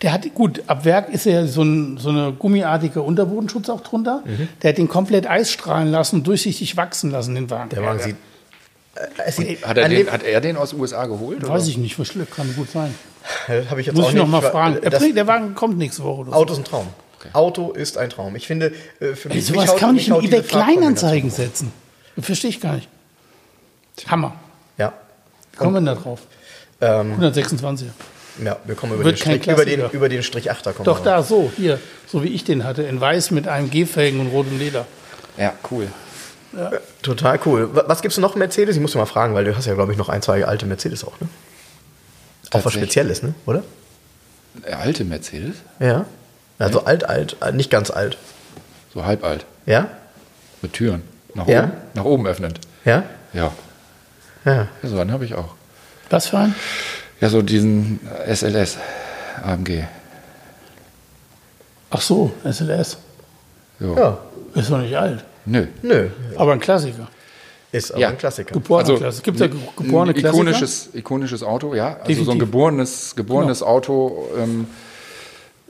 Der hat, gut, ab Werk ist ja so, ein, so eine gummiartige Unterbodenschutz auch drunter. Mhm. Der hat den komplett eisstrahlen lassen durchsichtig wachsen lassen, den Wagen. Der Wagen sieht. Sieht Hat er, den, hat er den aus den USA geholt? Weiß ich nicht, verschleppt, kann gut sein. Habe ich jetzt Muss auch ich noch nicht. mal weil- fragen. Er Das bringt, der Wagen kommt nächste Woche. Oder so. Auto ist ein Traum. Auto ist ein Traum. Ich finde, äh, für Ey, mich, sowas mich kann man mich nicht in eBay Kleinanzeigen setzen. Verstehe ich gar nicht. Hammer. Ja. Kommen wir da drauf? Ähm, 126. ja, wir kommen über Wird den, kein Strich, über, den, über den Strich 8er kommen Doch wir. da, so, hier, so wie ich den hatte, in weiß mit einem G-Felgen und rotem Leder. Ja, cool. Total cool. Wa- Was gibt's noch Mercedes? Ich muss dich mal fragen, weil du hast ja, glaube ich, noch ein, zwei alte Mercedes auch, ne? Auch was. Spezielles, ne? Oder? Der alte Mercedes? Ja. Also alt, alt, äh, nicht ganz alt. So halb alt. Ja? Mit Türen. Nach Ja? oben, nach oben öffnend. Ja? Ja. Ja. ja so einen habe ich auch. Was für ein? Ja, so diesen SLS AMG. Ach so, SLS. So. Ja. Ist doch nicht alt. Nö. Nö. Aber ein Klassiker. Ist aber Ja. ein Klassiker. Geborener Also, Klassiker. Gibt es da ge- geborene ein Klassiker? ikonisches, ikonisches Auto, ja. Also so ein Definitiv. Genau. geborenes, geborenes Auto. Ähm,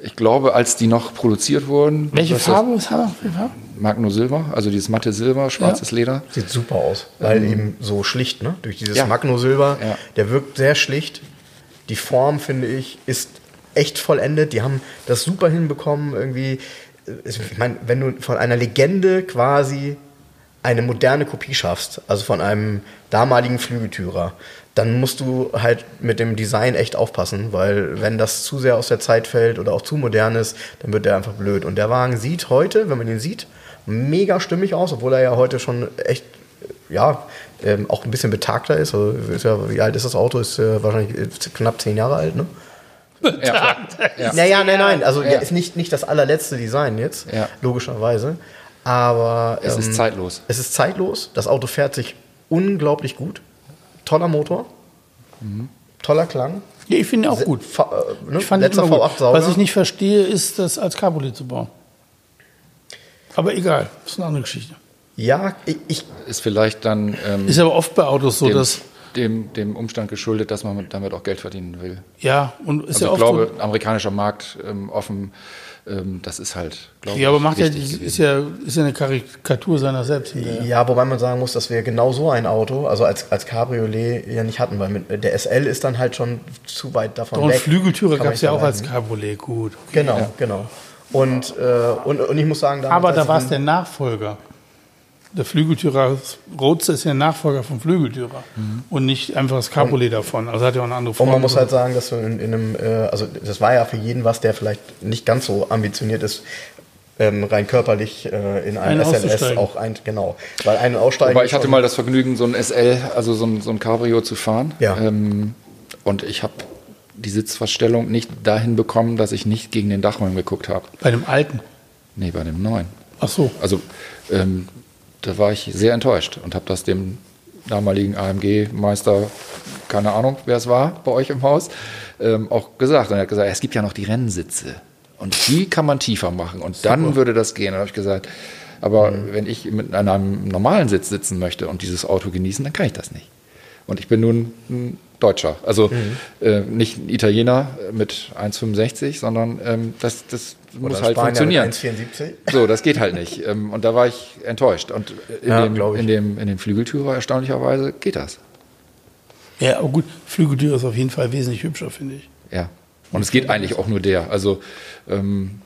ich glaube, als die noch produziert wurden. Welche Farbe ist er? Welche Farbe? Magno Silber, also dieses matte Silber, schwarzes Leder. Sieht super aus, weil eben so schlicht, ne? Durch dieses Ja. Magno-Silber. Ja. Der wirkt sehr schlicht. Die Form, finde ich, ist echt vollendet. Die haben das super hinbekommen. Irgendwie, ich meine, wenn du von einer Legende quasi eine moderne Kopie schaffst, also von einem damaligen Flügeltürer, dann musst du halt mit dem Design echt aufpassen, weil wenn das zu sehr aus der Zeit fällt oder auch zu modern ist, dann wird der einfach blöd. Und der Wagen sieht heute, wenn man ihn sieht, mega stimmig aus, obwohl er ja heute schon echt, ja, ähm, auch ein bisschen betagter ist. Also ist ja, wie alt ist das Auto? Ist äh, wahrscheinlich knapp zehn Jahre alt, ne? Ja, ja. Naja, nein, nein, also Ja. ist nicht, nicht das allerletzte Design jetzt, Ja. logischerweise. Aber Es ist ähm, zeitlos. Es ist zeitlos. Das Auto fährt sich unglaublich gut. Toller Motor. Mhm. Toller Klang. Ja, ich finde ihn auch gut. V, äh, ne? Ich fand ihn Letzter immer gut. V8-Sauger. Was ich nicht verstehe, ist, das als Cabriolet zu bauen. Aber egal, das ist eine andere Geschichte. Ja, ich, Ist vielleicht dann ähm, Ist aber oft bei Autos so, dass, dem, dem Umstand geschuldet, dass man mit- damit auch Geld verdienen will. ja, und ist Also ja ich oft glaube, so, amerikanischer Markt ähm, offen, ähm, das ist halt, glaube ja, aber ich, macht ja, ist ja, ist ja eine Karikatur seiner selbst. hinterher. Ja, wobei man sagen muss, dass wir genau so ein Auto, also als, als Cabriolet, ja nicht hatten, weil mit, der SL ist dann halt schon zu weit davon Doch, und weg. Kann man gab es ja auch als. Cabriolet, gut. Genau, genau. Und, äh, und, und ich muss sagen, damals, Aber da ich war es der Nachfolger. Der Flügeltürer Roadster ist ja ein Nachfolger vom Flügeltürer und nicht einfach das Cabriolet davon. Also hat ja auch eine andere Und Form. man muss halt sagen, dass du in, in einem, äh, also das war ja für jeden was, der vielleicht nicht ganz so ambitioniert ist, ähm, rein körperlich äh, in ein SLS auch ein, genau. Weil ein Aussteigen. Wobei ich hatte mal das Vergnügen, so ein SL, also so ein, so ein Cabrio zu fahren. Ja. Ähm, und ich habe die Sitzverstellung nicht dahin bekommen, dass ich nicht gegen den Dachraum geguckt habe. bei dem alten. Nee, bei dem neuen. Ach so. Also ähm, da war ich sehr enttäuscht und habe das dem damaligen AMG-Meister, keine Ahnung, wer es war bei euch im Haus, ähm, auch gesagt. Und er hat gesagt, es gibt ja noch die Rennsitze und die kann man tiefer machen und dann würde das gehen. Und habe ich gesagt, aber wenn ich mit einem normalen Sitz sitzen möchte und dieses Auto genießen, dann kann ich das nicht. Und ich bin nun ein Deutscher, also äh, nicht ein Italiener mit 1,65, sondern ähm, das, das Oder muss halt Spanier funktionieren. Mit 1,74. So, das geht halt nicht. Ähm, Und da war ich enttäuscht. Und in, Ja, dem, in, dem, in dem Flügeltürer erstaunlicherweise geht das. Ja, aber gut, Flügeltür ist auf jeden Fall wesentlich hübscher, finde ich. Ja. Und es geht eigentlich auch nur der. Also ähm,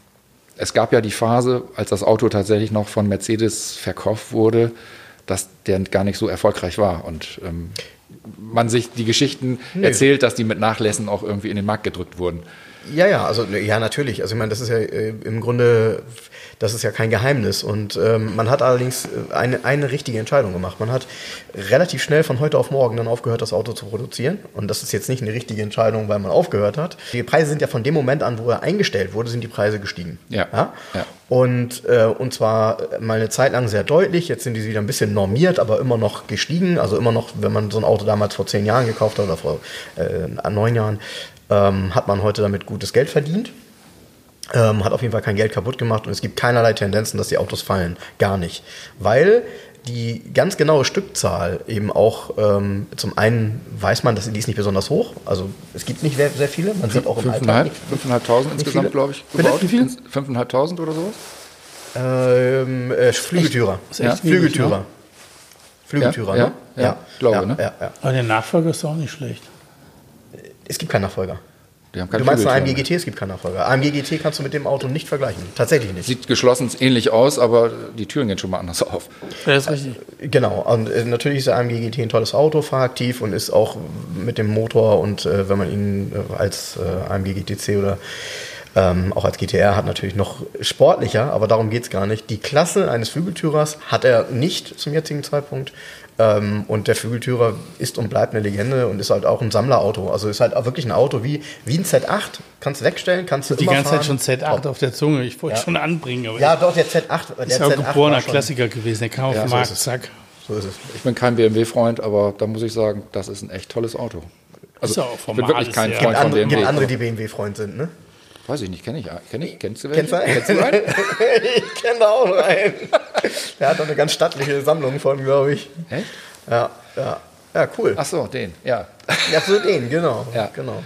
es gab ja die Phase, als das Auto tatsächlich noch von Mercedes verkauft wurde, dass der gar nicht so erfolgreich war. Und ähm, man sich die Geschichten erzählt, dass die mit Nachlässen auch irgendwie in den Markt gedrückt wurden. Ja, ja, also ja, natürlich. Also ich meine, das ist ja äh, im Grunde, das ist ja kein Geheimnis. Und ähm, man hat allerdings äh, eine, eine richtige Entscheidung gemacht. Man hat relativ schnell von heute auf morgen dann aufgehört, das Auto zu produzieren. Und das ist jetzt nicht eine richtige Entscheidung, weil man aufgehört hat. Die Preise sind ja von dem Moment an, wo er eingestellt wurde, sind die Preise gestiegen. Ja. ja? Ja. Und, äh, und zwar mal eine Zeit lang sehr deutlich. Jetzt sind die wieder ein bisschen normiert, aber immer noch gestiegen. Also immer noch, wenn man so ein Auto damals vor zehn Jahren gekauft hat oder vor äh, neun Jahren, ähm, hat man heute damit gutes Geld verdient. Ähm, hat auf jeden Fall kein Geld kaputt gemacht und es gibt keinerlei Tendenzen, dass die Autos fallen. Gar nicht. Weil die ganz genaue Stückzahl eben auch ähm, zum einen weiß man, dass die ist nicht besonders hoch. Also es gibt nicht sehr, sehr viele. Man sieht auch im Alltag Fünfeinhalb, nicht. 5.500 viele? insgesamt, glaube ich, gebaut. Wie viel? 5.500 oder sowas? Ähm, äh, Flügeltürer. echt Flügeltürer. ne? Flügeltürer, Ja, ne? ja, ja, glaube, ne? Ja, ja. Aber der Nachfolger ist doch auch nicht schlecht. Es gibt keinen Nachfolger. Die haben keinen Du meinst einen Flügeltüren AMG GT, es gibt keinen Nachfolger. AMG GT kannst du mit dem Auto nicht vergleichen. Tatsächlich nicht. Sieht geschlossen ähnlich aus, aber die Türen gehen schon mal anders auf. Ja, ist richtig. Genau, und äh, natürlich ist der AMG GT ein tolles Auto, fahraktiv und ist auch mit dem Motor und äh, wenn man ihn äh, als äh, AMG GTC oder ähm, auch als GTR hat, natürlich noch sportlicher, aber darum geht es gar nicht. Die Klasse eines Flügeltürers hat er nicht zum jetzigen Zeitpunkt. Ähm, und der Flügeltürer ist und bleibt eine Legende und ist halt auch ein Sammlerauto. Also ist halt auch wirklich ein Auto wie, wie ein Z8. Kannst du wegstellen, kannst du Die immer ganze fahren. Zeit schon Z8 Top. auf der Zunge. Ich wollte Ja. schon anbringen, aber Ja, doch, der Z8. Der ist ja auch Z8 geborener Klassiker gewesen. Der kam auf Ja, den so Markt, ist es. zack. So ist es. Ich bin kein BMW-Freund, aber da muss ich sagen, das ist ein echt tolles Auto. Also, Ist ja auch ich bin formal, wirklich kein ja- Freund Gibt von andere, BMW. gibt andere, die BMW-Freund sind, ne? Weiß ich nicht, kenne ich. Kenn ich kennst du welche? Kennst du einen? Kennst du einen? ich kenne da auch einen. Der hat doch eine ganz stattliche Sammlung von, glaube ich. Echt? Ja, ja. Ja, cool. Ach so, den, ja. Ja, so den, genau. Ja. genau.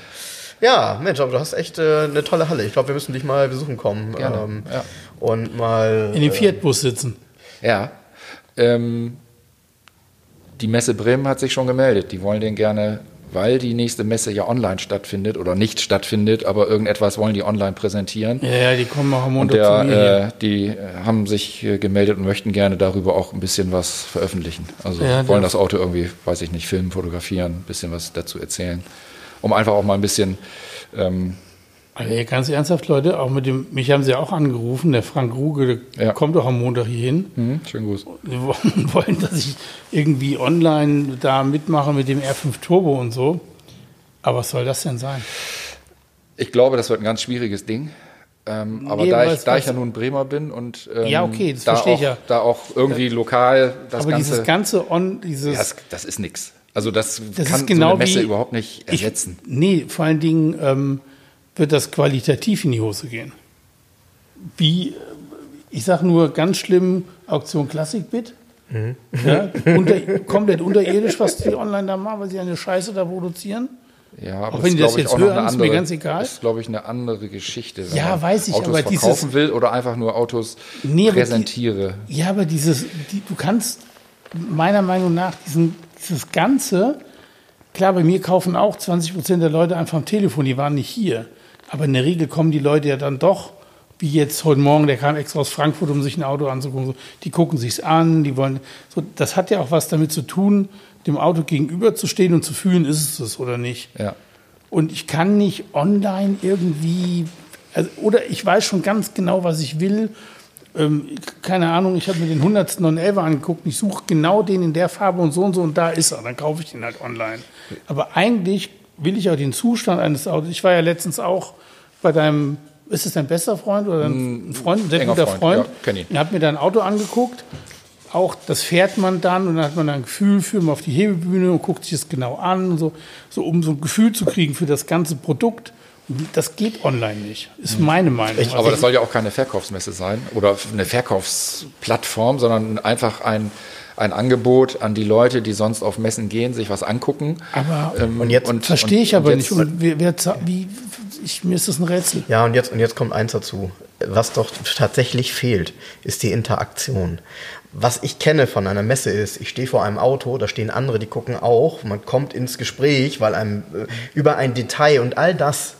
Ja, Mensch, aber du hast echt äh, eine tolle Halle. Ich glaube, wir müssen dich mal besuchen kommen. Gerne, Ähm, ja. Und mal. In dem äh, Fiat-Bus sitzen. Ja. Ähm, die Messe Bremen hat sich schon gemeldet. Die wollen den gerne, weil die nächste Messe ja online stattfindet oder nicht stattfindet, aber irgendetwas wollen die online präsentieren. Ja, ja, die kommen auch am Und Montag zu mir. hier. der, äh, die äh, haben sich äh, gemeldet und möchten gerne darüber auch ein bisschen was veröffentlichen. Also Ja, wollen das Auto irgendwie, weiß ich nicht, filmen, fotografieren, ein bisschen was dazu erzählen. Um einfach auch mal ein bisschen, ähm, Also ganz ernsthaft, Leute, auch mit dem, mich haben sie auch angerufen, der Frank Ruge, der Ja. kommt doch am Montag hier hin. hm, schönen Gruß. Die wollen, wollen, dass ich irgendwie online da mitmache mit dem R5 Turbo und so. Aber was soll das denn sein? Ich glaube, das wird ein ganz schwieriges Ding. Ähm, aber Nee, da, ich, da ich ja nun Bremer bin und ähm, Ja, okay, das da, verstehe auch, ich ja. da auch irgendwie lokal das Aber Ganze. dieses ganze On, dieses. ja, das, das ist nix. Also das, Das kann genau so eine Messe wie- überhaupt nicht ich, ersetzen. nee, vor allen Dingen ähm, wird das qualitativ in die Hose gehen. Wie, ich sage nur ganz schlimm, Auktion Classic-Bit. Mhm. Ja, unter, komplett unterirdisch, was die online da machen, weil sie eine Scheiße da produzieren. Ja, aber Auch wenn die das jetzt hören, eine ist mir andere, ganz egal. ist, glaube ich, eine andere Geschichte. Wenn Ja, weiß ich, Autos aber dieses- verkaufen will oder einfach nur Autos Nee, aber die- präsentiere. Ja, aber dieses, die, du kannst meiner Meinung nach diesen, dieses Ganze, klar, bei mir kaufen auch 20 Prozent der Leute einfach am Telefon, die waren nicht hier. Aber in der Regel kommen die Leute ja dann doch, wie jetzt heute Morgen, der kam extra aus Frankfurt, um sich ein Auto anzugucken. Die gucken sich's an, die wollen, so, das hat ja auch was damit zu tun, dem Auto gegenüberzustehen und zu fühlen, ist es es oder nicht. Ja. Und ich kann nicht online irgendwie, also, oder ich weiß schon ganz genau, was ich will. Ähm, keine Ahnung, ich habe mir den 100. 911 angeguckt, ich suche genau den in der Farbe und so und so und da ist er, dann kaufe ich den halt online. Aber eigentlich will ich auch den Zustand eines Autos. Ich war ja letztens auch bei deinem, ist es dein bester Freund oder ein Freund, ein sehr guter Freund, Freund? ja. Er hat mir dein Auto angeguckt. Auch das fährt man dann und dann hat man ein Gefühl für mal auf die Hebebühne und guckt sich das genau an, so, so um so ein Gefühl zu kriegen für das ganze Produkt. Das geht online nicht, ist meine Meinung. Aber Also das soll ja auch keine Verkaufsmesse sein oder eine Verkaufsplattform, sondern einfach ein, ein Angebot an die Leute, die sonst auf Messen gehen, sich was angucken. Aber Ähm, Und jetzt verstehe ich und aber jetzt- nicht. Und wer, wer, wie, ich, mir ist das ein Rätsel. Ja, und jetzt, und jetzt kommt eins dazu. Was doch tatsächlich fehlt, ist die Interaktion. Was ich kenne von einer Messe ist, ich stehe vor einem Auto, da stehen andere, die gucken auch, man kommt ins Gespräch, weil einem äh, über ein Detail und all das,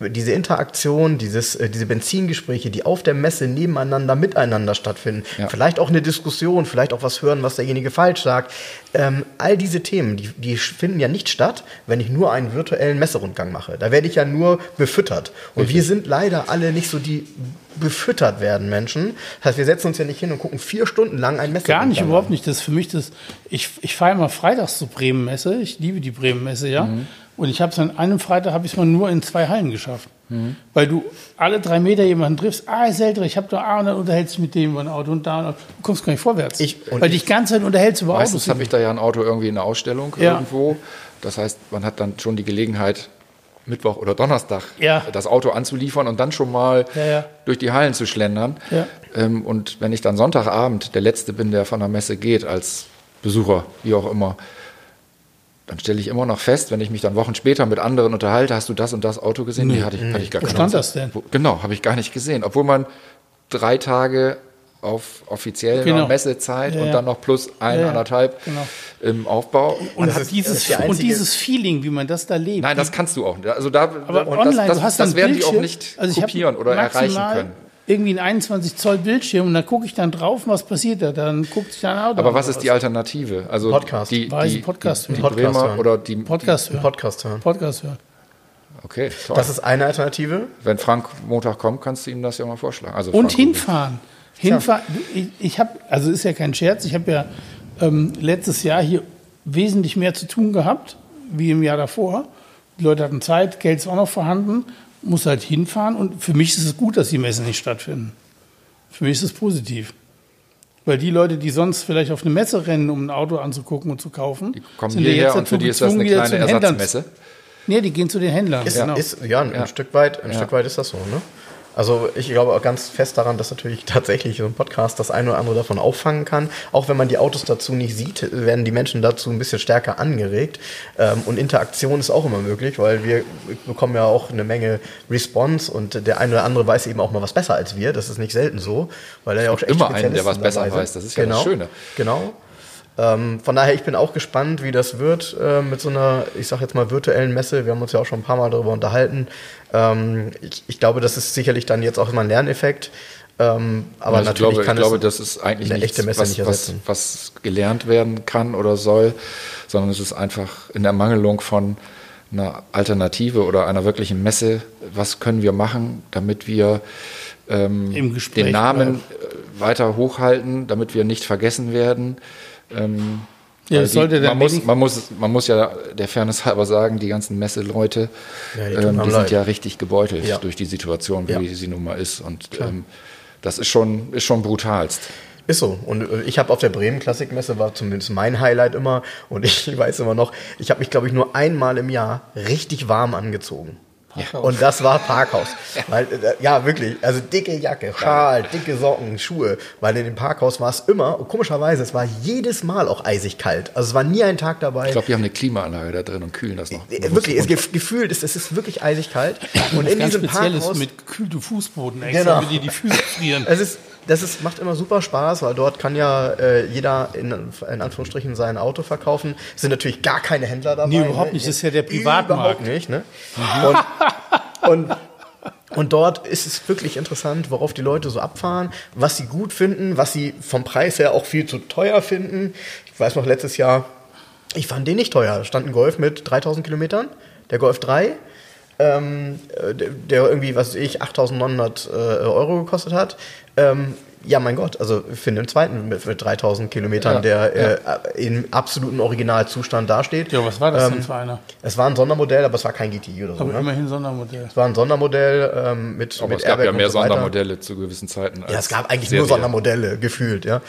diese Interaktion, dieses, äh, diese Benzingespräche, die auf der Messe nebeneinander, miteinander stattfinden, Ja. vielleicht auch eine Diskussion, vielleicht auch was hören, was derjenige falsch sagt. Ähm, all diese Themen, die, die finden ja nicht statt, wenn ich nur einen virtuellen Messerundgang mache. Da werde ich ja nur befüttert. Und wir sind leider alle nicht so die befüttert werden Menschen. Das heißt, wir setzen uns ja nicht hin und gucken vier Stunden lang ein Messerundgang Gar nicht, an. überhaupt nicht. Das ist für mich das. Ich, ich fahre immer freitags zur Bremen-Messe. Ich liebe die Bremen-Messe, ja. Mhm. Und ich habe es an einem Freitag habe ich es mal nur in zwei Hallen geschafft. Mhm. Weil du alle drei Meter jemanden triffst, ah, ist älter, ich habe da, ah, und dann unterhältst du dich mit dem über ein Auto und da, und du kommst gar nicht vorwärts. Ich- weil ich- dich die ganze Zeit unterhältst über Meistens Autos. habe ich da ja ein Auto irgendwie in einer Ausstellung Ja. irgendwo. Das heißt, man hat dann schon die Gelegenheit, Mittwoch oder Donnerstag Ja. das Auto anzuliefern und dann schon mal Ja, ja. durch die Hallen zu schlendern. Ähm, und wenn ich dann Sonntagabend der Letzte bin, der von der Messe geht, als Besucher, wie auch immer, dann stelle ich immer noch fest, wenn ich mich dann Wochen später mit anderen unterhalte, hast du das und das Auto gesehen? Nee, hatte ich, hatte ich gar Wo stand das denn? Wo, genau, habe ich gar nicht gesehen. Obwohl man drei Tage auf offizieller Genau. Messezeit Ja, und dann noch plus ein, Ja, anderthalb Genau. im Aufbau. und, das dieses, und dieses Feeling, wie man das da lebt. Nein, das kannst du auch nicht. Also da, Aber und online, das, das, du hast das dann werden die auch nicht also kopieren oder erreichen können. Irgendwie ein 21 Zoll Bildschirm und da gucke ich dann drauf, was passiert da. Dann guckt sich da ein Auto Aber was ist die Alternative? Also Podcast. die, die, Podcast die, die hören. Podcast Bremer hören. oder die Podcast Einen hören. Podcast hören. Podcast hören. Okay, toll. Das ist eine Alternative. Wenn Frank Montag kommt, kannst du ihm das ja mal vorschlagen. Also Und Frank hinfahren. Hinfahren. Ich, ich habe, also ist ja kein Scherz, ich habe ja ähm, letztes Jahr hier wesentlich mehr zu tun gehabt, wie im Jahr davor. Die Leute hatten Zeit, Geld ist auch noch vorhanden, muss halt hinfahren und für mich ist es gut, dass die Messen nicht stattfinden. Für mich ist es positiv. Weil die Leute, die sonst vielleicht auf eine Messe rennen, um ein Auto anzugucken und zu kaufen, Die kommen sind ja hierher jetzt und für dazu die ist das eine kleine zu den Händlern- Ersatzmesse. Nee, die gehen zu den Händlern. Ist, genau. ist, ja, ein Ja. Stück weit, ein Ja. Stück weit ist das so, ne? Also ich glaube auch ganz fest daran, dass natürlich tatsächlich so ein Podcast das eine oder andere davon auffangen kann. Auch wenn man die Autos dazu nicht sieht, werden die Menschen dazu ein bisschen stärker angeregt. Ähm, und Interaktion ist auch immer möglich, weil wir bekommen ja auch eine Menge Response und der eine oder andere weiß eben auch mal was besser als wir. Das ist nicht selten so, weil er ja auch echt immer einen, der was besser weiß. Das ist ja das genau, Schöne. Genau. Ähm, von daher, ich bin auch gespannt, wie das wird äh, mit so einer, ich sag jetzt mal, virtuellen Messe. Wir haben uns ja auch schon ein paar Mal darüber unterhalten. Ähm, ich, ich glaube, das ist sicherlich dann jetzt auch immer ein Lerneffekt. Ähm, aber Also natürlich ich glaube, kann ich glaube, das ist eigentlich eine nichts, echte Messe was, nicht was, ersetzen. was gelernt werden kann oder soll, sondern es ist einfach in der Mangelung von einer Alternative oder einer wirklichen Messe. Was können wir machen, damit wir ähm, den Namen äh, weiter hochhalten, damit wir nicht vergessen werden? Ähm, Ja, sollte die, der man, muss, man, muss, man muss ja der Fairness halber sagen, die ganzen Messeleute, Ja, die ähm, die sind ja richtig gebeutelt Ja. durch die Situation, wie sie nun mal ist. Und ähm, das ist schon, ist schon brutalst. Ist so. Und äh, ich habe auf der Bremen Klassikmesse war zumindest mein Highlight immer. Und ich weiß immer noch, ich habe mich, glaube ich, nur einmal im Jahr richtig warm angezogen. Parkhaus. Und das war Parkhaus. Weil, äh, ja, wirklich. Also dicke Jacke, Schal, dicke Socken, Schuhe. Weil in dem Parkhaus war es immer, komischerweise, es war jedes Mal auch eisig kalt. Also es war nie ein Tag dabei. Ich glaube, die haben eine Klimaanlage da drin und kühlen das noch. Äh, Wirklich, es gef- gefühlt ist, es ist wirklich eisig kalt. Und in diesem Parkhaus. mit gekühltem Fußboden extra, Genau. die die Füße frieren. Es ist, das ist, macht immer super Spaß, weil dort kann ja äh, jeder in, in Anführungsstrichen sein Auto verkaufen. Es sind natürlich gar keine Händler dabei. Nee, überhaupt ne? nicht. Das ist ja der Privatmarkt. Überhaupt nicht. Ne? Und, und, und dort ist es wirklich interessant, worauf die Leute so abfahren, was sie gut finden, was sie vom Preis her auch viel zu teuer finden. Ich weiß noch, letztes Jahr, ich fand den nicht teuer. Da stand ein Golf mit 3000 Kilometern, der Golf 3 ähm, äh, der der irgendwie, was weiß ich, 8.900 äh, Euro gekostet hat. Ähm, ja, mein Gott, also für den zweiten mit, mit 3.000 Kilometern, Ja, der Äh, im absoluten Originalzustand dasteht. Ja, was war das Ähm, denn für einer? Es war ein Sondermodell, aber es war kein GTI oder so. Aber Ne? immerhin Sondermodell. Es war ein Sondermodell ähm, mit, Aber mit es gab Airbag ja mehr so. Sondermodelle zu gewissen Zeiten. Ja, es gab eigentlich Serie. nur Sondermodelle, gefühlt, ja.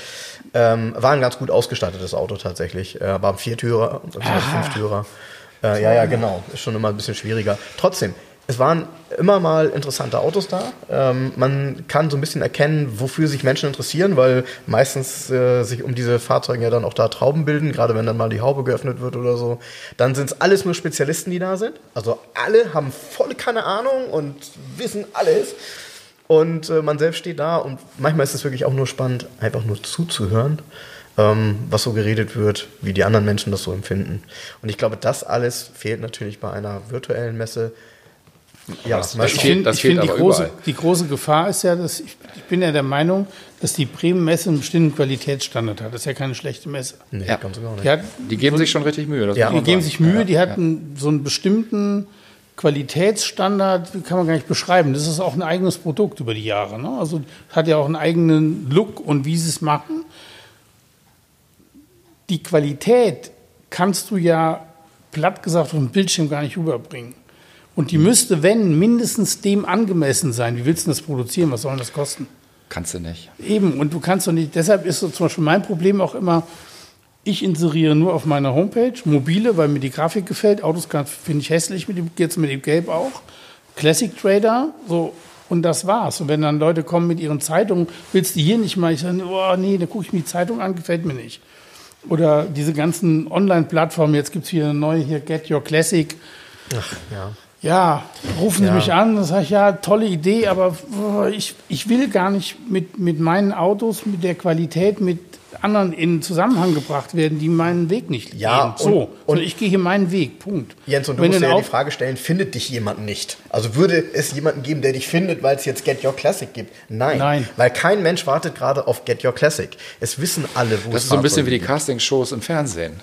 Ähm, war ein ganz gut ausgestattetes Auto tatsächlich. Äh, war ein Viertürer und ein Fünftürer. Äh, ja, ja, genau. Ist schon immer ein bisschen schwieriger. Trotzdem, es waren immer mal interessante Autos da. Ähm, man kann so ein bisschen erkennen, wofür sich Menschen interessieren, weil meistens äh, sich um diese Fahrzeuge ja dann auch da Trauben bilden, gerade wenn dann mal die Haube geöffnet wird oder so. Dann sind es alles nur Spezialisten, die da sind. Also alle haben voll keine Ahnung und wissen alles. Und äh, man selbst steht da und manchmal ist es wirklich auch nur spannend, einfach nur zuzuhören, ähm, was so geredet wird, wie die anderen Menschen das so empfinden. Und ich glaube, das alles fehlt natürlich bei einer virtuellen Messe. Ja, Das- das Ich finde, finde die, große, die große Gefahr ist ja, dass ich, ich bin ja der Meinung, dass die Bremen Messe einen bestimmten Qualitätsstandard hat. Das ist ja keine schlechte Messe. Nee, Ja. ganz gar nicht. Die, hat, Die geben sich schon richtig Mühe. Das Ja. die geben sich Mühe, die hat einen, so einen bestimmten Qualitätsstandard, kann man gar nicht beschreiben. Das ist auch ein eigenes Produkt über die Jahre. Ne? Also hat ja auch einen eigenen Look und wie sie es machen. Die Qualität kannst du ja platt gesagt auf dem Bildschirm gar nicht rüberbringen. Und die müsste, wenn, mindestens dem angemessen sein. Wie willst du das produzieren? Was soll denn das kosten? Kannst du nicht. Eben, und du kannst doch nicht, deshalb ist so zum Beispiel mein Problem auch immer, ich inseriere nur auf meiner Homepage, mobile, weil mir die Grafik gefällt, Autos finde ich hässlich, mit dem, jetzt mit dem Gelb auch, Classic Trader, so, und das war's. Und wenn dann Leute kommen mit ihren Zeitungen, willst du hier nicht mal, ich sage, oh nee, da gucke ich mir die Zeitung an, gefällt mir nicht. Oder diese ganzen Online-Plattformen, jetzt gibt es hier eine neue, hier Get Your Classic, Ach, ja. Ja, rufen Sie Ja. mich an, dann sage ich, ja, tolle Idee, aber ich, ich will gar nicht mit, mit meinen Autos, mit der Qualität, mit anderen in Zusammenhang gebracht werden, die meinen Weg nicht Ja, gehen. So, und- ich gehe hier meinen Weg, Punkt. Jens, und du Wenn musst dir ja die Frage stellen, findet dich jemand nicht? Also würde es jemanden geben, der dich findet, weil es jetzt Get Your Classic gibt? Nein. Nein. Weil kein Mensch wartet gerade auf Get Your Classic. Es wissen alle, wo Das es ist so ein bisschen wie die Castingshows im Fernsehen.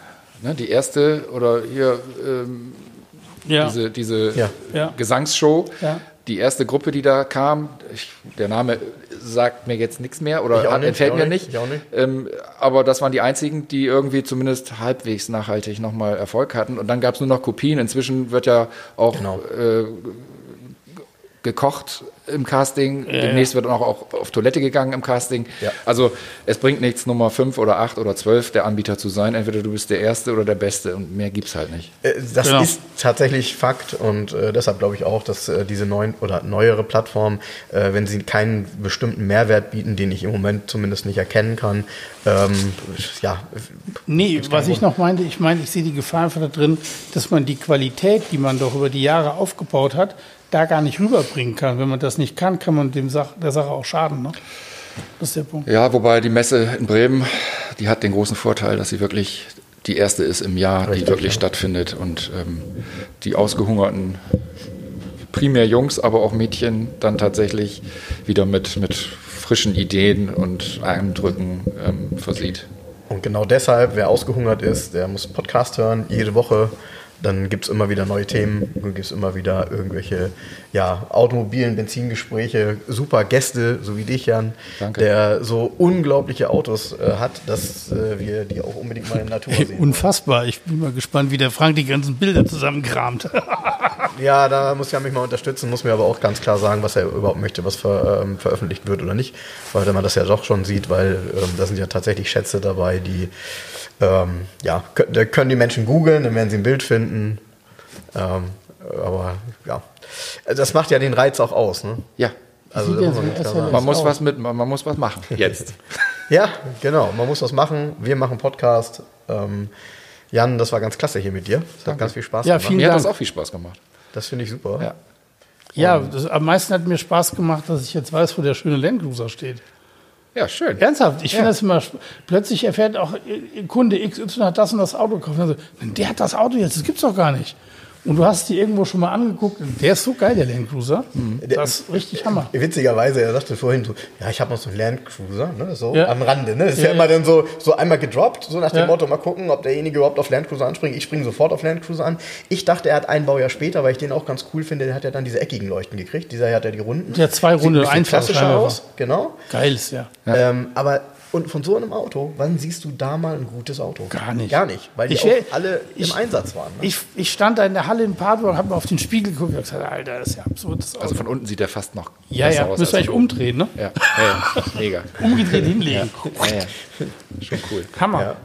Ne, die erste oder hier ähm, ja. diese, diese Ja. Gesangsshow. Ja. Die erste Gruppe, die da kam, ich, der Name sagt mir jetzt nichts mehr oder Ich auch hat- nicht, entfällt ich auch mir nicht, nicht. ich auch nicht. Ähm, aber das waren die einzigen, die irgendwie zumindest halbwegs nachhaltig nochmal Erfolg hatten. Und dann gab es nur noch Kopien. Inzwischen wird ja auch Genau. äh, gekocht im Casting. Demnächst wird auch, auch auf Toilette gegangen im Casting. Ja. Also es bringt nichts, Nummer 5 oder 8 oder 12 der Anbieter zu sein. Entweder du bist der Erste oder der Beste und mehr gibt's halt nicht. Äh, Das Genau. ist tatsächlich Fakt und äh, deshalb glaube ich auch, dass äh, diese neuen oder neuere Plattformen, äh, wenn sie keinen bestimmten Mehrwert bieten, den ich im Moment zumindest nicht erkennen kann, ähm, ja, Nee, was ich noch meinte, ich meine, ich sehe die Gefahr einfach da drin, dass man die Qualität, die man doch über die Jahre aufgebaut hat, da gar nicht rüberbringen kann. Wenn man das nicht kann, kann man dem Sach der Sache auch schaden. Ne? Das ist der Punkt. Ja, wobei die Messe in Bremen, die hat den großen Vorteil, dass sie wirklich die erste ist im Jahr, Richtig, die wirklich ja. stattfindet und ähm, die ausgehungerten primär Jungs, aber auch Mädchen dann tatsächlich wieder mit, mit frischen Ideen und Eindrücken ähm, versieht. Und genau deshalb, wer ausgehungert ist, der muss Podcast hören, jede Woche Dann gibt es immer wieder neue Themen, dann gibt es immer wieder irgendwelche ja, automobilen Benzingespräche, super Gäste, so wie dich, Jan, Danke. der so unglaubliche Autos äh, hat, dass äh, wir die auch unbedingt mal in der Natur sehen. unfassbar. Ich bin mal gespannt, wie der Frank die ganzen Bilder zusammenkramt. Ja, da muss Jan mich mal unterstützen, muss mir aber auch ganz klar sagen, was er überhaupt möchte, was ver, ähm, veröffentlicht wird oder nicht. Weil man das ja doch schon sieht, weil ähm, da sind ja tatsächlich Schätze dabei, die ähm, ja, da können die Menschen googeln, dann werden sie ein Bild finden. Ähm, aber ja, Also das macht ja den Reiz auch aus. Ne? Ja. Also, muss man. Man muss was mit, man, muss was machen. Jetzt. Ja, genau. Man muss was machen. Wir machen Podcast. Ähm, Jan, das war ganz klasse hier mit dir. Es hat ganz viel Spaß Ja, gemacht. vielen Mir hat das Dank. auch viel Spaß gemacht. Das finde ich super. Ja. Ja, das, am meisten hat mir Spaß gemacht, dass ich jetzt weiß, wo der schöne Landcruiser steht. Ja, schön. Ernsthaft, ich finde Ja. das immer. Plötzlich erfährt auch äh, Kunde XY hat das und das Auto gekauft. Und so, der hat das Auto jetzt, das gibt's doch gar nicht. Und du hast die irgendwo schon mal angeguckt. Der ist so geil, der Landcruiser. Das ist richtig Hammer. Witzigerweise, er sagte vorhin so, ja, ich habe noch so einen Land Cruiser, ne, so Ja. am Rande. Ne? Das ist ja, Ja, immer dann so, so einmal gedroppt, so nach dem Ja. Motto, mal gucken, ob derjenige überhaupt auf Land Cruiser anspringt. Ich springe sofort auf Land Cruiser an. Ich dachte, er hat ein Baujahr später, weil ich den auch ganz cool finde, der hat ja dann diese eckigen Leuchten gekriegt. Dieser hier hat ja die runden. Der hat zwei Sieht runde ein bisschen klassischer Einfahrscheinwerfer. aus, genau. Geil ist ja. Ähm, aber und von so einem Auto, wann siehst du da mal ein gutes Auto? Gar nicht. Gar nicht, weil die Ich auch alle ich- im Einsatz waren. Ne? Ich, ich stand da in der Halle in Padua und habe mal auf den Spiegel geguckt und gesagt, Alter, das ist ja absurd. Das Auto. Also von unten sieht er fast noch ja, besser ja, aus. von oben. umdrehen, ne? Ja, ja, ja, mega. Umgedreht hinlegen. Ja, ja. Schon cool. Hammer. ja.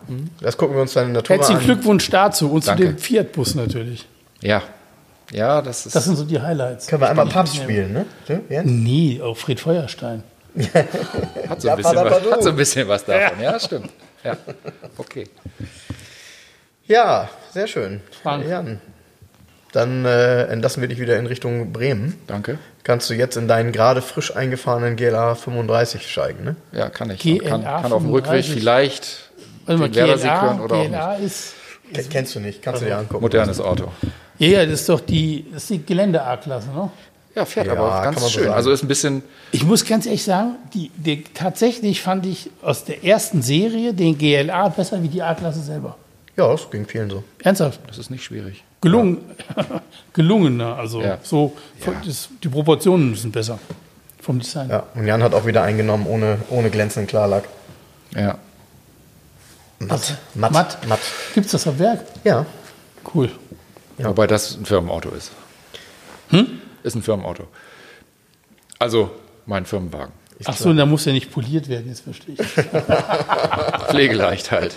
Das gucken wir uns dann in der Natur Herzlichen an. Glückwunsch dazu und Danke. zu dem Fiat-Bus natürlich. Ja. Ja, das ist. Das sind so die Highlights. Können wir einmal Papst spielen, ne? Ja, Jens? Nee, auf Fred Feuerstein. Hat, so Ja, ein bisschen was, hat so ein bisschen was davon. Ja, stimmt. Ja. Okay. Ja, sehr schön. Frank. Jan. Dann äh, entlassen wir dich wieder in Richtung Bremen. Danke. Kannst du jetzt in deinen gerade frisch eingefahrenen GLA 35 steigen, ne? Ja, kann ich. GLA kann, kann auf dem Rückweg 35. vielleicht mal, den GLA, hören oder auch GLA ist. Ke- Kennst du nicht, kannst du dir angucken. Modernes Auto. Ja, ja, das ist doch die, das ist die Gelände-A-Klasse, ne? Ja, fährt Ja, aber ganz so schön. sagen. Also ist ein bisschen. Ich muss ganz ehrlich sagen, die, die, tatsächlich fand ich aus der ersten Serie den GLA besser wie die A-Klasse selber. Ja, das ging vielen so. Ernsthaft. Das ist nicht schwierig. Gelungen. Gelungener. Also Ja. so, das, die Proportionen sind besser vom Design. Ja, und Jan hat auch wieder eingenommen ohne, ohne glänzenden Klarlack. Ja. Matt. Matt. Matt. Matt. Gibt es das auf Werk? Ja. Cool. Wobei das ein Firmenauto ist. Hm? Ist ein Firmenauto. Also mein Firmenwagen. Ach so, und da muss ja nicht poliert werden, jetzt verstehe ich. Pflegeleicht halt.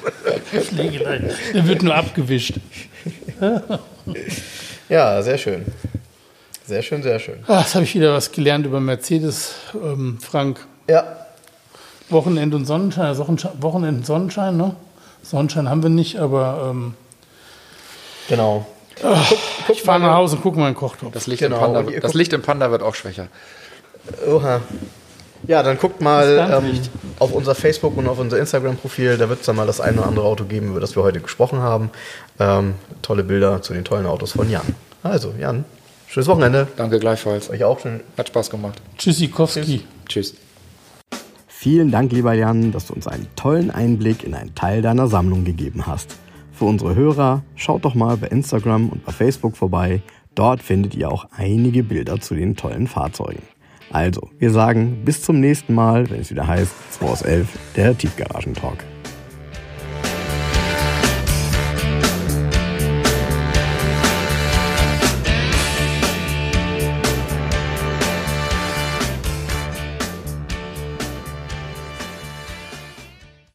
Pflegelein. Der wird nur abgewischt. Ja, sehr schön. Sehr schön, sehr schön. Ah, Jetzt habe ich wieder was gelernt über Mercedes, ähm, Frank. Ja, Wochenend und Sonnenschein, also Wochenend und Sonnenschein, ne? Sonnenschein haben wir nicht, aber ähm, genau. Ich fahre nach Hause und gucke mal in den Kochtopf. Das Licht, Genau, im, Panda, ihr das Licht im Panda wird auch schwächer. Oha. Ja, dann guckt mal ähm, auf unser Facebook und auf unser Instagram-Profil. Da wird es dann mal das eine oder andere Auto geben, über das wir heute gesprochen haben. Ähm, tolle Bilder zu den tollen Autos von Jan. Also, Jan, schönes Wochenende. Danke gleichfalls. Euch auch schön. Hat Spaß gemacht. Tschüssikowski. Tschüss. Vielen Dank, lieber Jan, dass du uns einen tollen Einblick in einen Teil deiner Sammlung gegeben hast. Für unsere Hörer, schaut doch mal bei Instagram und bei Facebook vorbei. Dort findet ihr auch einige Bilder zu den tollen Fahrzeugen. Also, wir sagen bis zum nächsten Mal, wenn es wieder heißt 2 aus 11, der Tiefgaragentalk.